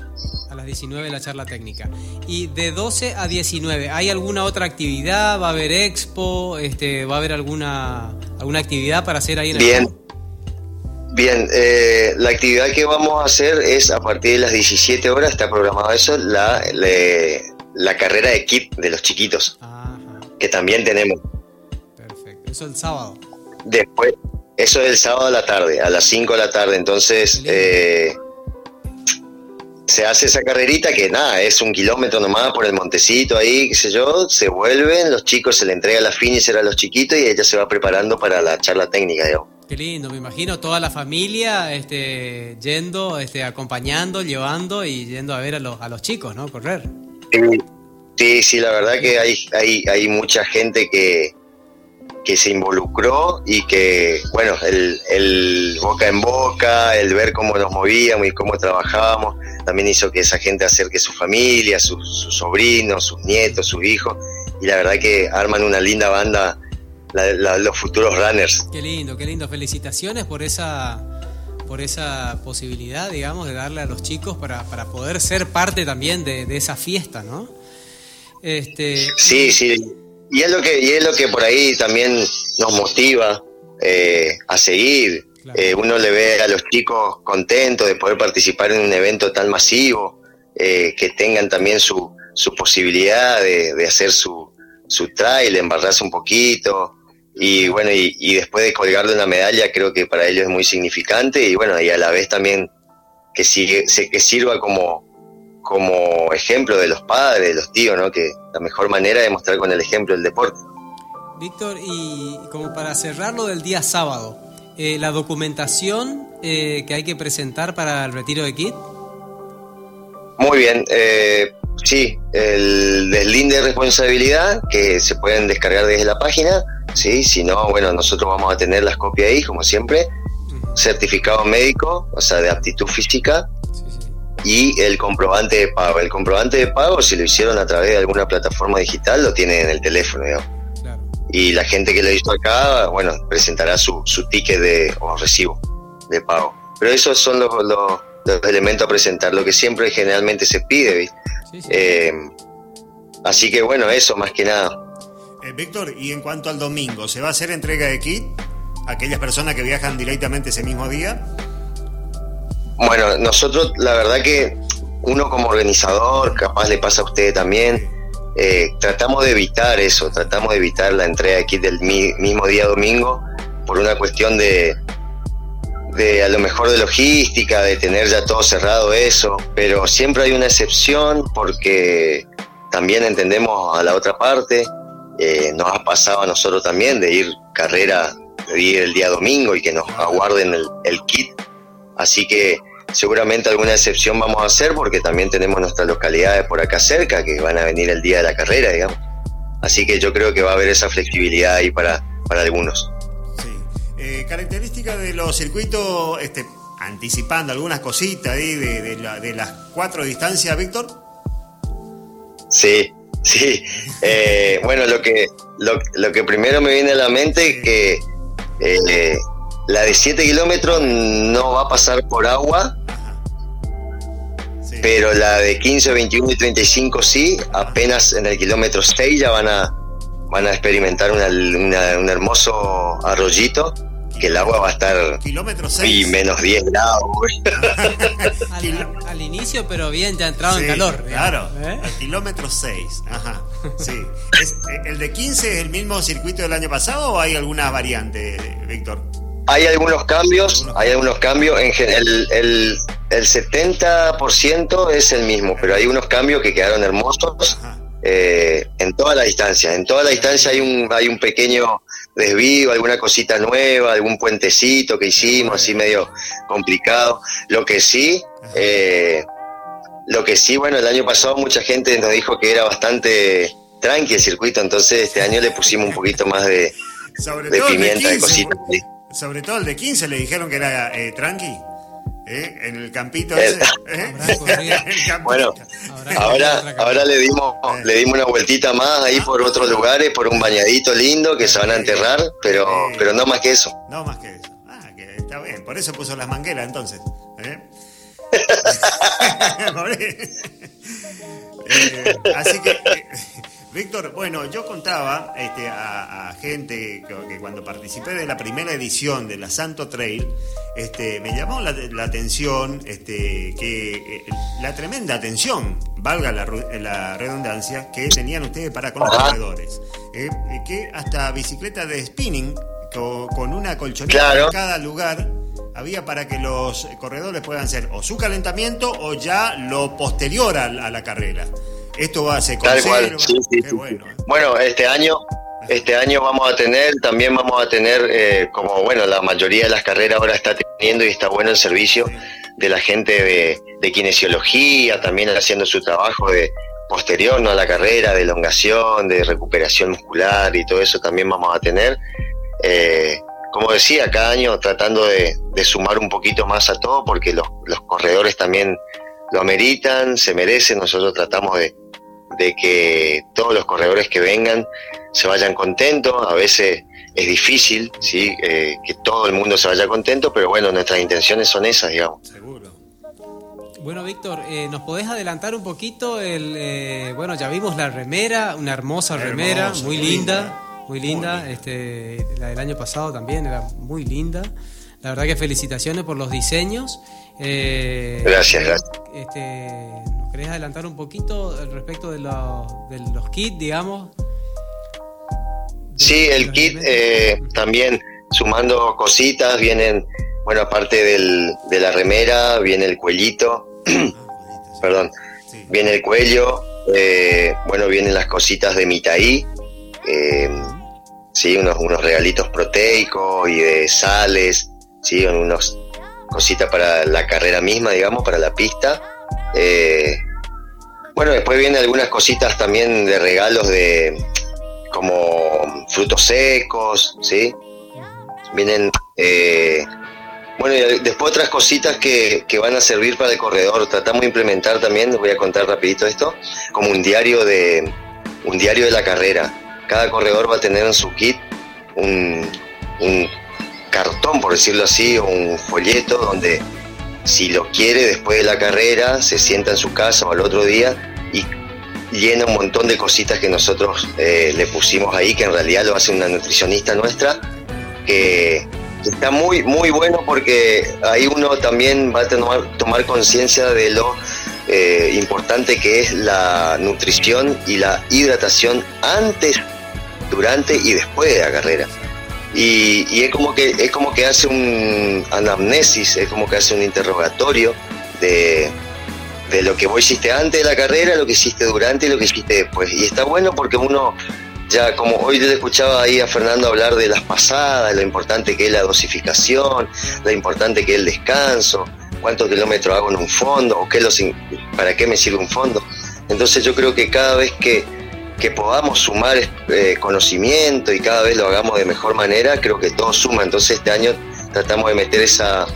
A las 19 la charla técnica. Y de 12 a 19, ¿hay alguna otra actividad? ¿Va a haber expo? Este, ¿Va a haber alguna, alguna actividad para hacer ahí en el Bien. Bien, eh, la actividad que vamos a hacer es a partir de las 17 horas, está programado eso, la, la carrera de kit de los chiquitos, que también tenemos. Perfecto, eso el sábado. Después, eso es el sábado a la tarde, a las 5 de la tarde. Entonces, eh, se hace esa carrerita que nada, es un kilómetro nomás por el montecito ahí, qué sé yo. Se vuelven, los chicos se le entrega la finisher a los chiquitos y ella se va preparando para la charla técnica, digamos. Qué lindo, me imagino toda la familia este, yendo, este, acompañando, llevando y yendo a ver a los, a los chicos, ¿no? Correr. Sí, sí, la verdad que hay, hay, hay mucha gente que, que se involucró y que, bueno, el, boca en boca, el ver cómo nos movíamos y cómo trabajábamos, también hizo que esa gente acerque su familia, sus sobrinos, sus nietos, sus hijos, y la verdad que arman una linda banda los futuros runners. Qué lindo, qué lindo. Felicitaciones por esa por esa posibilidad, digamos, de darle a los chicos para, para poder ser parte también de, esa fiesta, ¿no? Este... Sí, sí. Y es lo que, y es lo que por ahí también nos motiva eh, a seguir. Eh, uno le ve a los chicos contentos de poder participar en un evento tan masivo, eh, que tengan también su, su posibilidad de, de hacer su, su trail, embarrarse un poquito, y bueno, y, después de colgarle una medalla, creo que para ellos es muy significante. Y bueno, y a la vez también que, sigue, que sirva como, como ejemplo de los padres, de los tíos, ¿no? Que la mejor manera de mostrar con el ejemplo el deporte. Víctor, y como para cerrarlo del día sábado, eh, la documentación eh, que hay que presentar para el retiro de Kit. Muy bien, eh, sí, el deslinde de responsabilidad que se pueden descargar desde la página ¿sí? Si no, bueno, nosotros vamos a tener las copias ahí, como siempre, certificado médico, o sea, de aptitud física, y el comprobante de pago. El comprobante de pago, si lo hicieron a través de alguna plataforma digital, lo tienen en el teléfono, Y la gente que lo hizo acá, bueno, presentará su, su ticket de, o recibo de pago. Pero esos son los, los, elementos a presentar, lo que siempre generalmente se pide, eh, así que bueno, eso más que nada. Eh, Víctor, y en cuanto al domingo, ¿se va a hacer entrega de kit a aquellas personas que viajan directamente ese mismo día? Bueno, nosotros la verdad que uno como organizador, capaz le pasa a usted también, eh, tratamos de evitar eso, tratamos de evitar la entrega kit del mismo día domingo por una cuestión de, de a lo mejor de logística, de tener ya todo cerrado eso, pero siempre hay una excepción porque también entendemos a la otra parte eh, nos ha pasado a nosotros también de ir carrera, de ir el día domingo y que nos aguarden el, kit. Así que seguramente alguna excepción vamos a hacer porque también tenemos nuestras localidades por acá cerca que van a venir el día de la carrera, digamos. Así que yo creo que va a haber esa flexibilidad ahí para, para algunos. Sí. Eh, características de los circuitos, este, anticipando algunas cositas ahí de, de las cuatro distancias, Víctor. Sí, Sí, eh, bueno, lo que, lo, que primero me viene a la mente es que eh, la de 7 kilómetros no va a pasar por agua, pero la de 15, 21 y 35 sí, apenas en el kilómetro 6 ya van a, van a experimentar un hermoso arroyito que el agua va a estar y menos 10 grados. al, inicio, pero bien, ya ha entrado en calor. Claro, ¿Eh? al kilómetro 6. Ajá, sí. Eh, ¿El de 15 es el mismo circuito del año pasado o hay alguna variante, Víctor? Hay algunos cambios, hay algunos cambios. En el, el, el 70% es el mismo, pero hay unos cambios que quedaron hermosos. Eh, en toda la distancia. En toda la distancia hay un, hay un pequeño desvío, alguna cosita nueva, algún puentecito que hicimos, así medio complicado. Lo que sí, eh, lo que sí, bueno, el año pasado mucha gente nos dijo que era bastante tranqui el circuito, entonces este año le pusimos un poquito más de, pimienta, de, cositas. Sobre todo el de 15 le dijeron que era eh, tranqui. ¿Eh? En el campito ese. ¿eh? bueno, ahora, ahora le dimos, le dimos una vueltita más ahí por otros lugares, por un bañadito lindo que se van a enterrar, pero, pero no más que eso. No más que eso. Ah, que está bien. Por eso puso las mangueras entonces. ¿eh? así que Víctor, bueno, yo contaba este, a, gente que, cuando participé de la primera edición de la Santo Trail, este, me llamó la, atención este, que eh, la tremenda atención, valga la, redundancia, que tenían ustedes para con los corredores. Eh, eh, que hasta bicicleta de spinning con, una colchoneta en cada lugar había para que los corredores puedan hacer o su calentamiento o ya lo posterior a la carrera. Esto va a ser Tal cual, sí, sí, bueno. este año este año vamos a tener, también vamos a tener, eh, como bueno, la mayoría de las carreras ahora está teniendo y está bueno el servicio de la gente de, de, kinesiología, también haciendo su trabajo de posterior ¿no? a la carrera, de elongación, de recuperación muscular y todo eso también vamos a tener. Eh, como decía, cada año tratando de, de, sumar un poquito más a todo porque los, los corredores también lo ameritan, se merecen, nosotros tratamos de, de que todos los corredores que vengan se vayan contentos. A veces es difícil, ¿sí? Eh, que todo el mundo se vaya contento, pero bueno, nuestras intenciones son esas, digamos. Seguro. Bueno, Víctor, eh, ¿nos podés adelantar un poquito? El, eh, bueno, ya vimos la remera, una hermosa remera, muy linda, muy linda. Este, la del año pasado también era muy linda. La verdad que felicitaciones por los diseños. gracias, gracias. Este, ¿Nos querés adelantar un poquito respecto de, de los kits, digamos? Sí, el kit eh, también sumando cositas, vienen, bueno, aparte del, de la remera, viene el cuellito, perdón, viene el cuello, eh, bueno, vienen las cositas de Mitaí, eh, sí, unos, unos regalitos proteicos y de sales, sí, unos cositas para la carrera misma, digamos, para la pista. Bueno, después vienen algunas cositas también de regalos de, como frutos secos, ¿sí? Vienen, eh, bueno, y después otras cositas que, que, van a servir para el corredor. Tratamos de implementar también, voy a contar rapidito esto, como un diario de, un diario de la carrera. Cada corredor va a tener en su kit un, un cartón, por decirlo así, o un folleto donde si lo quiere después de la carrera, se sienta en su casa o al otro día y llena un montón de cositas que nosotros eh, le pusimos ahí, que en realidad lo hace una nutricionista nuestra, que está muy, muy bueno porque ahí uno también va a tomar, tomar conciencia de lo eh, importante que es la nutrición y la hidratación antes, durante y después de la carrera. Y, y, es como que es como que hace un anamnesis, es como que hace un interrogatorio de, de lo que vos hiciste antes de la carrera, lo que hiciste durante y lo que hiciste después. Y está bueno porque uno ya como hoy le escuchaba ahí a Fernando hablar de las pasadas, lo importante que es la dosificación, lo importante que es el descanso, cuántos kilómetros hago en un fondo, o qué los, para qué me sirve un fondo. Entonces yo creo que cada vez que, que podamos sumar eh, conocimiento y cada vez lo hagamos de mejor manera, creo que todo suma. Entonces este año tratamos de meter esa,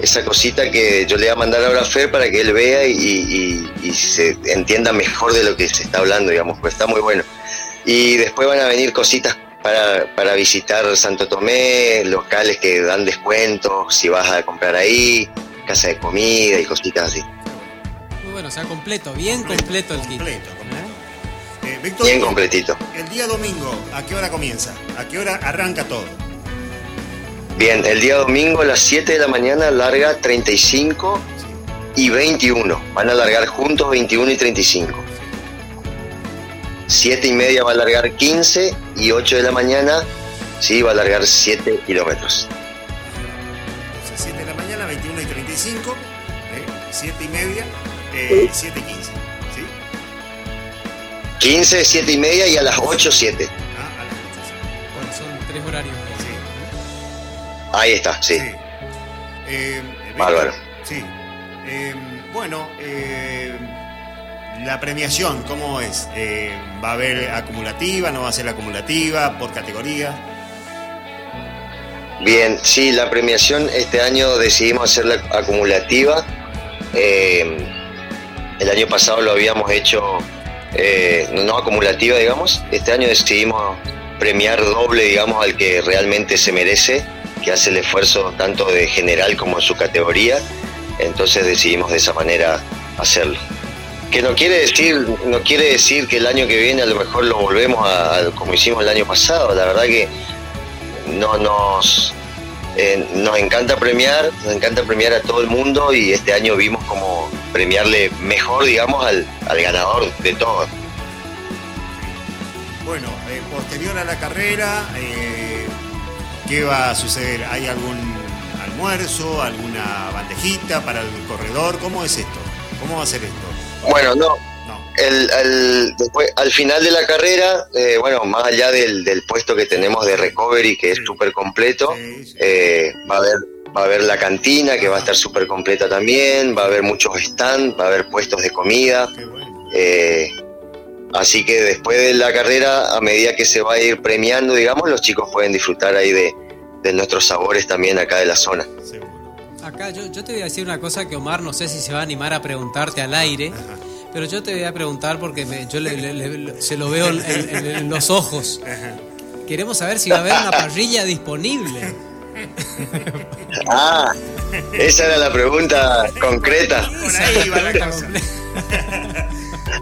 esa cosita que yo le voy a mandar ahora a Fer para que él vea y, se entienda mejor de lo que se está hablando, digamos, pues está muy bueno. Y después van a venir cositas para, para visitar Santo Tomé, locales que dan descuentos, si vas a comprar ahí, casa de comida y cositas así. Muy bueno, o sea, completo, bien completo, el kit. ¿Eh? Eh, bien completito. El día domingo, ¿a qué hora comienza? ¿A qué hora arranca todo? Bien, el día domingo a las 7 de la mañana larga 35 y 21. Van a largar juntos 21 y 35. 7 y media va a largar 15 y 8 de la mañana sí va a largar 7 kilómetros. 7 de la mañana, 21 y 35, 7 ¿eh? y media, 7 y 15. ¿Sí? 15, 7 y media y a las 8, 7. Ah, a las 8, Bueno, son tres horarios. Ahí está, sí. Eh, Bárbaro. Sí. Eh, bueno, eh, la premiación, ¿cómo es? ¿Va a haber acumulativa? ¿No va a ser acumulativa? ¿Por categoría? Bien, sí, la premiación este año decidimos hacerla acumulativa. el año pasado lo habíamos hecho no acumulativa, digamos. Este año decidimos premiar doble, digamos, al que realmente se merece que hace el esfuerzo tanto de general como en su categoría, entonces decidimos de esa manera hacerlo. Que no quiere decir, no quiere decir que el año que viene a lo mejor lo volvemos a, como hicimos el año pasado. La verdad que no nos eh, nos encanta premiar, nos encanta premiar a todo el mundo y este año vimos como premiarle mejor, digamos, al, al ganador de todo. Bueno, eh, posterior a la carrera, eh, ¿Qué va a suceder? ¿Hay algún almuerzo, alguna bandejita para el corredor? ¿Cómo es esto? ¿Cómo va a ser esto? Bueno, no. El, después, al final de la carrera, eh, bueno, más allá del, puesto que tenemos de recovery, que es súper completo, eh, va, a haber, va a haber la cantina, que va a estar súper completa también, va a haber muchos stands, va a haber puestos de comida. Eh, Así que después de la carrera, a medida que se va a ir premiando, digamos, los chicos pueden disfrutar ahí de, nuestros sabores también acá de la zona. Acá yo, te voy a decir una cosa que Omar no sé si se va a animar a preguntarte al aire, Pero yo te voy a preguntar porque yo se lo veo en, los ojos. Queremos saber si va a haber una parrilla disponible. Ah, esa era la pregunta concreta. Por ahí va la cosa.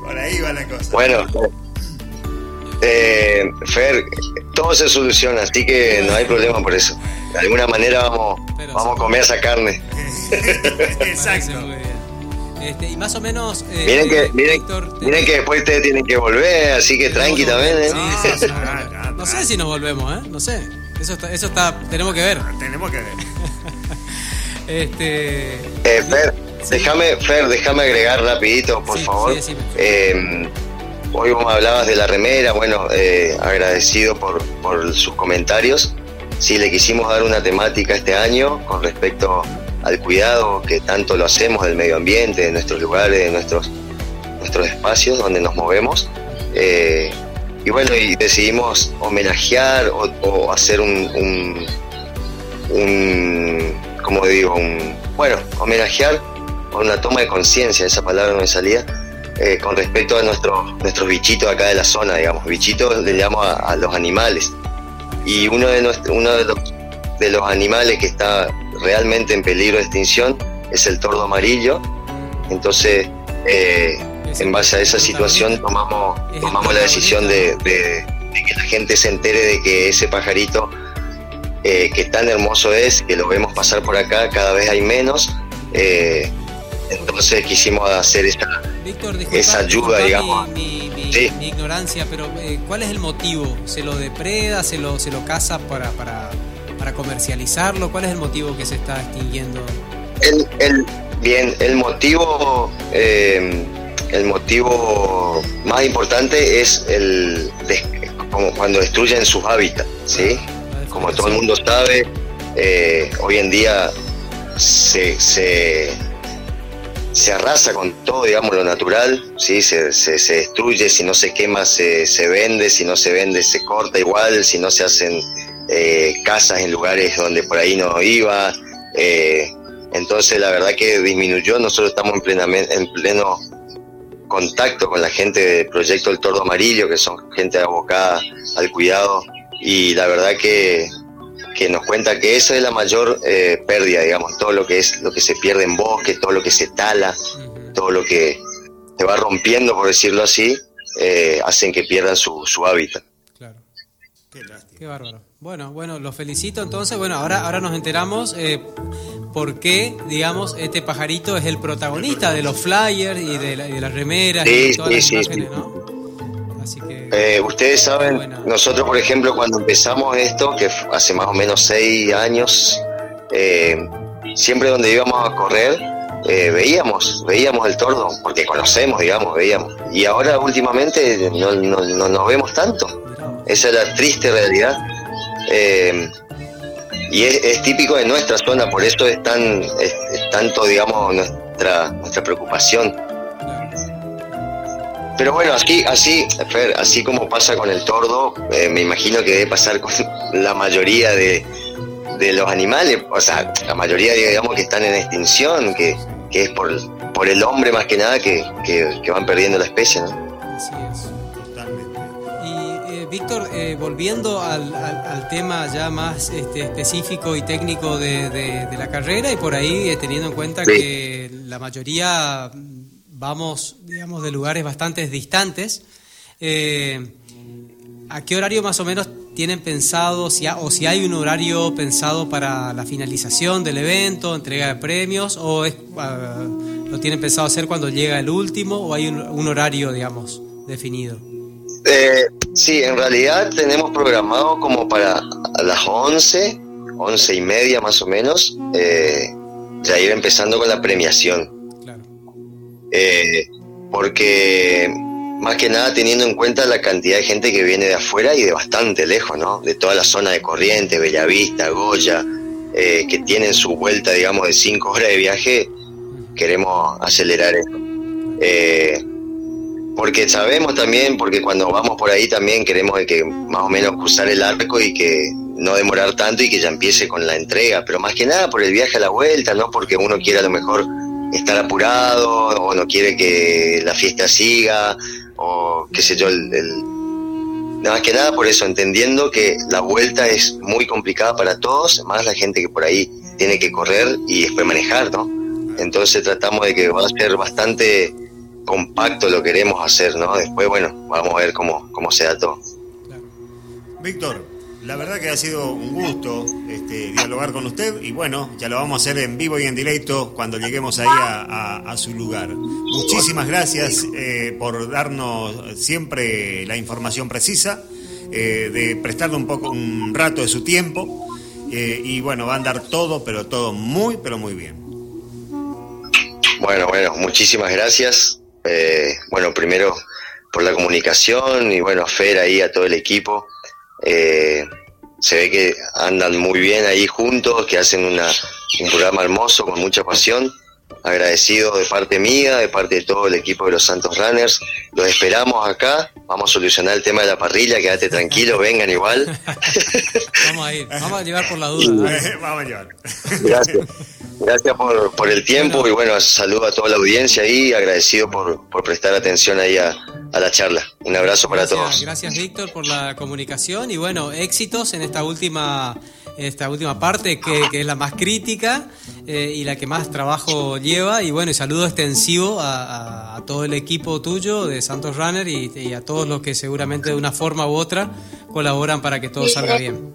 Por ahí va la cosa. Bueno, eh, Fer, todo se soluciona, así que no hay problema por eso. De alguna manera vamos, vamos a comer esa carne. Exacto. Este, y más o menos. Eh, miren que, miren, miren que después ustedes tienen que volver, así que tranqui también, ¿eh? no sé si nos volvemos, ¿eh? No sé. Eso está, eso está, tenemos que ver. Tenemos que ver. este. Eh, Fer, déjame, Fer, déjame agregar rapidito, por favor. Eh, hoy vos me hablabas de la remera, bueno, eh, agradecido por, por sus comentarios. Sí, le quisimos dar una temática este año con respecto al cuidado que tanto lo hacemos del medio ambiente, de nuestros lugares, de nuestros, nuestros espacios donde nos movemos. Eh, y bueno, y decidimos homenajear o, hacer un, un, como digo, un, bueno, homenajear una toma de conciencia, esa palabra no me salía, eh, con respecto a nuestros nuestros bichitos acá de la zona, digamos, bichitos le llamo a, los animales. Y uno de, nuestro, uno de los, de los animales que está realmente en peligro de extinción es el tordo amarillo. Entonces, eh, en base a esa situación tomamos, tomamos la decisión de, que la gente se entere de que ese pajarito eh, que tan hermoso es, que lo vemos pasar por acá, cada vez hay menos. Eh, entonces quisimos hacer esa, esa ayuda, digamos. Mi, ignorancia, pero ¿cuál es el motivo? ¿Se lo depreda? ¿Se lo, se lo caza para, para para comercializarlo? ¿Cuál es el motivo que se está extinguiendo? El, bien, el motivo, eh, el motivo más importante es el como cuando destruyen sus hábitats, ¿sí? Como todo el mundo sabe, eh, hoy en día se, se, arrasa con todo, digamos, lo natural, ¿sí? Se, se, destruye, si no se quema se, se vende, si no se vende se corta igual, si no se hacen eh, casas en lugares donde por ahí no iba. Eh, entonces la verdad que disminuyó, nosotros estamos en, plenamente, en pleno contacto con la gente del proyecto El Tordo Amarillo, que son gente abocada al cuidado, y la verdad que, que nos cuenta que esa es la mayor eh, pérdida, digamos, todo lo que es lo que se pierde en bosque, todo lo que se tala, todo lo que se va rompiendo, por decirlo así, hacen que pierdan su, su hábitat. Claro. Qué bárbaro. Bueno, bueno, los felicito entonces. Bueno, ahora, ahora nos enteramos eh, por qué, digamos, este pajarito es el protagonista de los flyers y de, las remeras y todas las imágenes, ¿no? Así que, eh, ustedes saben, nosotros, por ejemplo, cuando empezamos esto, que hace más o menos seis años, eh, siempre donde íbamos a correr, eh, veíamos, veíamos el tordo, porque conocemos, digamos, veíamos. Y ahora últimamente no, no, no nos vemos tanto. Esa es la triste realidad. Eh, y es, típico de nuestra zona, por eso es tan es, tanto, digamos, nuestra, nuestra preocupación. Pero bueno, así, así, así como pasa con el tordo, eh, me imagino que debe pasar con la mayoría de, de los animales, o sea, la mayoría, digamos, que están en extinción, que, que es por, por el hombre más que nada que, que, van perdiendo la especie, ¿no? Víctor, eh, volviendo al, tema ya más este, específico y técnico de, la carrera y por ahí eh, teniendo en cuenta que la mayoría vamos, digamos, de lugares bastante distantes, eh, ¿a qué horario más o menos tienen pensado, si o si hay un horario pensado para la finalización del evento, entrega de premios, o es, ah, lo tienen pensado hacer cuando llega el último, o hay un horario, digamos, definido? Eh, sí, en realidad tenemos programado como para las 11, 11 y media más o menos, eh, ya ir empezando con la premiación. Eh, porque más que nada teniendo en cuenta la cantidad de gente que viene de afuera y de bastante lejos, ¿no? De toda la zona de Corrientes, Bellavista, Goya, eh, que tienen su vuelta, digamos, de 5 horas de viaje, queremos acelerar eso. Eh, porque sabemos también, porque cuando vamos por ahí también queremos que más o menos cruzar el arco y que no demorar tanto y que ya empiece con la entrega, pero más que nada por el viaje a la vuelta, no porque uno quiera a lo mejor estar apurado o no quiere que la fiesta siga o qué sé yo, el, nada más que nada por eso, entendiendo que la vuelta es muy complicada para todos, más la gente que por ahí tiene que correr y después manejar, ¿no? Entonces tratamos de que va a ser bastante compacto lo queremos hacer, ¿no? Después, bueno, vamos a ver cómo, cómo se da todo. Víctor, la verdad que ha sido un gusto este, dialogar con usted y bueno, ya lo vamos a hacer en vivo y en directo cuando lleguemos ahí a, su lugar. Muchísimas gracias eh, por darnos siempre la información precisa, eh, de prestarle un poco, un rato de su tiempo eh, y bueno, va a andar todo, pero todo muy, pero muy bien. Bueno, bueno, muchísimas gracias. Eh, bueno, primero por la comunicación y bueno, Fer ahí a todo el equipo. Eh, se ve que andan muy bien ahí juntos, que hacen una, un programa hermoso con mucha pasión. Agradecido de parte mía, de parte de todo el equipo de los Santos Runners. Los esperamos acá. Vamos a solucionar el tema de la parrilla. Quédate tranquilo, vengan igual. vamos a ir, vamos a llevar por la duda. vamos a llevar. Gracias. Gracias por, por el tiempo y bueno, saludo a toda la audiencia ahí, agradecido por, por prestar atención ahí a, a, la charla. Un abrazo para todos. Gracias Víctor por la comunicación y bueno, éxitos en esta última, esta última parte que, que es la más crítica eh, y la que más trabajo lleva y bueno, y saludo extensivo a, a, todo el equipo tuyo de Santos Runner y, y a todos los que seguramente de una forma u otra colaboran para que todo salga bien.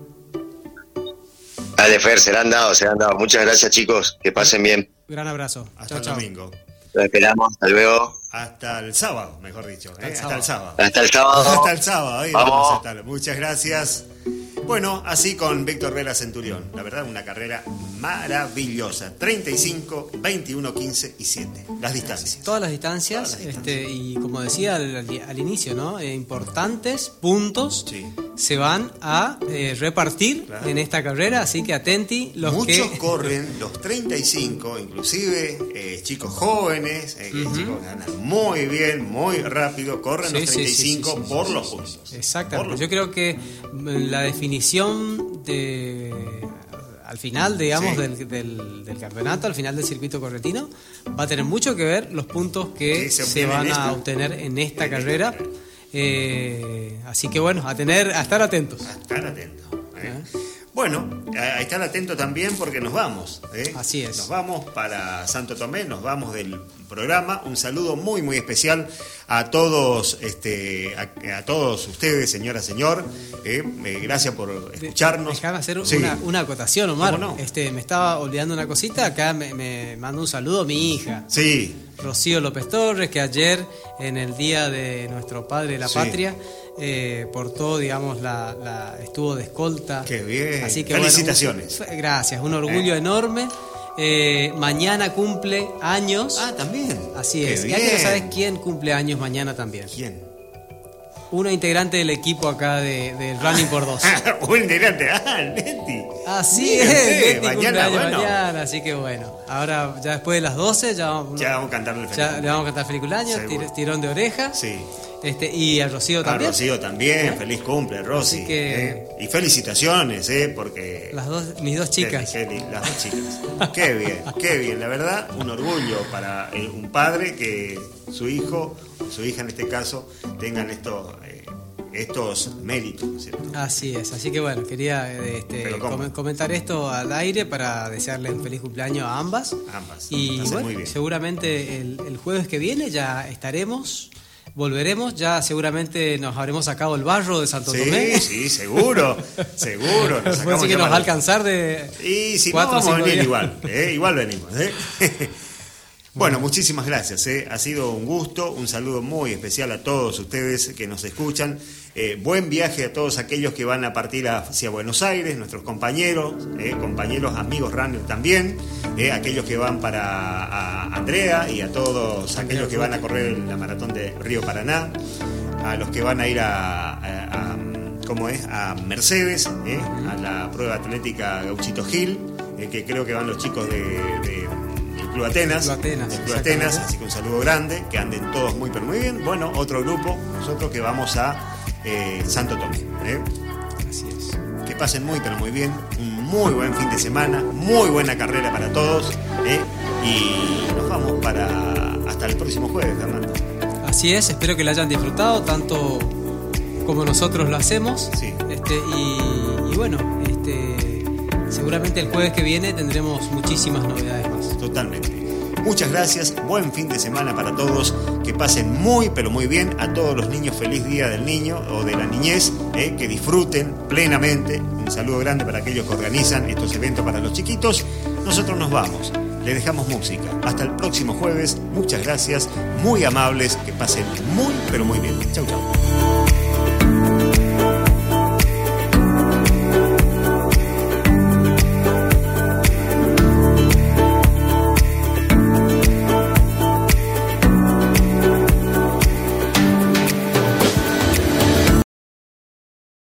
Dale, Fer, se la han dado, se la han dado. Muchas gracias, chicos. Que pasen bien. Gran abrazo. Hasta el domingo. Lo esperamos. Hasta luego. Hasta el sábado, mejor dicho. Hasta, el, ¿eh? sábado. Hasta el sábado. Hasta el sábado. vamos. a Muchas gracias. Bueno, así con Víctor Vela Centurión. La verdad, una carrera maravillosa. 35, 21, 15 y 7. Las distancias. Todas las distancias. Este, y como decía al, inicio, ¿no? Eh, importantes puntos se van a eh, repartir en esta carrera. Así que atenti. Los Muchos corren los 35, inclusive eh, chicos jóvenes, chicos ganan muy bien, muy rápido. Corren los 35 por los puntos. Exactamente. Yo creo que mm, la definición de al final, digamos, del, del, campeonato, al final del circuito corretino, va a tener mucho que ver los puntos que se, van a obtener en esta carrera. Eh, así que bueno, a tener, a estar atentos. A estar atentos. ¿eh? Bueno, a estar atentos también porque nos vamos. ¿eh? Así es. Nos vamos para Santo Tomé, nos vamos del programa. Un saludo muy, muy especial a todos, este, a, todos ustedes, señora, señor. ¿eh? Eh, gracias por escucharnos. Déjame hacer una, acotación, Omar. Este, me estaba olvidando una cosita. Acá me, me manda un saludo mi hija. Sí. Rocío López Torres, que ayer, en el Día de nuestro Padre de la Patria, eh, por todo, digamos, la, estuvo de escolta. Qué bien. Así que, Felicitaciones. gracias, un orgullo eh. enorme. Eh, mañana cumple años. Ah, también. Así es. ¿Y sabes quién cumple años mañana también? ¿Quién? Una integrante del equipo acá de, del Running por Dos. un integrante, ah, Leti. Así es, mañana, mañana, así que bueno. Ahora, ya después de las 12, ya vamos, ya vamos a cantarle feliz Ya le vamos a cantar feliz cumpleaños, tirón de oreja. Sí. Este, y a Rocío también. A Rocío también, feliz cumple, Rosy. ¿eh? Y felicitaciones, ¿eh? Porque. Las dos, mis dos chicas. las dos chicas. qué bien, qué bien. La verdad, un orgullo para eh, un padre que su hijo, su hija en este caso, tengan estos. Eh, estos méritos, ¿cierto? Así es, así que bueno, quería este, comentar esto al aire para desearle un feliz cumpleaños a ambas. Ambas. Y bueno, seguramente el, el jueves que viene ya estaremos volveremos, ya seguramente nos habremos sacado el barro de Santo Tomé. Sí, sí, seguro, seguro. Nos que nos va a alcanzar de Y si cuatro, no, vamos a venir igual, ¿eh? igual venimos. ¿eh? Bueno, muchísimas gracias. ¿eh? Ha sido un gusto, un saludo muy especial a todos ustedes que nos escuchan. Eh, buen viaje a todos aquellos que van a partir hacia Buenos Aires, nuestros compañeros, ¿eh? compañeros, amigos runner también, aquellos que van para Andrea y a todos aquellos que van a correr la maratón de Río Paraná, a los que van a ir a, ¿cómo es? a Mercedes, a la prueba atlética Gauchito Gil, que creo que van los chicos de Club Atenas. Club Atenas, así que un saludo grande, que anden todos muy pero muy bien. Bueno, otro grupo, nosotros que vamos a eh, Santo Tomé. ¿eh? Así es. Que pasen muy pero muy bien, un muy buen fin de semana, muy buena carrera para todos. ¿eh? y nos vamos para hasta el próximo jueves, Fernando. Así es, espero que la hayan disfrutado tanto como nosotros lo hacemos. Sí. Este, y, y bueno, este, seguramente el jueves que viene tendremos muchísimas novedades más. Totalmente. Muchas gracias, buen fin de semana para todos, que pasen muy pero muy bien, a todos los niños feliz día del niño o de la niñez, eh, que disfruten plenamente, un saludo grande para aquellos que organizan estos eventos para los chiquitos, nosotros nos vamos, le dejamos música, hasta el próximo jueves, muchas gracias, muy amables, que pasen muy pero muy bien, chau chau.